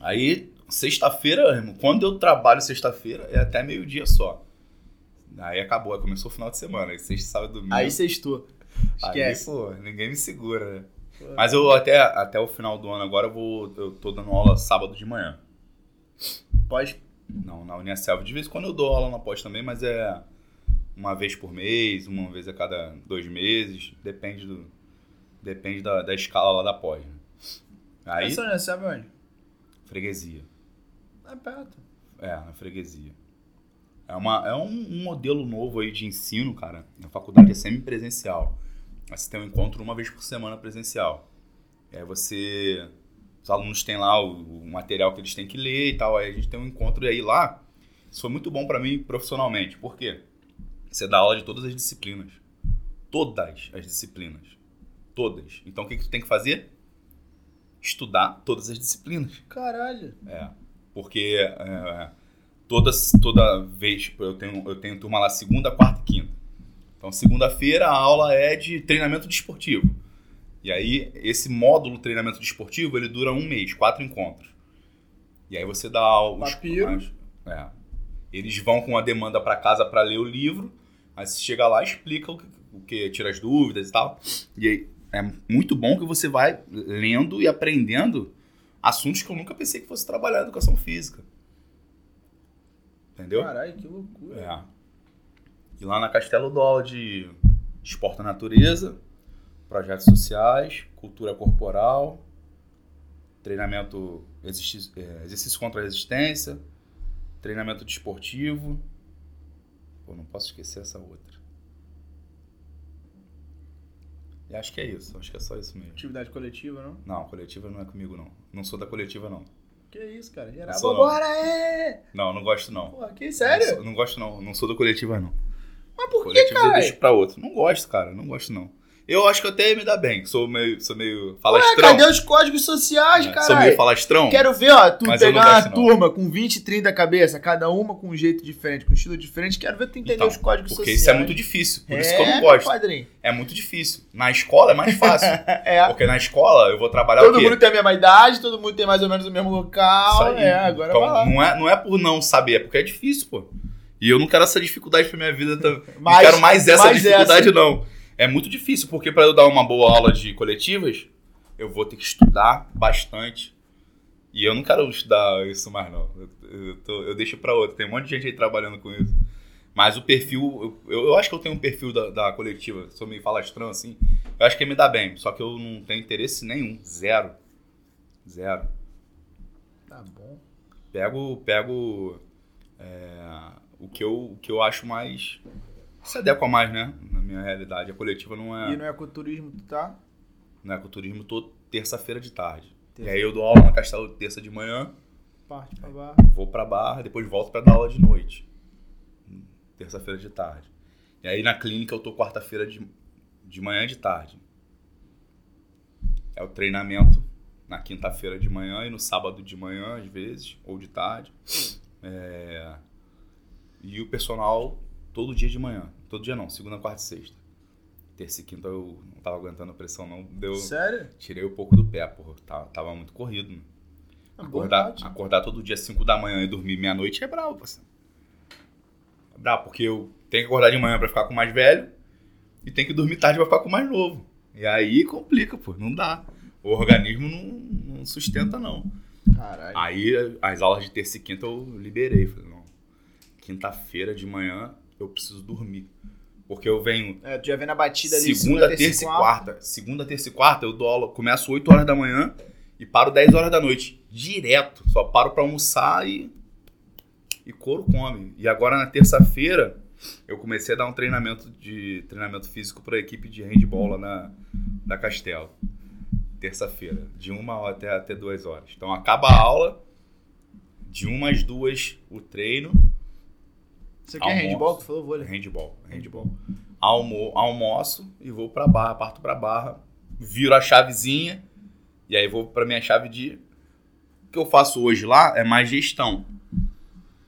[SPEAKER 2] Aí, sexta-feira, irmão, quando eu trabalho sexta-feira, é até meio-dia só. Aí acabou, aí começou o final de semana. Aí sexta, sábado, domingo.
[SPEAKER 1] Aí sextou. Esquece.
[SPEAKER 2] Aí, pô, ninguém me segura, né? Mas eu até, até o final do ano agora eu vou. Eu tô dando aula sábado de manhã.
[SPEAKER 1] Pode.
[SPEAKER 2] Não, na Unicelv. De vez em quando eu dou aula na pós também, mas é uma vez por mês, uma vez a cada dois meses. Depende do. Depende da, da escala lá da pós. Né? Aí,
[SPEAKER 1] Essa sabe onde?
[SPEAKER 2] freguesia.
[SPEAKER 1] É perto.
[SPEAKER 2] É, na freguesia. É, uma, é um, um modelo novo aí de ensino, cara. A faculdade é semipresencial. Aí Você tem um encontro uma vez por semana presencial. Aí você. Os alunos têm lá o, o material que eles têm que ler e tal. Aí a gente tem um encontro e aí lá. Isso foi muito bom pra mim profissionalmente. Por quê? Você dá aula de todas as disciplinas. Todas as disciplinas. Todas. Então o que, que tu tem que fazer? Estudar todas as disciplinas.
[SPEAKER 1] Caralho.
[SPEAKER 2] É, porque é, toda, toda vez eu tenho, eu tenho turma lá segunda, quarta e quinta. Então, segunda-feira a aula é de treinamento desportivo. E aí, esse módulo treinamento desportivo, ele dura um mês, quatro encontros. E aí você dá os...
[SPEAKER 1] Papiro.
[SPEAKER 2] é. Eles vão com a demanda para casa para ler o livro, aí você chega lá, explica o que, o que, tira as dúvidas e tal. E aí, é muito bom que você vai lendo e aprendendo assuntos que eu nunca pensei que fosse trabalhar educação física. Entendeu?
[SPEAKER 1] Caralho, que loucura.
[SPEAKER 2] É. E lá na Castelo aula de esporte da natureza, projetos sociais, cultura corporal, treinamento, exercício, é, exercício contra a resistência, treinamento desportivo. Pô, não posso esquecer essa outra. E acho que é isso, acho que é só isso mesmo.
[SPEAKER 1] Atividade coletiva, não?
[SPEAKER 2] Não, coletiva não é comigo não. Não sou da coletiva não.
[SPEAKER 1] Que isso, cara. Geral.
[SPEAKER 2] Sou não.
[SPEAKER 1] Vambora, é!
[SPEAKER 2] Não, não gosto não.
[SPEAKER 1] Pô, que
[SPEAKER 2] Não,
[SPEAKER 1] sério?
[SPEAKER 2] sou- não gosto não. Não sou do coletiva não.
[SPEAKER 1] Mas por que, cara?
[SPEAKER 2] deixo pra outro. Não gosto, cara. Não gosto não. Eu acho que eu até me dá bem. Sou meio, sou meio
[SPEAKER 1] Ué,
[SPEAKER 2] falastrão.
[SPEAKER 1] cadê os códigos sociais,
[SPEAKER 2] É,
[SPEAKER 1] cara?
[SPEAKER 2] Sou meio falastrão.
[SPEAKER 1] Quero ver, ó, tu pegar uma
[SPEAKER 2] não.
[SPEAKER 1] turma com 20, 30 cabeça, cada uma com um jeito diferente, com um estilo diferente. Quero ver tu entender
[SPEAKER 2] Então,
[SPEAKER 1] os códigos
[SPEAKER 2] Porque
[SPEAKER 1] sociais.
[SPEAKER 2] isso é muito difícil. Por isso que eu
[SPEAKER 1] É,
[SPEAKER 2] não gosto.
[SPEAKER 1] padrinho.
[SPEAKER 2] É muito difícil. Na escola é mais fácil.
[SPEAKER 1] É.
[SPEAKER 2] porque na escola eu vou trabalhar
[SPEAKER 1] Todo
[SPEAKER 2] o quê?
[SPEAKER 1] mundo tem a mesma idade, todo mundo tem mais ou menos o mesmo
[SPEAKER 2] Isso
[SPEAKER 1] local.
[SPEAKER 2] aí.
[SPEAKER 1] É, agora
[SPEAKER 2] então, não é, não é por não saber, é porque é difícil, pô. E eu não quero essa dificuldade pra minha vida. Tá?
[SPEAKER 1] Mas-
[SPEAKER 2] não quero mais essa
[SPEAKER 1] mais
[SPEAKER 2] dificuldade, não. É muito difícil, porque pra eu dar uma boa aula de coletivas, eu vou ter que estudar bastante. E eu não quero estudar isso mais, não. Eu, eu, tô- eu deixo pra outro. Tem um monte de gente aí trabalhando com isso. Mas o perfil, eu, eu acho que eu tenho um perfil da, da coletiva, sou meio falastrão assim. Eu acho que me dá bem, só que eu não tenho interesse nenhum. Zero. Zero.
[SPEAKER 1] Tá bom.
[SPEAKER 2] Pego, pego é, o, que eu, o que eu acho mais. Se adequa mais, né? Na minha realidade. A coletiva não
[SPEAKER 1] E
[SPEAKER 2] é,
[SPEAKER 1] no ecoturismo tu tá?
[SPEAKER 2] não é ecoturismo, tô terça-feira de tarde.
[SPEAKER 1] Terça.
[SPEAKER 2] E aí eu dou aula na Castelo terça de manhã,
[SPEAKER 1] Parte pra barra.
[SPEAKER 2] vou pra barra, depois volto pra dar aula de noite. Terça-feira de tarde. E aí na clínica eu tô quarta-feira de, de manhã e de tarde. É o treinamento na quinta-feira de manhã e no sábado de manhã, às vezes, ou de tarde. É, E o personal todo dia de manhã. Todo dia não, segunda, quarta e sexta. Terça e quinta eu não tava aguentando a pressão, não. Deu,
[SPEAKER 1] Sério?
[SPEAKER 2] tirei um pouco do pé, porra. Tava, tava muito corrido. Né?
[SPEAKER 1] É
[SPEAKER 2] Acordar, acordar todo dia 5 da manhã e dormir meia-noite é bravo, parceiro. É bravo, porque eu tenho que acordar de manhã pra ficar com o mais velho e tenho que dormir tarde pra ficar com o mais novo. E aí complica, pô. Não dá. O organismo não, não sustenta, não.
[SPEAKER 1] Caralho.
[SPEAKER 2] Aí as aulas de terça e quinta eu liberei. Falei, não. Quinta-feira de manhã eu preciso dormir. Porque eu venho
[SPEAKER 1] É, tu já vem na batida ali.
[SPEAKER 2] segunda, terça e quarta. Segunda, terça e quarta eu dou aula. Começo 8 horas da manhã e paro 10 horas da noite. Direto. Só paro pra almoçar e. E couro come. E agora na terça-feira eu comecei a dar um treinamento de treinamento físico pra equipe de handball lá na, da Castelo. Terça-feira. De uma até, até duas horas. Então acaba a aula. De uma às duas o treino.
[SPEAKER 1] Você quer
[SPEAKER 2] Almoço.
[SPEAKER 1] handball? Tu falou vôlei.
[SPEAKER 2] Handball. Handball. Almo, almoço e vou pra barra, parto pra barra, viro a chavezinha e aí vou pra minha chave de. O que eu faço hoje lá é mais gestão.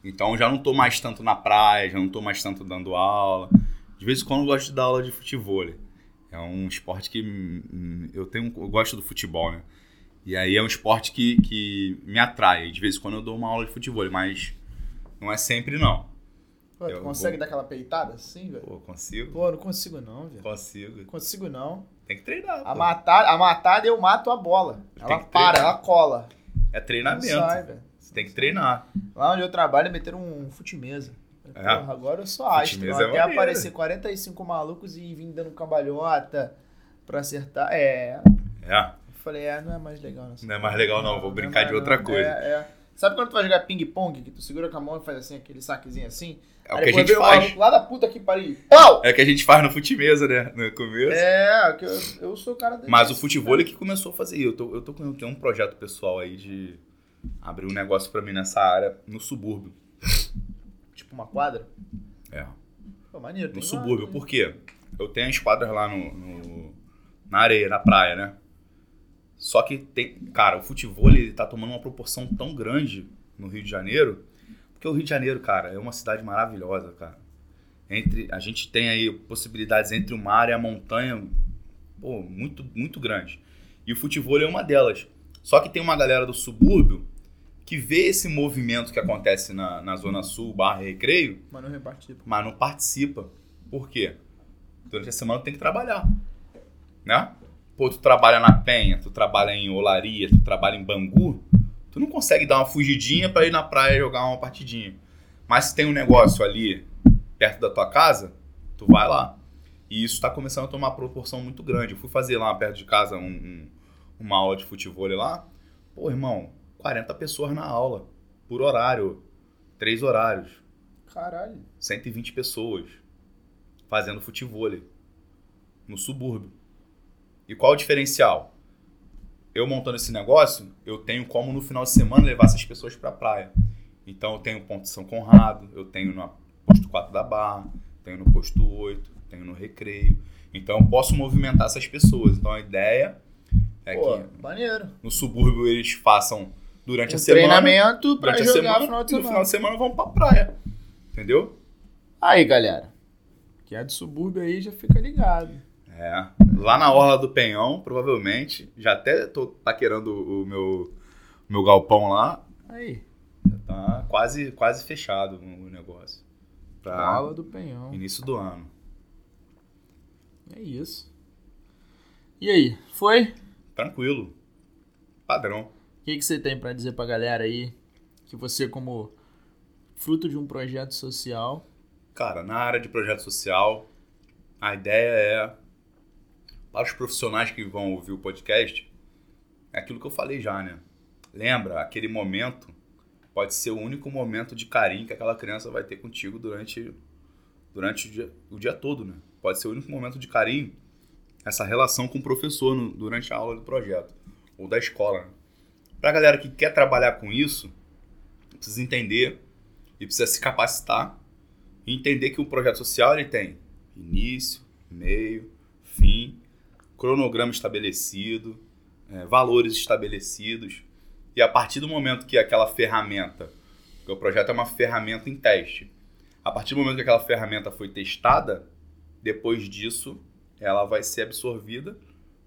[SPEAKER 2] Então já não tô mais tanto na praia, já não tô mais tanto dando aula. De vez em quando eu gosto de dar aula de futebol. É um esporte que hum, eu tenho, eu gosto do futebol, né? E aí é um esporte que, que me atrai. De vez em quando eu dou uma aula de futebol, mas não é sempre não.
[SPEAKER 1] Pô, tu consegue
[SPEAKER 2] vou-
[SPEAKER 1] dar aquela peitada assim, velho?
[SPEAKER 2] Pô, consigo?
[SPEAKER 1] Pô, não consigo não, velho.
[SPEAKER 2] Consigo.
[SPEAKER 1] Consigo não.
[SPEAKER 2] Tem que treinar.
[SPEAKER 1] A
[SPEAKER 2] pô.
[SPEAKER 1] matada, a matada eu mato a bola.
[SPEAKER 2] Tem
[SPEAKER 1] Ela para, ela cola.
[SPEAKER 2] É
[SPEAKER 1] Não
[SPEAKER 2] treinamento.
[SPEAKER 1] sai, velho.
[SPEAKER 2] Você tem que treinar.
[SPEAKER 1] Lá onde eu trabalho, meteram um fute-mesa.
[SPEAKER 2] É.
[SPEAKER 1] Porra, agora eu sou astro.
[SPEAKER 2] É
[SPEAKER 1] Até aparecer 45 malucos e vim dando cambalhota pra acertar. É.
[SPEAKER 2] É.
[SPEAKER 1] Eu falei, é, não é mais legal. Não,
[SPEAKER 2] Não é mais legal, não. Vou
[SPEAKER 1] é
[SPEAKER 2] brincar
[SPEAKER 1] mais-
[SPEAKER 2] de outra
[SPEAKER 1] não,
[SPEAKER 2] coisa.
[SPEAKER 1] É, é. Sabe quando tu vai jogar ping-pong, que tu segura com a mão e faz assim, aquele saquezinho assim?
[SPEAKER 2] É o que a gente faz.
[SPEAKER 1] Lá da puta que pariu. Pau!
[SPEAKER 2] É o que a gente faz no fute-mesa, né? No começo.
[SPEAKER 1] É, que eu, eu sou o cara desse.
[SPEAKER 2] Mas o futebol é que começou a fazer. Eu tô, eu tô com eu tenho um projeto pessoal aí de abrir um negócio pra mim nessa área no subúrbio.
[SPEAKER 1] Tipo uma quadra?
[SPEAKER 2] É.
[SPEAKER 1] Pô, maneiro.
[SPEAKER 2] No
[SPEAKER 1] tem lá,
[SPEAKER 2] subúrbio.
[SPEAKER 1] tem.
[SPEAKER 2] Por quê? Eu tenho as quadras lá no, no- na areia, na praia, né? Só que tem. Cara, o futebol ele tá tomando uma proporção tão grande no Rio de Janeiro. Porque o Rio de Janeiro, cara, é uma cidade maravilhosa, cara. Entre, a gente tem aí possibilidades entre o mar e a montanha, pô, muito, muito grande. E o futebol é uma delas. Só que tem uma galera do subúrbio que vê esse movimento que acontece na, na Zona Sul, barra recreio,
[SPEAKER 1] Mas não repartido.
[SPEAKER 2] mas não participa. Por quê? Durante a semana tem que trabalhar. Né? Pô, tu trabalha na Penha, tu trabalha em Olaria, tu trabalha em Bangu, tu não consegue dar uma fugidinha pra ir na praia jogar uma partidinha. Mas se tem um negócio ali perto da tua casa, tu vai lá. E isso tá começando a tomar proporção muito grande. Eu fui fazer lá perto de casa um- um- uma aula de futebol lá. Pô, irmão, 40 pessoas na aula, por horário, três horários.
[SPEAKER 1] Caralho.
[SPEAKER 2] 120 pessoas fazendo futebol no subúrbio. E qual o diferencial? Eu montando esse negócio, eu tenho como no final de semana levar essas pessoas pra praia. Então eu tenho o ponto de São Conrado, eu tenho no posto 4 da Barra, tenho no posto 8, tenho no Recreio. Então eu posso movimentar essas pessoas. Então a ideia é
[SPEAKER 1] Pô,
[SPEAKER 2] que
[SPEAKER 1] maneiro.
[SPEAKER 2] no subúrbio eles façam durante
[SPEAKER 1] Um
[SPEAKER 2] a semana.
[SPEAKER 1] treinamento pra
[SPEAKER 2] Durante a
[SPEAKER 1] jogar
[SPEAKER 2] semana,
[SPEAKER 1] no final de
[SPEAKER 2] e no
[SPEAKER 1] semana.
[SPEAKER 2] final de semana vão pra praia. Entendeu?
[SPEAKER 1] Aí, galera. Quem é do subúrbio aí já fica ligado.
[SPEAKER 2] É. Lá na Orla do Penhão, provavelmente. Já até tô paquerando o meu, o meu galpão lá.
[SPEAKER 1] Aí.
[SPEAKER 2] Já tá quase, quase fechado o negócio. Pra
[SPEAKER 1] Fala do Penhão.
[SPEAKER 2] início do ano.
[SPEAKER 1] É isso. E aí, foi?
[SPEAKER 2] Tranquilo. Padrão.
[SPEAKER 1] O que, que você tem pra dizer pra galera aí? Que você, como fruto de um projeto social,
[SPEAKER 2] Cara, na área de projeto social, a ideia é, para os profissionais que vão ouvir o podcast, é aquilo que eu falei já, né? Lembra, aquele momento pode ser o único momento de carinho que aquela criança vai ter contigo durante, durante o, dia, o dia todo, né? Pode ser o único momento de carinho, essa relação com o professor no- durante a aula do projeto, ou da escola. Né? Pra galera que quer trabalhar com isso, precisa entender e precisa se capacitar e entender que o projeto social ele tem início, meio, fim, cronograma estabelecido, é, valores estabelecidos. E a partir do momento que aquela ferramenta, porque o projeto é uma ferramenta em teste, a partir do momento que aquela ferramenta foi testada, depois disso ela vai ser absorvida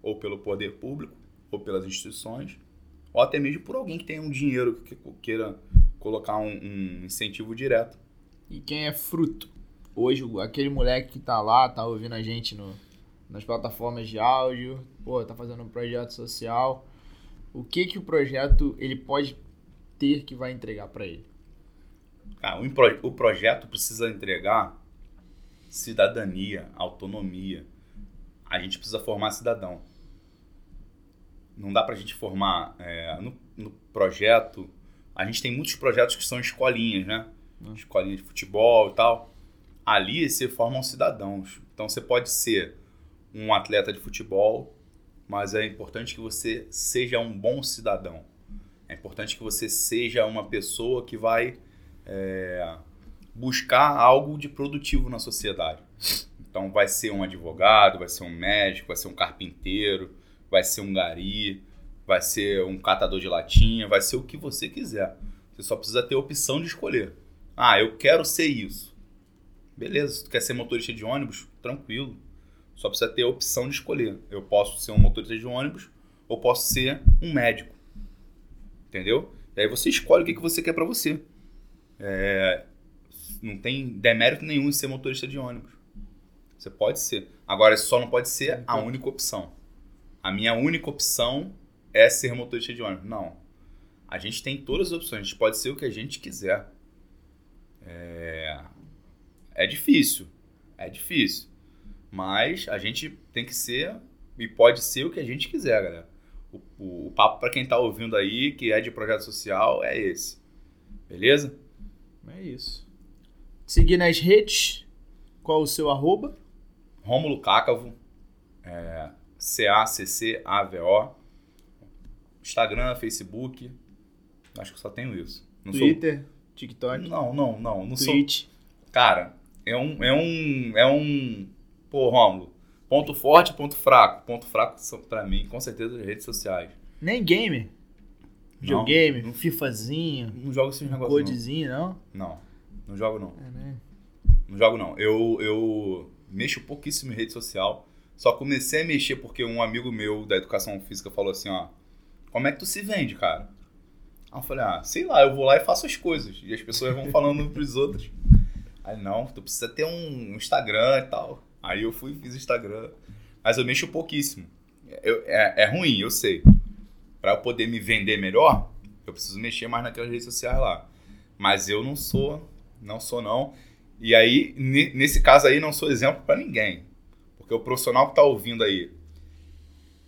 [SPEAKER 2] ou pelo poder público, ou pelas instituições, ou até mesmo por alguém que tenha um dinheiro que queira colocar um- um incentivo direto.
[SPEAKER 1] e quem é fruto. Hoje, aquele moleque que tá lá, tá ouvindo a gente no, nas plataformas de áudio, pô, tá fazendo um projeto social. O que que o projeto ele pode ter que vai entregar pra ele?
[SPEAKER 2] Cara, o, o projeto precisa entregar cidadania, autonomia. A gente precisa formar cidadão. Não dá pra gente formar é, no, no projeto. A gente tem muitos projetos que são escolinhas, né?
[SPEAKER 1] Hum.
[SPEAKER 2] Escolinha de futebol e tal. Ali se formam cidadãos. Então você pode ser um atleta de futebol, mas é importante que você seja um bom cidadão. É importante que você seja uma pessoa que vai é, buscar algo de produtivo na sociedade. Então vai ser um advogado, vai ser um médico, vai ser um carpinteiro, vai ser um gari, vai ser um catador de latinha, vai ser o que você quiser. Você só precisa ter a opção de escolher. Ah, eu quero ser isso. Beleza, se tu quer ser motorista de ônibus, tranquilo. Só precisa ter a opção de escolher. Eu posso ser um motorista de ônibus ou posso ser um médico. Entendeu? E aí você escolhe o que, que você quer pra você. É, não tem demérito nenhum em ser motorista de ônibus. Você pode ser. Agora, só não pode ser a única opção. A minha única opção é ser motorista de ônibus. Não. A gente tem todas as opções. A gente pode ser o que a gente quiser. É, é difícil. É difícil. Mas a gente tem que ser e pode ser o que a gente quiser, galera. O, o, o papo para quem tá ouvindo aí, que é de projeto social, é esse. Beleza?
[SPEAKER 1] É isso. Seguir nas redes. Qual o seu arroba?
[SPEAKER 2] Rômulo Cácavo, é, C-A-C-C-A-V-O. Instagram, Facebook. Acho que só tenho isso. Não sou-
[SPEAKER 1] Twitter, TikTok,
[SPEAKER 2] Não, não, não. Não sou.
[SPEAKER 1] Twitch.
[SPEAKER 2] Cara, é um. É um. É um. Pô, Rômulo. Ponto forte ponto fraco. Ponto fraco são, pra mim, com certeza, as redes sociais.
[SPEAKER 1] Nem game.
[SPEAKER 2] Não,
[SPEAKER 1] Videogame,
[SPEAKER 2] não-
[SPEAKER 1] FIFAzinho,
[SPEAKER 2] Não jogo esses negócios. Não.
[SPEAKER 1] codezinho, não?
[SPEAKER 2] não, não jogo não.
[SPEAKER 1] É, né?
[SPEAKER 2] Não jogo não. Eu, eu mexo pouquíssimo em rede social. Só comecei a mexer porque um amigo meu da educação física falou assim, ó. Como é que tu se vende, cara? Aí eu falei, ah, sei lá, eu vou lá e faço as coisas. E as pessoas vão falando pros outros. Aí, não, tu precisa ter um Instagram e tal. Aí eu fui e fiz Instagram. Mas eu mexo pouquíssimo. Eu- é, é ruim, eu sei. Pra eu poder me vender melhor, eu preciso mexer mais naquelas redes sociais lá. Mas eu não sou, não sou não. E aí, ne- nesse caso aí, não sou exemplo pra ninguém. Porque o profissional que tá ouvindo aí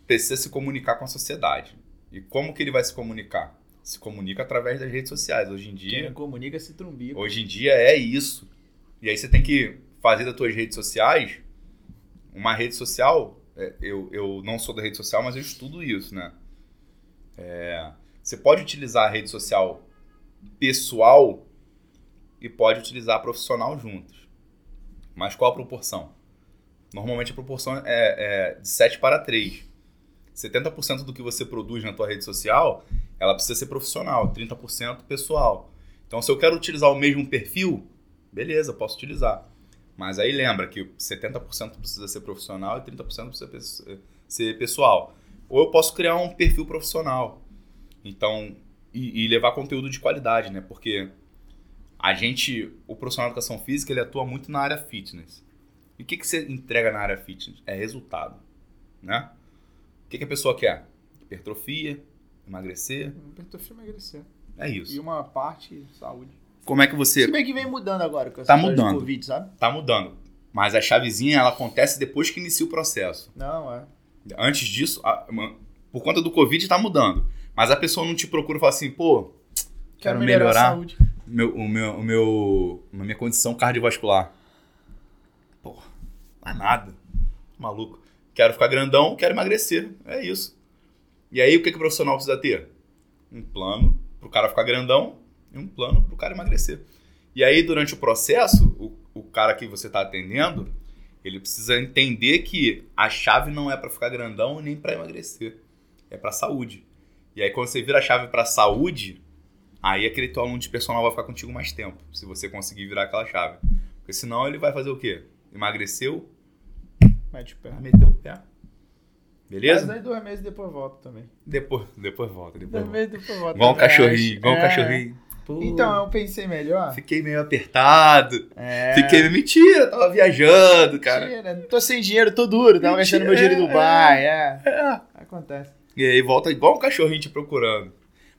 [SPEAKER 2] precisa se comunicar com a sociedade. E como que ele vai se comunicar? Se comunica através das redes sociais. Hoje em
[SPEAKER 1] Quem
[SPEAKER 2] dia,
[SPEAKER 1] não comunica se trumbica.
[SPEAKER 2] hoje em dia é isso. E aí você tem que fazer das tuas redes sociais uma rede social. é, Eu, eu não sou da rede social, mas eu estudo isso, né? É, você pode utilizar a rede social pessoal e pode utilizar profissional juntos. Mas qual a proporção? Normalmente a proporção é, é de 7 para 3. 70% do que você produz na tua rede social, ela precisa ser profissional, 30% pessoal. Então, se eu quero utilizar o mesmo perfil, beleza, posso utilizar. Mas aí lembra que 70% precisa ser profissional e 30% precisa ser pessoal. Ou eu posso criar um perfil profissional. Então, e, e, levar conteúdo de qualidade, né? Porque a gente, o profissional de educação física, ele atua muito na área fitness. E o que, que você entrega na área fitness? É resultado, né? O que, que a pessoa quer? Hipertrofia, emagrecer.
[SPEAKER 1] Hipertrofia e emagrecer.
[SPEAKER 2] É isso.
[SPEAKER 1] E uma parte saúde.
[SPEAKER 2] Como é que você.
[SPEAKER 1] Se bem que vem mudando agora com essa
[SPEAKER 2] tá mudando.
[SPEAKER 1] Covid, sabe?
[SPEAKER 2] Tá mudando. Mas a chavezinha, ela acontece depois que inicia o processo.
[SPEAKER 1] Não, é.
[SPEAKER 2] Antes disso, a, por conta do Covid, tá mudando. Mas a pessoa não te procura e fala assim, pô, quero, quero melhorar, melhorar a saúde. Meu, o meu, o meu, a minha condição cardiovascular. Pô, não é nada. Maluco. Quero ficar grandão, quero emagrecer. É isso. E aí, o que, que o profissional precisa ter? Um plano pro cara ficar grandão e um plano pro cara emagrecer. E aí, durante o processo, o, o cara que você está atendendo, ele precisa entender que a chave não é para ficar grandão nem para emagrecer. É para saúde. E aí, quando você vira a chave para saúde, aí aquele teu aluno de personal vai ficar contigo mais tempo, se você conseguir virar aquela chave. Porque senão ele vai fazer o quê? Emagreceu,
[SPEAKER 1] Mete o pé.
[SPEAKER 2] meteu o pé. Beleza?
[SPEAKER 1] Mas aí dois meses depois volta também.
[SPEAKER 2] Depois, depois volta. Depois
[SPEAKER 1] dois meses depois volta.
[SPEAKER 2] Igual um cachorrinho, igual um
[SPEAKER 1] É.
[SPEAKER 2] cachorrinho. Pô,
[SPEAKER 1] Então, eu pensei melhor.
[SPEAKER 2] Fiquei meio apertado.
[SPEAKER 1] É.
[SPEAKER 2] Fiquei. Mentira, tava viajando, cara.
[SPEAKER 1] Mentira, tô sem dinheiro, tô duro. Tava gastando meu dinheiro em
[SPEAKER 2] Mentira,
[SPEAKER 1] Dubai. É.
[SPEAKER 2] É.
[SPEAKER 1] Acontece.
[SPEAKER 2] E aí volta igual um cachorrinho te procurando.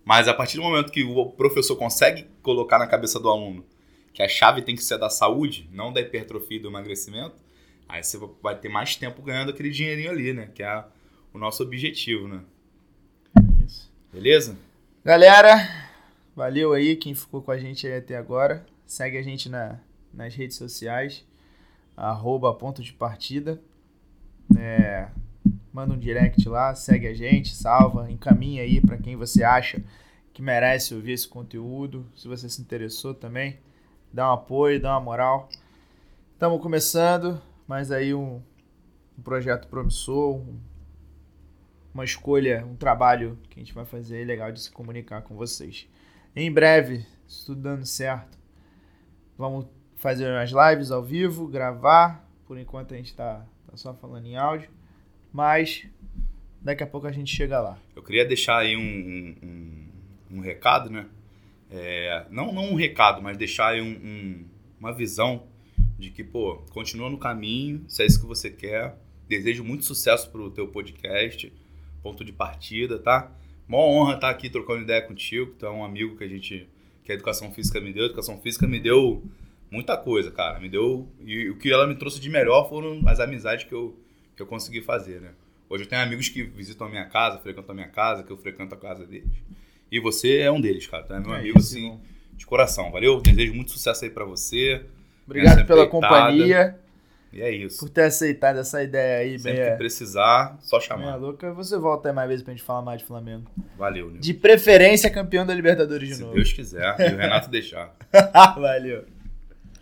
[SPEAKER 2] Mas a partir do momento que o professor consegue colocar na cabeça do aluno que a chave tem que ser da saúde, não da hipertrofia e do emagrecimento, aí você vai ter mais tempo ganhando aquele dinheirinho ali, né? Que é o nosso objetivo, né?
[SPEAKER 1] Isso.
[SPEAKER 2] Beleza?
[SPEAKER 1] Galera, valeu aí quem ficou com a gente aí até agora. Segue a gente na, nas redes sociais, arroba ponto de partida. É, manda um direct lá, segue a gente, salva, encaminha aí para quem você acha que merece ouvir esse conteúdo. Se você se interessou também, dá um apoio, dá uma moral. Estamos começando, mas aí um, um projeto promissor, um- uma escolha, um trabalho que a gente vai fazer legal de se comunicar com vocês. Em breve, se tudo dando certo, vamos fazer umas lives ao vivo, gravar. Por enquanto a gente tá, tá só falando em áudio, mas daqui a pouco a gente chega lá.
[SPEAKER 2] Eu queria deixar aí um, um, um- recado, né? É, não, não um recado, mas deixar aí um- um- uma visão de que, pô, continua no caminho, se é isso que você quer. Desejo muito sucesso pro teu podcast, ponto de partida, tá? Mó honra estar aqui trocando ideia contigo, tu é um amigo que a gente, que a Educação Física me deu. A Educação Física me deu muita coisa, cara. Me deu, e o que ela me trouxe de melhor foram as amizades que eu, que eu consegui fazer, né? Hoje eu tenho amigos que visitam a minha casa, frequentam a minha casa, que eu frequento a casa deles. E você é um deles, cara. Tu é meu
[SPEAKER 1] É
[SPEAKER 2] amigo,
[SPEAKER 1] isso,
[SPEAKER 2] assim, de coração. Valeu? Desejo muito sucesso aí pra você.
[SPEAKER 1] Obrigado pela
[SPEAKER 2] empreitada.
[SPEAKER 1] companhia,
[SPEAKER 2] E é isso.
[SPEAKER 1] por ter aceitado essa ideia aí,
[SPEAKER 2] Sempre
[SPEAKER 1] bem
[SPEAKER 2] que precisar, só
[SPEAKER 1] meia
[SPEAKER 2] chamar.
[SPEAKER 1] louca. Você volta aí mais vezes pra gente falar mais de Flamengo.
[SPEAKER 2] Valeu, Nil.
[SPEAKER 1] De preferência, campeão da Libertadores de
[SPEAKER 2] Se
[SPEAKER 1] novo.
[SPEAKER 2] Deus quiser. E o Renato deixar.
[SPEAKER 1] Valeu.